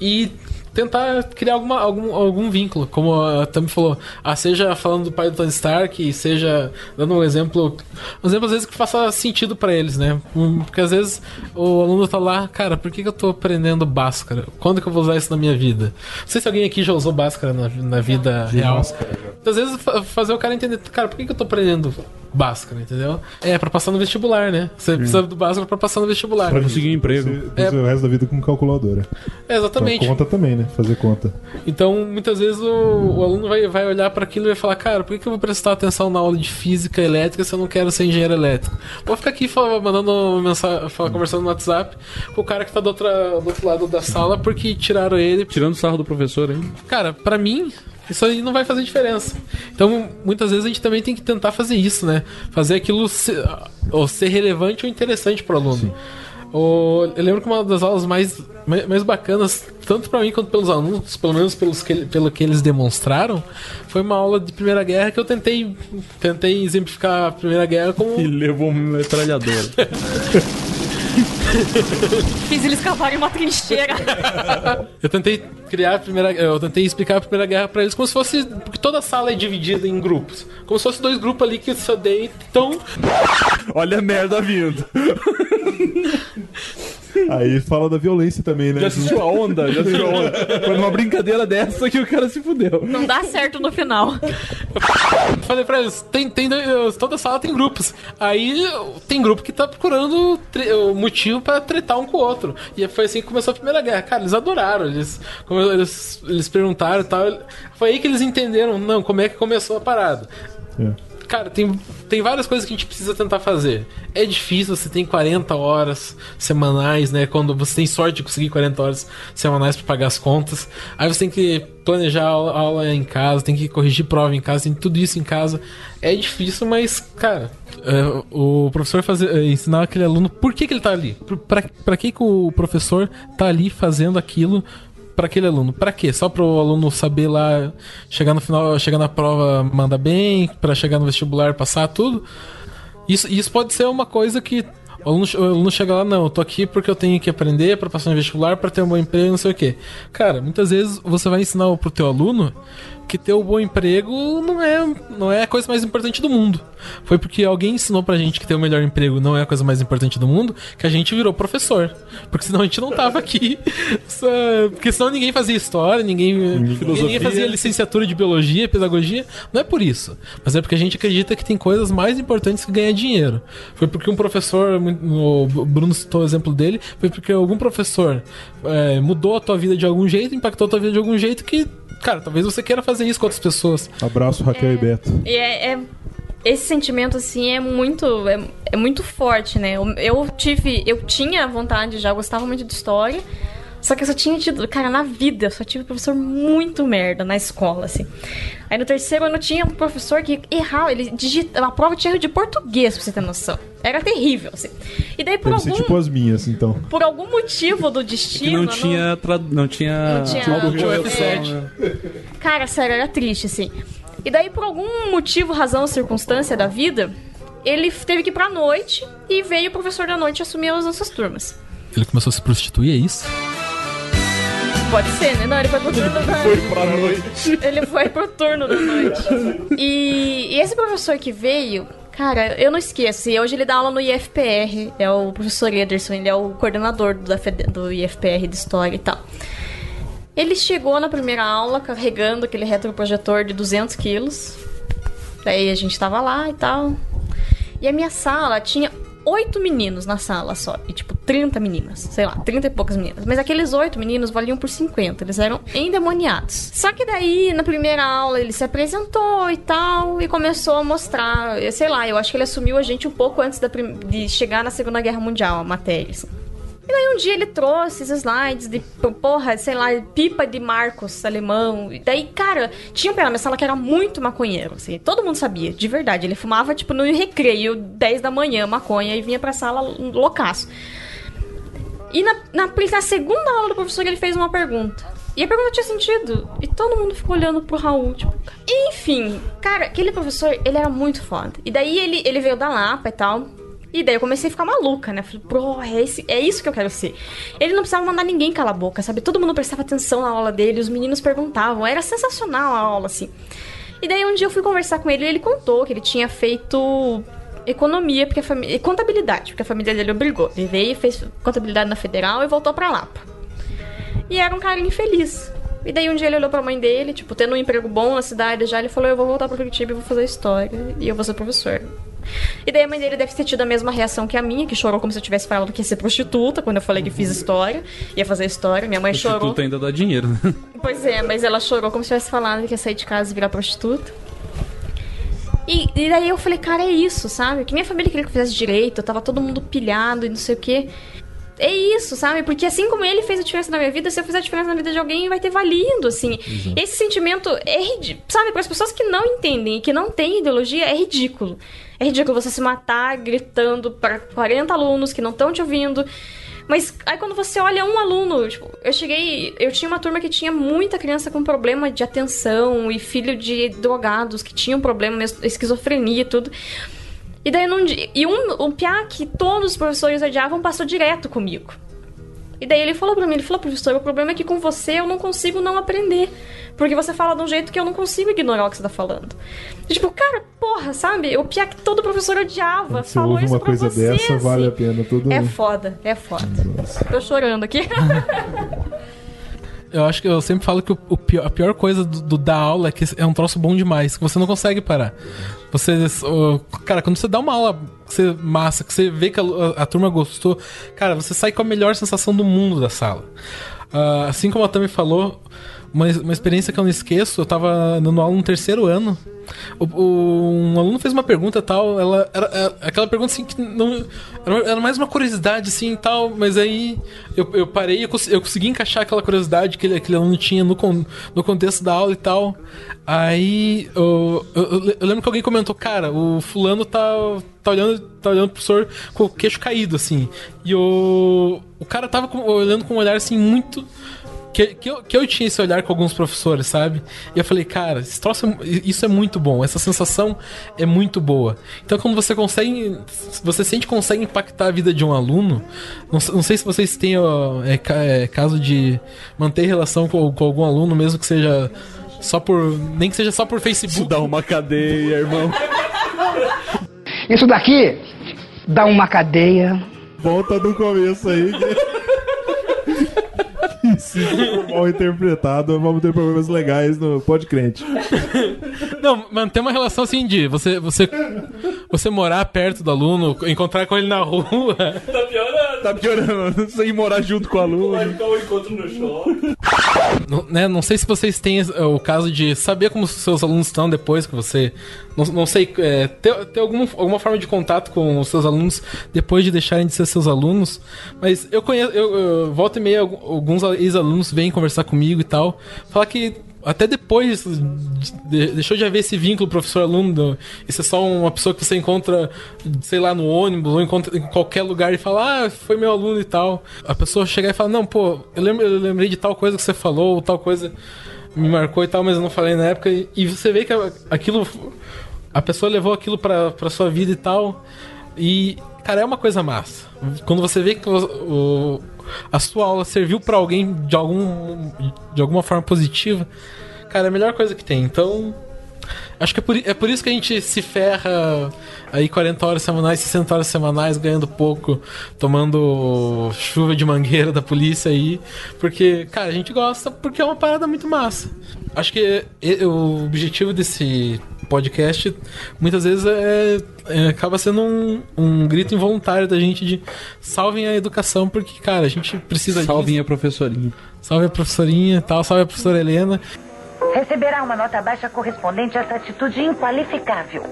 E tentar criar alguma, algum, algum vínculo. Como a Tami falou, ah, seja falando do pai do Tony Stark, seja dando um exemplo. Um exemplo às vezes que faça sentido pra eles, né? Hum, Porque às vezes o aluno tá lá, cara, por que, que eu tô aprendendo Bhaskara? Quando que eu vou usar isso na minha vida? Não sei se alguém aqui já usou Bhaskara na, na vida real. Às vezes fa- fazer o cara entender, cara, por que, que eu tô aprendendo Bhaskara, entendeu? É, pra passar no vestibular, né? Você precisa do Bhaskara pra passar no vestibular. Pra conseguir um emprego. Você usa o resto da vida com calculadora. É, exatamente. Pra conta também, né? Fazer conta. Então, muitas vezes o, o aluno vai, vai olhar para aquilo e vai falar: Cara, por que, que eu vou prestar atenção na aula de física elétrica se eu não quero ser engenheiro elétrico? Vou ficar aqui fala- mandando mensagem, fala- conversando no WhatsApp com o cara que tá do, outra, do outro lado da sala porque tiraram ele. Tirando o sarro do professor aí. Cara, pra mim, isso aí não vai fazer diferença. Então, muitas vezes a gente também tem que tentar fazer isso, né? Fazer aquilo ser, ou ser relevante ou interessante pro aluno. O- eu lembro que uma das aulas mais, mais, bacanas, tanto pra mim quanto pelos alunos, pelo menos pelos que, pelo que eles demonstraram, foi uma aula de Primeira Guerra que eu tentei, tentei exemplificar a Primeira Guerra como. E levou uma metralhadora. Fiz eles cavarem uma trincheira. Eu tentei criar a primeira, eu tentei explicar a primeira guerra pra eles como se fosse porque toda a sala é dividida em grupos, como se fosse dois grupos ali que se odeiam, então Olha a merda vindo. Aí fala da violência também, né? Já assistiu a onda? Já assistiu a onda? Foi numa brincadeira dessa que o cara se fudeu. Não dá certo no final. falei pra eles, tem, tem toda sala tem grupos. Aí tem grupo que tá procurando motivo pra tretar um com o outro. E foi assim que começou a Primeira Guerra. Cara, eles adoraram, eles como eles, eles perguntaram e tal. Foi aí que eles entenderam, não, como é que começou a parada. É. Cara, tem, tem várias coisas que a gente precisa tentar fazer. É difícil, você tem 40 horas semanais, né? Quando você tem sorte de conseguir 40 horas semanais para pagar as contas. Aí você tem que planejar a aula, aula em casa, tem que corrigir prova em casa, tem tudo isso em casa. É difícil, mas, cara, é, o professor fazer, é, ensinar aquele aluno por que, que ele tá ali. Pra, pra que, que o professor tá ali fazendo aquilo para aquele aluno. Para quê? Só para o aluno saber lá, chegar no final, chegar na prova, manda bem, para chegar no vestibular, passar tudo. Isso, isso pode ser uma coisa que o aluno, o aluno chega lá, não, eu tô aqui porque eu tenho que aprender para passar no vestibular, para ter um bom emprego, não sei o quê. Cara, muitas vezes você vai ensinar pro teu aluno que ter um bom emprego não é, não é a coisa mais importante do mundo. Foi porque alguém ensinou pra gente que ter o melhor emprego não é a coisa mais importante do mundo, que a gente virou professor. Porque senão a gente não tava aqui. Porque senão ninguém fazia história, ninguém, ninguém fazia licenciatura de biologia, pedagogia. Não é por isso. Mas é porque a gente acredita que tem coisas mais importantes que ganhar dinheiro. Foi porque um professor, o Bruno citou o exemplo dele, foi porque algum professor é, mudou a tua vida de algum jeito, impactou a tua vida de algum jeito que, cara, talvez você queira fazer isso com outras pessoas. Abraço, Raquel e Beto. E é, é- esse sentimento assim é muito é, é muito forte, né? Eu, eu tive, eu tinha vontade já, eu gostava muito de história. Só que eu só tinha tido, cara, na vida, eu só tive professor muito merda na escola, assim. Aí no terceiro ano tinha um professor que errava, ele digitava a prova de erro de português, pra você ter noção. Era terrível, assim. E daí por Deve ser algum, tipo as minhas, então. por algum motivo do Que destino. não tinha, tra... não tinha. Não tinha- Tipo, Tinha o F7. Cara, sério, era triste, assim. E daí, por algum motivo, razão, circunstância da vida, ele teve que ir pra noite e veio o professor da noite assumir as nossas turmas. Ele começou a se prostituir, é isso? Pode ser, né? Não, ele foi pro turno da Foi pra noite. Ele foi pro turno da noite. E, e esse professor que veio, cara, eu não esqueço. E hoje ele dá aula no IFPR. É o professor Ederson, ele é o coordenador da do IFPR de História e tal. Ele chegou na primeira aula carregando aquele retroprojetor de 200 quilos. Daí a gente tava lá e tal. E a minha sala tinha oito meninos na sala só. E tipo, 30 meninas. Sei lá, 30 e poucas meninas. Mas aqueles oito meninos valiam por 50. Eles eram endemoniados. Só que daí, na primeira aula, ele se apresentou e tal. E começou a mostrar. Sei lá, eu acho que ele assumiu a gente um pouco antes da de chegar na Segunda Guerra Mundial, a matéria. assim. E daí um dia ele trouxe esses slides de, porra, sei lá, pipa de Marcos alemão. E daí, cara, tinha um pé na minha sala que era muito maconheiro, assim. Todo mundo sabia, de verdade. Ele fumava, tipo, no recreio, 10 da manhã, maconha, e vinha pra sala loucaço. E na, na, na segunda aula do professor ele fez uma pergunta. E a pergunta tinha sentido. E todo mundo ficou olhando pro Raul, tipo... Enfim, cara, aquele professor, ele era muito foda. E daí ele, ele veio da Lapa e tal... E daí eu comecei a ficar maluca, né? Falei, bro, é, esse, é isso que eu quero ser. Ele não precisava mandar ninguém calar a boca, sabe? Todo mundo prestava atenção na aula dele, os meninos perguntavam. Era sensacional a aula, assim. E daí um dia eu fui conversar com ele e ele contou que ele tinha feito economia, porque a família. contabilidade, porque a família dele obrigou. Ele veio, fez contabilidade na federal e voltou pra Lapa. E era um cara infeliz. E daí um dia ele olhou pra mãe dele, tipo, tendo um emprego bom na cidade já, ele falou, eu vou voltar pra Curitiba e vou fazer história. E eu vou ser professor. E daí a mãe dele deve ter tido a mesma reação que a minha, que chorou como se eu tivesse falado que ia ser prostituta, quando eu falei que fiz história, ia fazer história. Minha mãe chorou. Prostituta ainda dá dinheiro, né? Pois é, mas ela chorou como se tivesse falado que ia sair de casa e virar prostituta. E, e daí eu falei, cara, é isso, sabe? Que minha família queria que eu fizesse direito, tava todo mundo pilhado e não sei o quê. É isso, sabe? Porque assim como ele fez a diferença na minha vida, se eu fizer a diferença na vida de alguém, vai ter valido, assim. Esse sentimento é ridículo. Sabe, para as pessoas que não entendem e que não têm ideologia, é ridículo. É ridículo você se matar gritando para 40 alunos que não estão te ouvindo. Mas aí quando você olha um aluno, tipo, eu cheguei. Eu tinha uma turma que tinha muita criança com problema de atenção e filho de drogados que tinham problema, mesmo, esquizofrenia e tudo. E daí num dia. E um, um piá que todos os professores odiavam passou direto comigo. E daí ele falou pra mim, ele falou, professor, o problema é que com você eu não consigo não aprender. Porque você fala de um jeito que eu não consigo ignorar o que você tá falando. E, tipo, cara, porra, sabe? O piá que todo professor odiava Você falou ouve isso uma pra coisa você, dessa, vale a assim. pena. Todo... É foda, é foda. Tô chorando aqui. Eu acho que eu sempre falo que o, o pior- a pior coisa do, do dar aula é que é um troço bom demais, que você não consegue parar. Você, cara, quando você dá uma aula você, massa, que você vê que a, a- a turma gostou, cara, você sai com a melhor sensação do mundo da sala. Ah, assim como a Tami falou, uma, uma experiência que eu não esqueço, eu tava dando aula no terceiro ano. O, o- um aluno fez uma pergunta tal, ela era, era aquela pergunta assim que não. Era, era mais uma curiosidade assim tal, mas aí eu, eu parei eu, eu consegui encaixar aquela curiosidade que ele- aquele aluno tinha no, con- no contexto da aula e tal. Aí eu- eu- eu lembro que alguém comentou, cara, o fulano tá, tá olhando tá olhando pro professor com o queixo caído, assim. E o, o cara tava com- olhando com um olhar assim muito que, que, eu, que eu tinha esse olhar com alguns professores, sabe? E eu falei, cara, esse troço é- isso é muito bom, essa sensação é muito boa. Então, quando você consegue, você sente que consegue impactar a vida de um aluno, não, não sei se vocês têm ó, é, é, caso de manter relação com, com algum aluno, mesmo que seja só por. nem que seja só por Facebook. Dá uma cadeia, irmão. Isso daqui dá uma cadeia. Volta do começo aí. Se for mal interpretado, vamos ter problemas legais no Pode Crente. Não, manter uma relação assim de você, você, você morar perto do aluno, encontrar com ele na rua. Tá piorando. Tá piorando. Você ir morar junto com o aluno. Marcar um encontro no shopping. Não, né, não sei se vocês têm eh, o caso de saber como os seus alunos estão depois que você. Não, não sei, é, ter, ter alguma, alguma forma de contato com os seus alunos depois de deixarem de ser seus alunos. Mas eu conheço, eu, eu volta e meia, alguns ex-alunos vêm conversar comigo e tal. Falar que até depois de, deixou de haver esse vínculo professor-aluno. Isso é só uma pessoa que você encontra, sei lá, no ônibus ou encontra em qualquer lugar e fala, ah, foi meu aluno e tal. A pessoa chegar e falar, não, pô, eu, eu lembrei de tal coisa que você falou, ou tal coisa me marcou e tal, mas eu não falei na época. E você vê que aquilo. A pessoa levou aquilo pra, pra sua vida e tal. E, cara, é uma coisa massa. Quando você vê que o a sua aula serviu para alguém de, algum, de alguma forma positiva, cara, é a melhor coisa que tem. Então, acho que é por, é por isso que a gente se ferra aí 40 horas semanais, 60 horas semanais, ganhando pouco, tomando chuva de mangueira da polícia aí. Porque, cara, a gente gosta porque é uma parada muito massa. Acho que o objetivo desse podcast muitas vezes é, é, acaba sendo um, um grito involuntário da gente de salvem a educação, porque, cara, a gente precisa Salvem disso. a professorinha. Salve a professorinha e tal, salve a professora Helena. Receberá uma nota baixa correspondente a essa atitude inqualificável.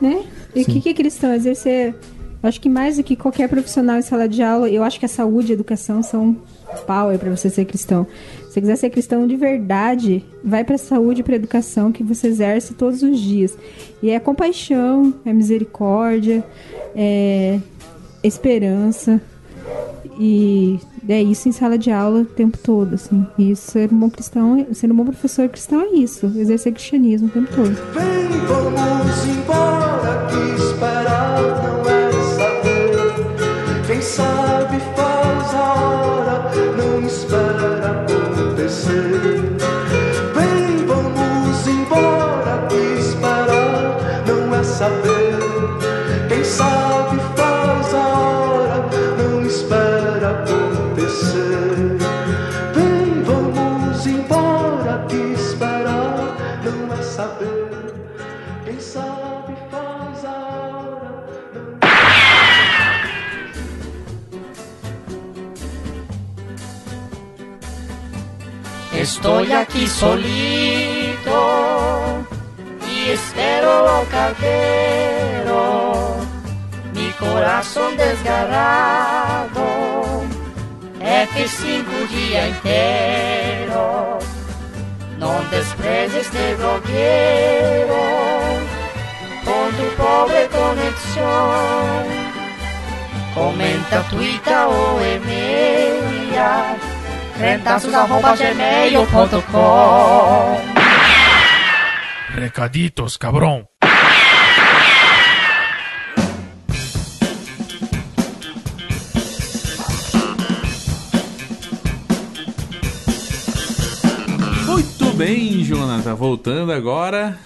Né? E o que, que é cristão? Exercer. Acho que mais do que qualquer profissional em sala de aula, eu acho que a saúde e a educação são power para você ser cristão. Se você quiser ser cristão de verdade, vai para a saúde para educação que você exerce todos os dias. E é compaixão, é misericórdia, é esperança. E é isso em sala de aula o tempo todo, assim. E ser um bom cristão, ser um bom professor cristão é isso, exercer cristianismo o tempo todo. Vem, vamos embora, que esperar não é saber. Quem sabe faz a hora, espera acontecer. Estoy aquí solito y espero cartero, mi corazón desgarrado, F5 día entero, no desprecies este blogueiro con tu pobre conexión, comenta, tuita o e-mail crentaços.gmail.com Recaditos, cabrón. Muito bem, Jonathan. Voltando agora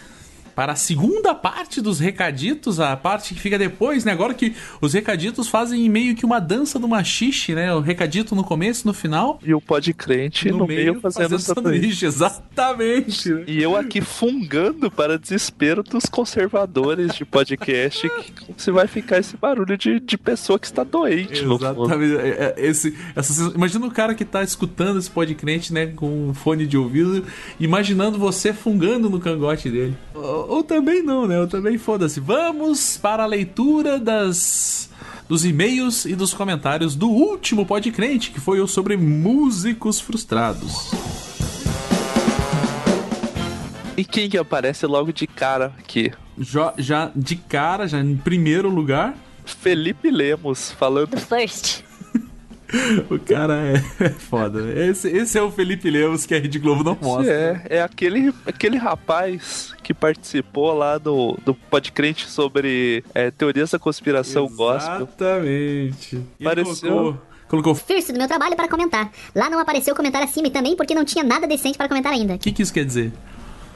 para a segunda parte dos recaditos, a parte que fica depois, né? Agora que os recaditos fazem meio que uma dança do machixe, né? O recadito no começo, no final. E o pode crente no, meio, fazendo, sanduíche. Exatamente. né? E eu aqui fungando para desespero dos conservadores de podcast que você vai ficar esse barulho de, de pessoa que está doente. no. Exatamente. É, é, Esse, essa, imagina o cara que tá escutando esse podcast, né, com um fone de ouvido, imaginando você fungando no cangote dele. Ou, ou também não, né? Ou também foda-se. Vamos para a leitura das dos e-mails e dos comentários do último podcast, que foi o sobre músicos frustrados. E quem que aparece logo de cara aqui? Já, já de cara, já em primeiro lugar, Felipe Lemos falando. First. o cara é foda. né? Esse, esse é o Felipe Lemos que a Rede Globo não mostra. É, é aquele, aquele rapaz que participou lá do, do podcrente sobre é, teorias da conspiração gospel. Exatamente. E ele Pareceu- Colocou, colocou o First do meu trabalho para comentar. Lá não apareceu comentário acima e também porque não tinha nada decente para comentar ainda. que, que isso quer dizer?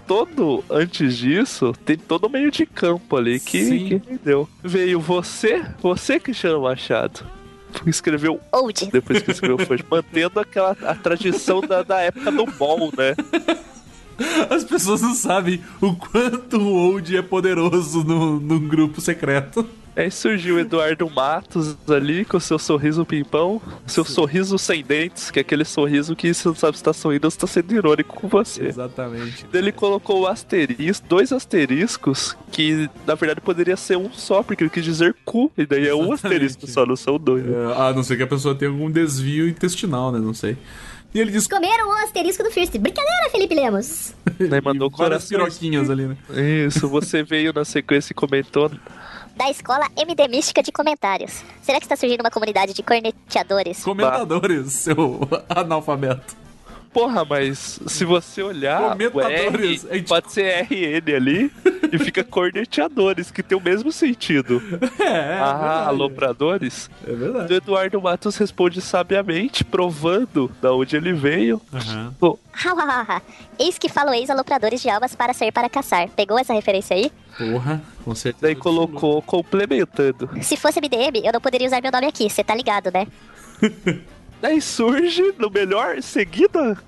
todo, antes disso, tem todo o meio de campo ali que, Sim. que. Veio você, você, Cristiano Machado. Escreveu Old. depois que escreveu foi mantendo aquela a tradição da, da época do ball, né? As pessoas não sabem o quanto o Old é poderoso no, num grupo secreto. Aí surgiu o Eduardo Matos ali com seu sorriso pimpão, seu sorriso sem dentes, que é aquele sorriso que você não sabe se tá sorrindo ou se tá sendo irônico com você. Exatamente. Ele colocou o asterisco, dois asteriscos, que na verdade poderia ser um só, porque ele quis dizer cu, e daí é um asterisco só, não são dois. É, a não ser que a pessoa tenha algum desvio intestinal, né? Não sei. E ele diz Comeram o asterisco do First. Brincadeira, Felipe Lemos. Daí mandou várias corações. piroquinhas ali, né? Isso, você veio na sequência e comentou. Da escola MD Mística de Comentários. Será que está surgindo uma comunidade de corneteadores? Comentadores, seu analfabeto. Porra, mas se você olhar, o R Comentadores, é pode ser RN ali e fica corneteadores, que tem o mesmo sentido. É, ah, verdade. alopradores. É verdade. O Eduardo Matos responde sabiamente, provando da onde ele veio. Hahaha. Eis que falo ex-alopradores de almas para sair para caçar. Pegou essa referência aí? Porra, com certeza. daí colocou complementando. Se fosse MDM, eu não poderia usar meu nome aqui, você tá ligado, né? Daí surge, no melhor, seguida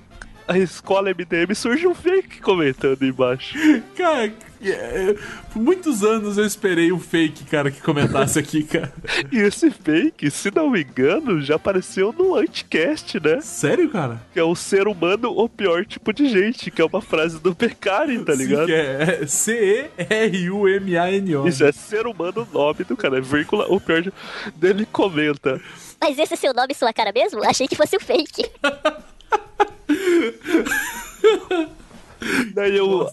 a escola MDM, surge um fake comentando embaixo. Cara, é, por muitos anos eu esperei um fake, cara, que comentasse aqui, cara. E esse fake, se não me engano, já apareceu no Anticast, né? Sério, cara? Que é o ser humano o pior tipo de gente, que é uma frase do Pecari, tá ligado? Sim, que é C-E-R-U-M-A-N-O. Isso é ser humano nome do cara, é vírgula o pior de... Dele comenta. Mas esse é seu nome e sua cara mesmo? Achei que fosse o fake. Daí eu,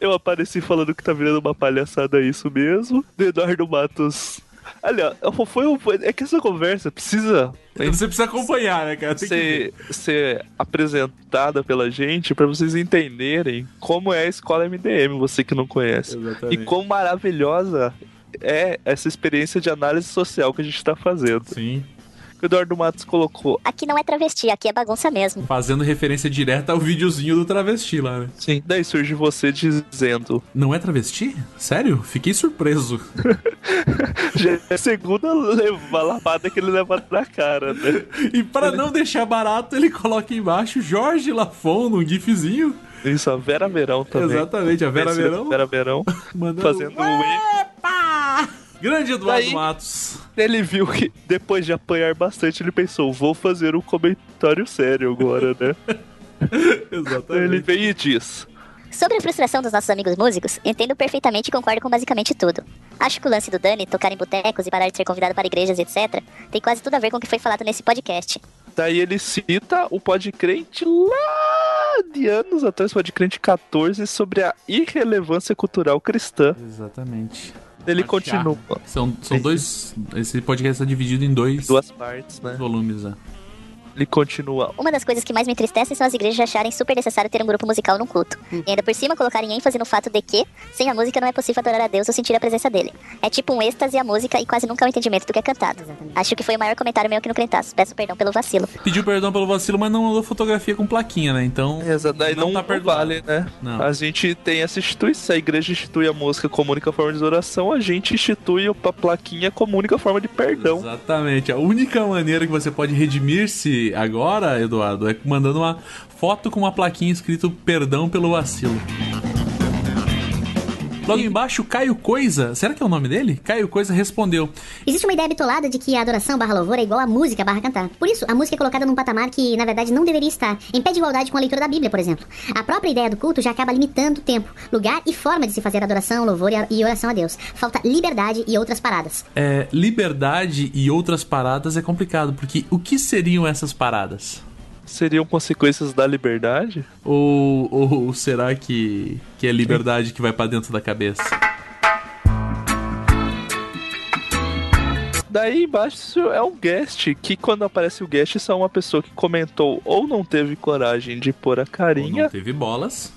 eu apareci falando que tá virando uma palhaçada isso mesmo. Do Eduardo Matos. Aliás, foi, um- é que essa conversa precisa Você precisa acompanhar, né, cara? Tem que ver. ser, ser apresentada pela gente pra vocês entenderem como é a escola MDM, você que não conhece. Exatamente. E quão maravilhosa é essa experiência de análise social que a gente tá fazendo. Sim. O Eduardo Matos colocou. Aqui não é travesti, aqui é bagunça mesmo. Fazendo referência direta ao videozinho do travesti lá, né? Sim, daí surge você dizendo. Não é travesti? Sério? Fiquei surpreso. Já é a segunda leva- lavada que ele leva na cara, né? E para não deixar barato, ele coloca embaixo Jorge Lafon num gifzinho. Isso, a Vera Verão também. Exatamente, a Vera Verão. Vera Verão Mandando fazendo um Grande Eduardo Daí- Matos. Ele viu que depois de apanhar bastante, ele pensou: vou fazer um comentário sério agora, né? Exatamente. Ele vem e diz: Sobre a frustração dos nossos amigos músicos, entendo perfeitamente e concordo com basicamente tudo. Acho que o lance do Dani tocar em botecos e parar de ser convidado para igrejas, etc., tem quase tudo a ver com o que foi falado nesse podcast. Daí ele cita o podcrente lá de anos atrás, podcrente 14, sobre a irrelevância cultural cristã. Exatamente. Ele continua. São, são dois. Esse podcast está dividido em dois Duas partes, né? volumes, né? Ele continua. Uma das coisas que mais me entristecem são as igrejas acharem super necessário ter um grupo musical num culto. E ainda por cima colocarem ênfase no fato de que, sem a música, não é possível adorar a Deus ou sentir a presença dele. É tipo um êxtase a música e quase nunca o entendimento do que é cantado. Acho que foi o maior comentário meu aqui no Crentaço. Peço perdão pelo vacilo. Pediu perdão pelo vacilo, mas não mandou fotografia com plaquinha, né? Então. Exato, daí não, tá não perdoado. vale, né? Não. A gente tem essa instituição, a igreja institui a música como única forma de adoração, a gente institui a plaquinha como única forma de perdão. Exatamente. A única maneira que você pode redimir-se agora, Eduardo, é mandando uma foto com uma plaquinha escrito perdão pelo vacilo. Logo embaixo, Caio Coisa, será que é o nome dele? Caio Coisa respondeu: Existe uma ideia bitolada de que a adoração barra louvor é igual a música barra cantar. Por isso, a música é colocada num patamar que, na verdade, não deveria estar. Em pé de igualdade com a leitura da Bíblia, por exemplo. A própria ideia do culto já acaba limitando o tempo, lugar e forma de se fazer adoração, louvor e oração a Deus. Falta liberdade e outras paradas. é, liberdade e outras paradas é complicado, porque o que seriam essas paradas? Seriam consequências da liberdade? Ou, ou será que, que é liberdade que vai pra dentro da cabeça? Daí embaixo é um guest, que quando aparece o guest, isso é uma pessoa que comentou ou não teve coragem de pôr a Ou carinha, não teve bolas?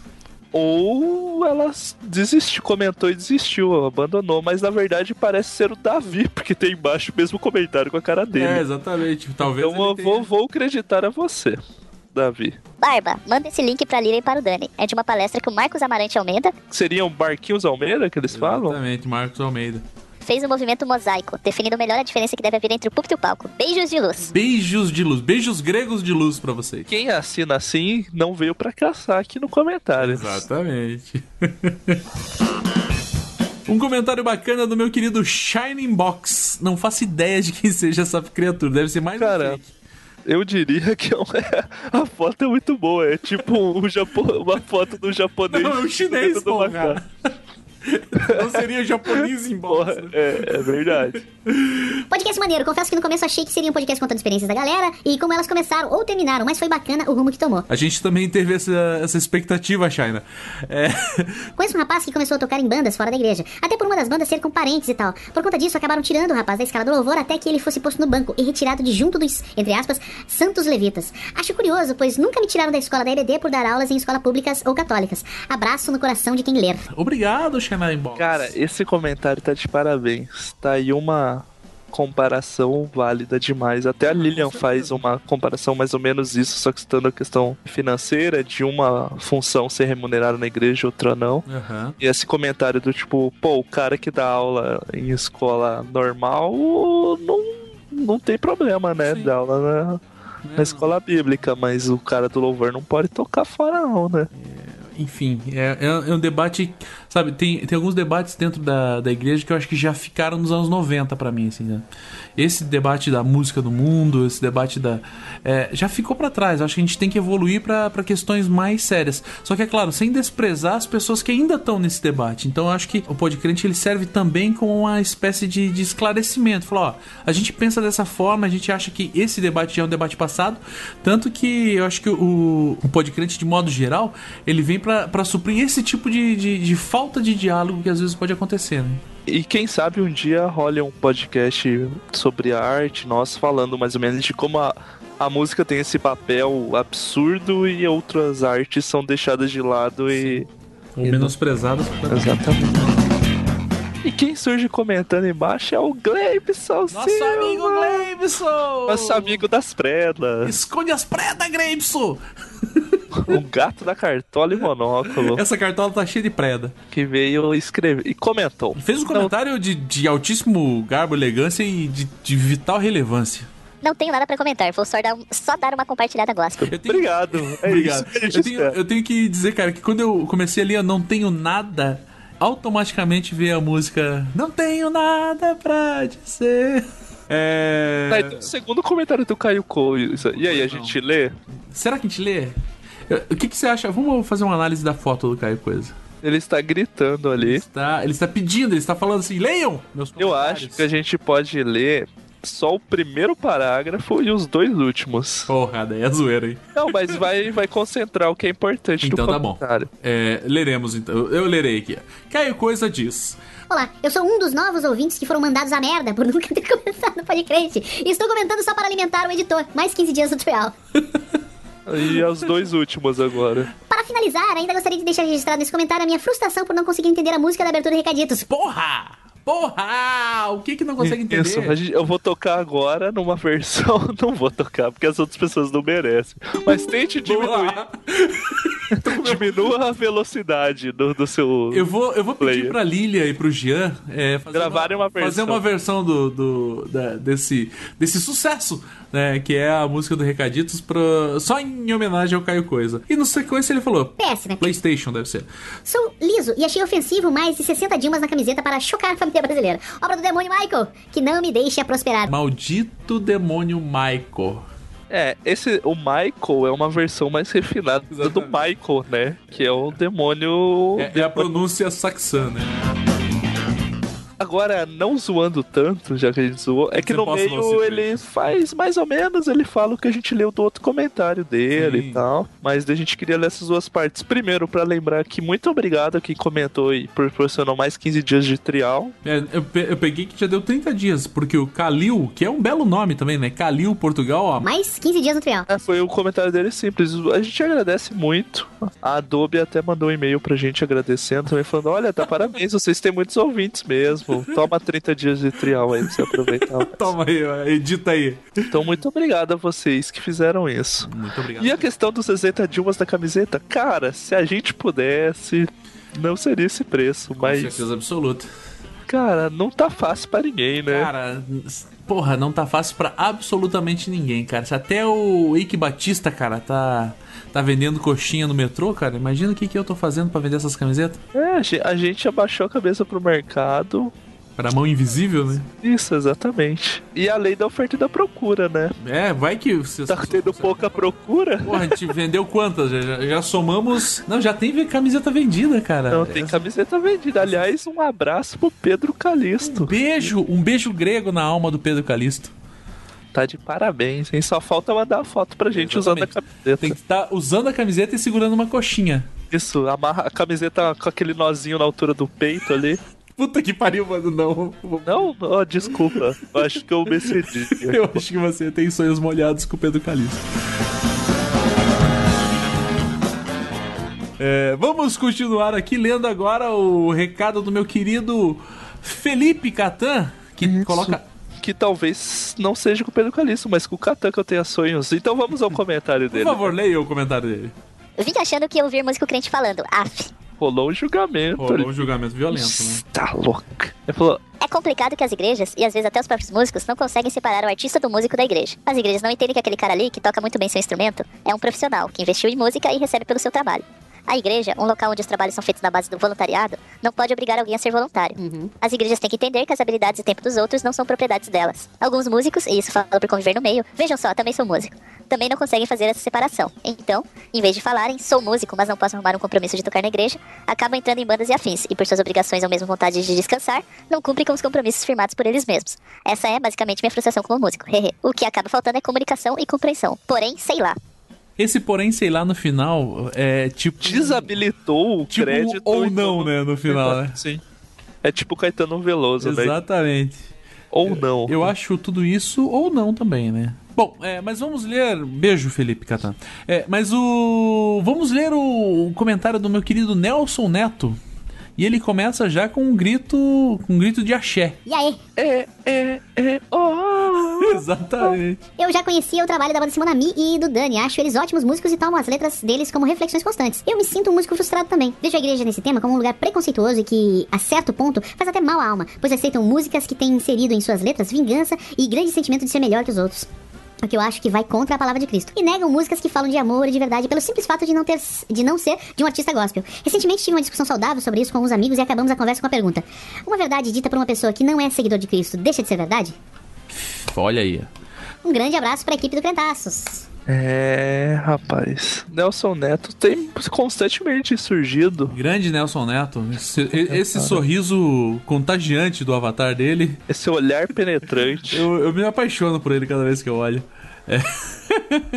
Ou ela desistiu, comentou e desistiu, abandonou, mas na verdade parece ser o Davi, porque tem embaixo o mesmo comentário com a cara dele. É, exatamente. Talvez então eu ele vou, vou acreditar a você. Davi? Barba, manda esse link pra Lira e para o Dani. É de uma palestra que o Marcos Amarante Almeida Seriam Barquinhos Almeida que eles falam? Exatamente, Marcos Almeida. Fez o movimento mosaico, definindo melhor a diferença que deve haver entre o púlpito e o palco. Beijos de luz. Beijos de luz, beijos gregos de luz pra vocês. Quem assina assim não veio pra caçar aqui no comentário. Exatamente. Um comentário bacana do meu querido Shining Box. Não faço ideia de quem seja essa criatura. Deve ser mais Cara, eu diria que é uma- a foto é muito boa. É tipo um japo... uma foto do japonês. Não, é um chinês, porra. Não seria japonês em box. né? É, é verdade. Podcast maneiro. Confesso que no começo achei que seria um podcast contando experiências da galera e como elas começaram ou terminaram, mas foi bacana o rumo que tomou. A gente também teve essa, essa expectativa, China. É, Conheço um rapaz que começou a tocar em bandas fora da igreja, até por uma das bandas ser com parentes e tal. Por conta disso, acabaram tirando o rapaz da escala do louvor até que ele fosse posto no banco e retirado de junto dos, entre aspas, santos levitas. Acho curioso, pois nunca me tiraram da escola da EBD por dar aulas em escolas públicas ou católicas. Abraço no coração de quem ler. Obrigado, Shining Box. Cara, esse comentário tá de parabéns. Tá aí uma comparação válida demais. Até a Lilian faz uma comparação mais ou menos isso, só que citando a questão financeira de uma função ser remunerada na igreja, outra não. Aham. E esse comentário do tipo, pô, o cara que dá aula em escola normal não, não tem problema, né? Dar aula na, na escola bíblica, mas o cara do louvor não pode tocar fora, não, né? Enfim, é, é- é um debate. Sabe, tem, tem alguns debates dentro da, da igreja que eu acho que já ficaram nos anos 90 pra mim, assim, né? Esse debate da música do mundo, esse debate da. é, já ficou pra trás. Acho que a gente tem que evoluir pra questões mais sérias. Só que, é claro, sem desprezar as pessoas que ainda estão nesse debate. Então eu acho que o Podcrente ele serve também como uma espécie de, de esclarecimento. Falar, ó, a gente pensa dessa forma, a gente acha que esse debate já é um debate passado. Tanto que eu acho que o, o Podcrente, de modo geral, ele vem pra suprir esse tipo de, de, de falta de diálogo que às vezes pode acontecer, né? E quem sabe um dia role um podcast sobre arte, nós falando mais ou menos de como a, a música tem esse papel absurdo e outras artes são deixadas de lado e. Ou menosprezadas. Exatamente. E quem surge comentando embaixo é o Gleibson Nosso Silva. amigo Gleibson! Nosso amigo das predas. Esconde as predas, Gleibson! o gato da cartola e monóculo. Essa cartola tá cheia de preda. Que veio escrever e comentou. Fez um comentário de, de altíssimo garbo, elegância e de, de vital relevância. Não tenho nada pra comentar, vou só dar, só dar uma compartilhada gospel. Obrigado. É Obrigado. isso Eu tenho, eu tenho que dizer, cara, que quando eu comecei ali, eu não tenho nada. Automaticamente veio a música Não tenho nada pra dizer. É. Tá, então, segundo comentário do Caio Coisa. E aí, a gente lê? Será que a gente lê? O que, que você acha? Vamos fazer uma análise da foto do Caio Coisa. Ele está gritando ali. Tá, ele está pedindo, ele está falando assim: leiam! Meus Eu comentários." acho que a gente pode ler só o primeiro parágrafo e os dois últimos. Porra, daí é zoeira, hein? Não, mas vai, vai concentrar o que é importante Então do tá bom. É, leremos então. Eu lerei aqui. Caio Coisa diz. Olá, eu sou um dos novos ouvintes que foram mandados a merda por nunca ter começado no podcast. E estou comentando só para alimentar o editor. Mais 15 dias no trial. E os dois últimos agora. Para finalizar, ainda gostaria de deixar registrado nesse comentário a minha frustração por não conseguir entender a música da abertura de Recaditos. Porra! Porra! O que que não consegue entender? Isso, eu vou tocar agora numa versão. Não vou tocar, porque as outras pessoas não merecem. Mas tente diminuir. Diminua a velocidade do, do seu. Eu vou, eu vou pedir pra Lilia e pro Jean é, fazer, Gravarem uma versão. fazer uma versão do, do- da- desse, desse sucesso, né? Que é a música do Recaditos pro, só em homenagem ao Caio Coisa. E no sequência ele falou: PS, né? PlayStation deve ser. Sou liso e achei ofensivo mais de 60 Dilmas na camiseta para chocar a família brasileira. Obra do demônio Michael, que não me deixe a prosperar. Maldito demônio Michael. É, esse, o Michael é uma versão mais refinada do Michael, né? Que é o demônio. É, é a pronúncia saxã, né? Agora, não zoando tanto, já que a gente zoou, é que Você no meio ele faz mais ou menos, ele fala o que a gente leu do outro comentário dele Sim. e tal. Mas a gente queria ler essas duas partes. Primeiro, pra lembrar que muito obrigado a quem comentou e proporcionou mais 15 dias de trial. É, eu, pe- eu peguei que já deu 30 dias, porque o Calil, que é um belo nome também, né? Calil Portugal, ó. Mais 15 dias no trial. É, foi o comentário dele simples. A gente agradece muito. A Adobe até mandou um e-mail pra gente agradecendo também, falando: olha, tá parabéns, vocês têm muitos ouvintes mesmo. Mesmo. Toma 30 dias de trial aí pra você aproveitar. Toma aí, edita aí. Então, muito obrigado a vocês que fizeram isso. Muito obrigado. E a questão dos 60 Dilmas da camiseta? Cara, se a gente pudesse, não seria esse preço, Com mas. certeza absoluta. Cara, não tá fácil pra ninguém, né? Cara, porra, não tá fácil pra absolutamente ninguém, cara. Se até o Ike Batista, cara, tá, tá vendendo coxinha no metrô, cara, imagina o que, que eu tô fazendo pra vender essas camisetas. É, a ge- a gente abaixou a cabeça pro mercado. Pra mão invisível, né? Isso, exatamente. E a lei da oferta e da procura, né? É, vai que você. Tá tendo pouca procura? Porra, a gente vendeu quantas? Já, já- já somamos. Não, já tem camiseta vendida, cara. Não, tem camiseta vendida. Aliás, um abraço pro Pedro Calisto. Um beijo, um beijo grego na alma do Pedro Calisto. Tá de parabéns, hein? Só falta mandar a foto pra gente usando a camiseta. Tem que estar usando a camiseta e segurando uma coxinha. Isso, amarra a camiseta com aquele nozinho na altura do peito ali. Puta que pariu, mano, não. Não, ó, desculpa. Eu acho que eu me excedi. Eu acho que você tem sonhos molhados com o Pedro Calisto. É, vamos continuar aqui lendo agora o recado do meu querido Felipe Catan, que coloca. Que talvez não seja com o Pedro Calisto, mas com o Catan que eu tenha sonhos. Então vamos ao comentário Por dele. favor, leia o comentário dele. Vim achando que ia ouvir músico crente falando. Af. Rolou um julgamento. Rolou um julgamento violento, né? Tá louco. Ele falou: É complicado que as igrejas, e às vezes até os próprios músicos, não conseguem separar o artista do músico da igreja. As igrejas não entendem que aquele cara ali, que toca muito bem seu instrumento, é um profissional, que investiu em música e recebe pelo seu trabalho. A igreja, um local onde os trabalhos são feitos na base do voluntariado, não pode obrigar alguém a ser voluntário. As igrejas têm que entender que as habilidades e tempo dos outros não são propriedades delas. Alguns músicos, e isso falo por conviver no meio, vejam só, também sou músico, também não conseguem fazer essa separação. Então, em vez de falarem, sou músico, mas não posso arrumar um compromisso de tocar na igreja, acabam entrando em bandas e afins, e por suas obrigações ou mesmo vontade de descansar, não cumprem com os compromissos firmados por eles mesmos. Essa é basicamente minha frustração como músico. O que acaba faltando é comunicação e compreensão. Porém, sei lá. Esse, porém, sei lá, no final, é tipo. Desabilitou o Tipo, crédito. ou não, né, no final, né? Sim. É tipo Caetano Veloso, né? Exatamente. Ou não. Eu acho tudo isso ou não também, né? Bom, é, mas vamos ler. Beijo, Felipe Catan. É, mas o. Vamos ler o, o comentário do meu querido Nelson Neto. E ele começa já com um grito. com um grito de axé. E aí? É, é, é, oh. Exatamente. Eu já conhecia o trabalho da banda Simonami e do Dani. Acho eles ótimos músicos e tomo as letras deles como reflexões constantes. Eu me sinto um músico frustrado também. Vejo a igreja nesse tema como um lugar preconceituoso e que, a certo ponto, faz até mal à alma, pois aceitam músicas que têm inserido em suas letras vingança e grande sentimento de ser melhor que os outros. O que eu acho que vai contra a palavra de Cristo. E negam músicas que falam de amor e de verdade pelo simples fato de não, ter, de não ser de um artista gospel. Recentemente tive uma discussão saudável sobre isso com uns amigos e acabamos a conversa com a pergunta: Uma verdade dita por uma pessoa que não é seguidor de Cristo deixa de ser verdade? Olha aí. Um grande abraço para a equipe do Crentaços. É, rapaz. Nelson Neto tem constantemente surgido. Grande Nelson Neto. Esse, esse sorriso contagiante do avatar dele. Esse olhar penetrante. Eu, eu me apaixono por ele cada vez que eu olho. É.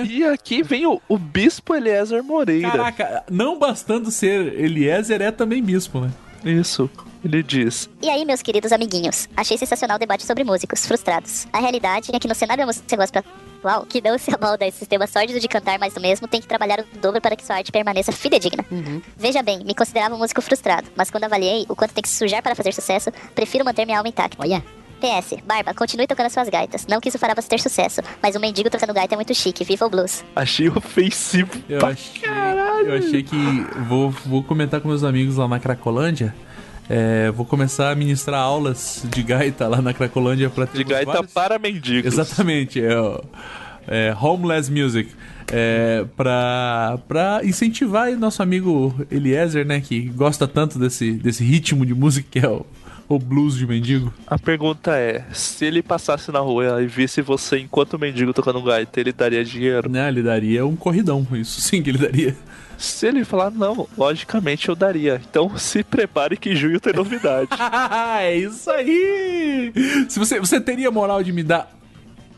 E aqui vem o, o Bispo Eliezer Moreira. Caraca, não bastando ser Eliezer, é também bispo, né? Isso. Ele diz: E aí, meus queridos amiguinhos, achei sensacional o debate sobre músicos frustrados. A realidade é que no cenário da música gospel atual, que não se amalda esse sistema sórdido de cantar mais do mesmo, tem que trabalhar o dobro para que sua arte permaneça fidedigna. Veja bem, me considerava um músico frustrado, mas quando avaliei o quanto tem que se sujar para fazer sucesso, prefiro manter minha alma intacta. Olha. PS, Barba, continue tocando suas gaitas. Não que isso fará você ter sucesso, mas um mendigo tocando gaita é muito chique. Viva o blues. Achei ofensivo. Eu pra achei, caralho. eu achei que vou, vou comentar com meus amigos lá na Cracolândia. É, vou começar a ministrar aulas de gaita lá na Cracolândia para De gaita para mendigos. Exatamente, é, é Homeless Music. É, pra, pra incentivar nosso amigo Eliezer, né? Que gosta tanto desse, desse ritmo de música que é o, o blues de mendigo. A pergunta é: se ele passasse na rua e visse você enquanto mendigo tocando gaita, ele daria dinheiro? Né, ele daria um corridão, isso sim que ele daria. Se ele falar não, logicamente eu daria. Então se prepare que junho tem novidade. é isso aí! Se você, você teria moral de me dar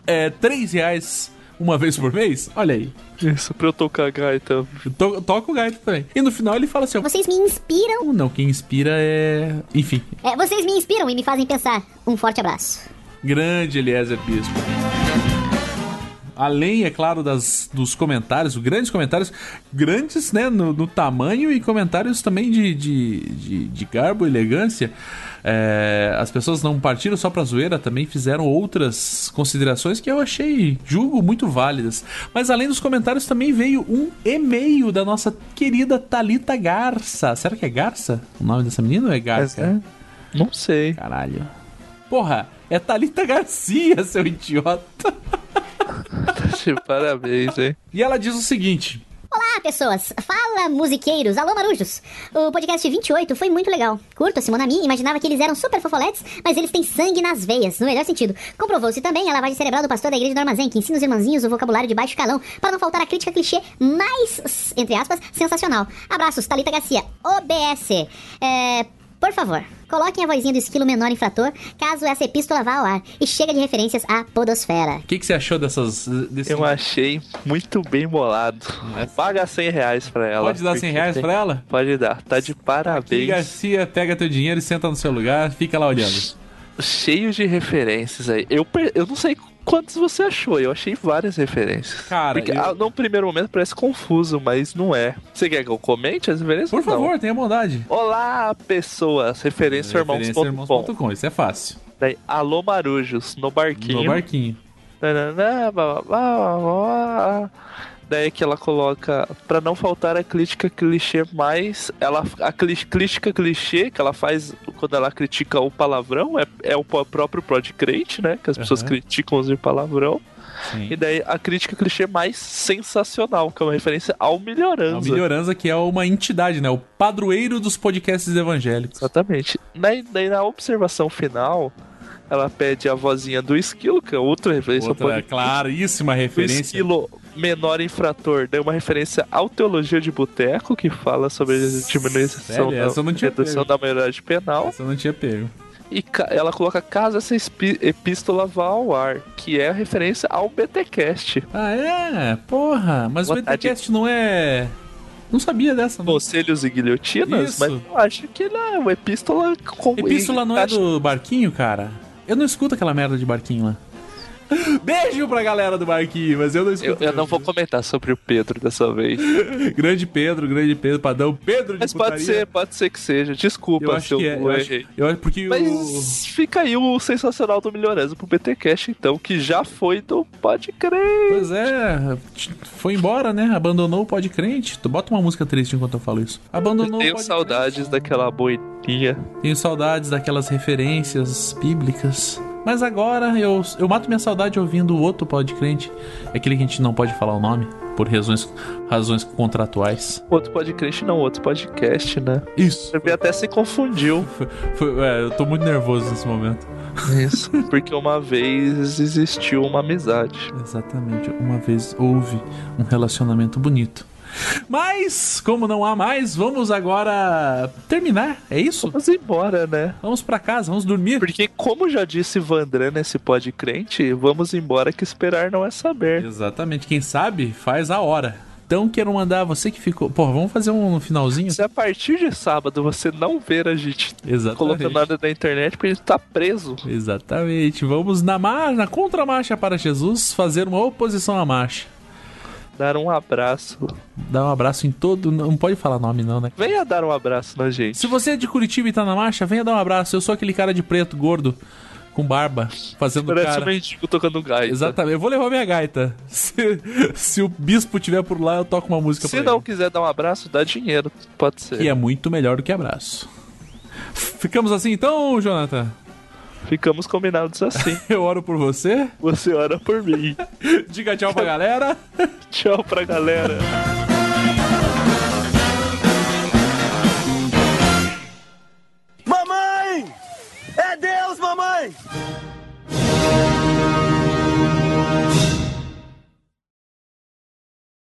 é, 3 reais uma vez por mês? Olha aí. Isso, pra eu tocar gaita. To, toca o gaita também. E no final ele fala assim: ó, Vocês me inspiram. Não, quem inspira é. Enfim. É, vocês me inspiram e me fazem pensar. Um forte abraço. Grande Eliezer Bispo. Além, é claro, das, dos comentários, grandes comentários, grandes né, no, no tamanho e comentários também de, de, de, de garbo e elegância. É, as pessoas não partiram só pra zoeira, também fizeram outras considerações que eu achei, julgo, muito válidas. Mas além dos comentários, também veio um e-mail da nossa querida Talita Garça. Será que é Garça o nome dessa menina ou é Garça? É, não sei. Caralho. Porra, é Talita Garcia, seu idiota. Parabéns, hein? E ela diz o seguinte: Olá, pessoas! Fala, musiqueiros! Alô, marujos! O podcast 28 foi muito legal. Curto a Simonami, imaginava que eles eram super fofoletes, mas eles têm sangue nas veias, no melhor sentido. Comprovou-se também a lavagem cerebral do pastor da igreja do armazém, que ensina os irmãzinhos o vocabulário de baixo calão, para não faltar a crítica clichê mais, entre aspas, sensacional. Abraços, Thalita Garcia, OBS. É, por favor, coloquem a vozinha do esquilo menor infrator, caso essa epístola vá ao ar. E chega de referências à podosfera. O que, que você achou dessas. Desse... Eu achei muito bem bolado. Paga 100 reais pra ela. Pode dar 100 reais tem- pra ela? Pode dar. Tá de E parabéns. Garcia pega teu dinheiro e senta no seu lugar, fica lá olhando. Cheio de referências aí. Eu, per- eu não sei quantos você achou. Eu achei várias referências. Cara, Porque eu- ah, num primeiro momento parece confuso, mas não é. Você quer que eu comente as referências? Por ou não? favor, tenha bondade. Olá, pessoas. Referência Referência irmãos.com. irmãos.com, isso é fácil. Daí, alô, Marujos, no barquinho. No barquinho. Nananã, blá, blá, blá, blá, Daí que ela coloca, pra não faltar a crítica clichê mais, ela a crítica clichê que ela faz quando ela critica o palavrão é, é o próprio Podcrate, né? Que as pessoas Aham. criticam usar palavrão. Sim. E daí a crítica clichê mais sensacional, que é uma referência ao É o Melhoranza. Melhoranza, que é uma entidade, né? O padroeiro dos podcasts evangélicos. Exatamente. Daí, daí na observação final, ela pede a vozinha do esquilo, que é outra referência ao Outra podcast. claríssima O referência. esquilo menor infrator deu uma referência ao Teologia de Boteco, que fala sobre a diminuição Sério? da, não redução pego. da maioridade penal. Essa eu não tinha pego. E ela coloca caso essa epístola vá ao ar, que é a referência ao BTcast. Ah, é? Porra, mas o Boa tarde. BTcast não é. Não sabia dessa, não. Conselhos e guilhotinas, Isso. mas eu acho que ele é uma epístola com Epístola não é do barquinho, cara? Eu não escuto aquela merda de barquinho lá. Beijo pra galera do barquinho, mas eu não Eu, escuto. eu não vou comentar sobre o Pedro dessa vez. Grande Pedro, grande Pedro, padrão. Pedro de Mas pode putaria. ser, pode ser que seja. Desculpa Eu acho se eu, que é. Eu acho, eu acho porque o. Mas fica aí o sensacional do Melhorança pro BTcast, então, que já foi do Pode Crer. Pois é, foi embora, né? Abandonou o Pode Crente. Tu bota uma música triste enquanto eu falo isso. Abandonou o Tenho Pode saudades daquela boininha. Tenho saudades daquelas referências bíblicas. Mas agora eu, eu mato minha saudade ouvindo o outro podcrente. Aquele que a gente não pode falar o nome, por razões, razões contratuais. Outro podcast não, outro podcast, né? Isso. Você até se confundiu. Foi- foi- é, eu tô muito nervoso nesse momento. Isso. Porque uma vez existiu uma amizade. Exatamente. Uma vez houve um relacionamento bonito. Mas, como não há mais, vamos agora terminar. É isso? Vamos embora, né? Vamos pra casa, vamos dormir. Porque, como já disse Vandran nesse podcrente, vamos embora que esperar não é saber. Exatamente. Quem sabe, faz a hora. Então, quero mandar você que ficou. Pô, vamos fazer um finalzinho? Se a partir de sábado você não ver a gente Exatamente. colocando nada na internet, porque a gente tá preso. Exatamente. Vamos na, mar... na contramarcha para Jesus fazer uma oposição à marcha. Dar um abraço. Dar um abraço em todo. Não pode falar nome, não, né? Venha dar um abraço na gente. Se você é de Curitiba e tá na marcha, venha dar um abraço. Eu sou aquele cara de preto, gordo, com barba, fazendo Parece um cara. mendigo tocando gaita. Exatamente. Eu vou levar minha gaita. Se, se o bispo tiver por lá, eu toco uma música Se pra não ele. quiser dar um abraço, dá dinheiro. Pode ser. Que é muito melhor do que abraço. Ficamos assim então, Jonathan? Ficamos combinados assim. Eu oro por você. Você ora por mim. Diga tchau pra galera. Tchau pra galera. Mamãe! É Deus, mamãe!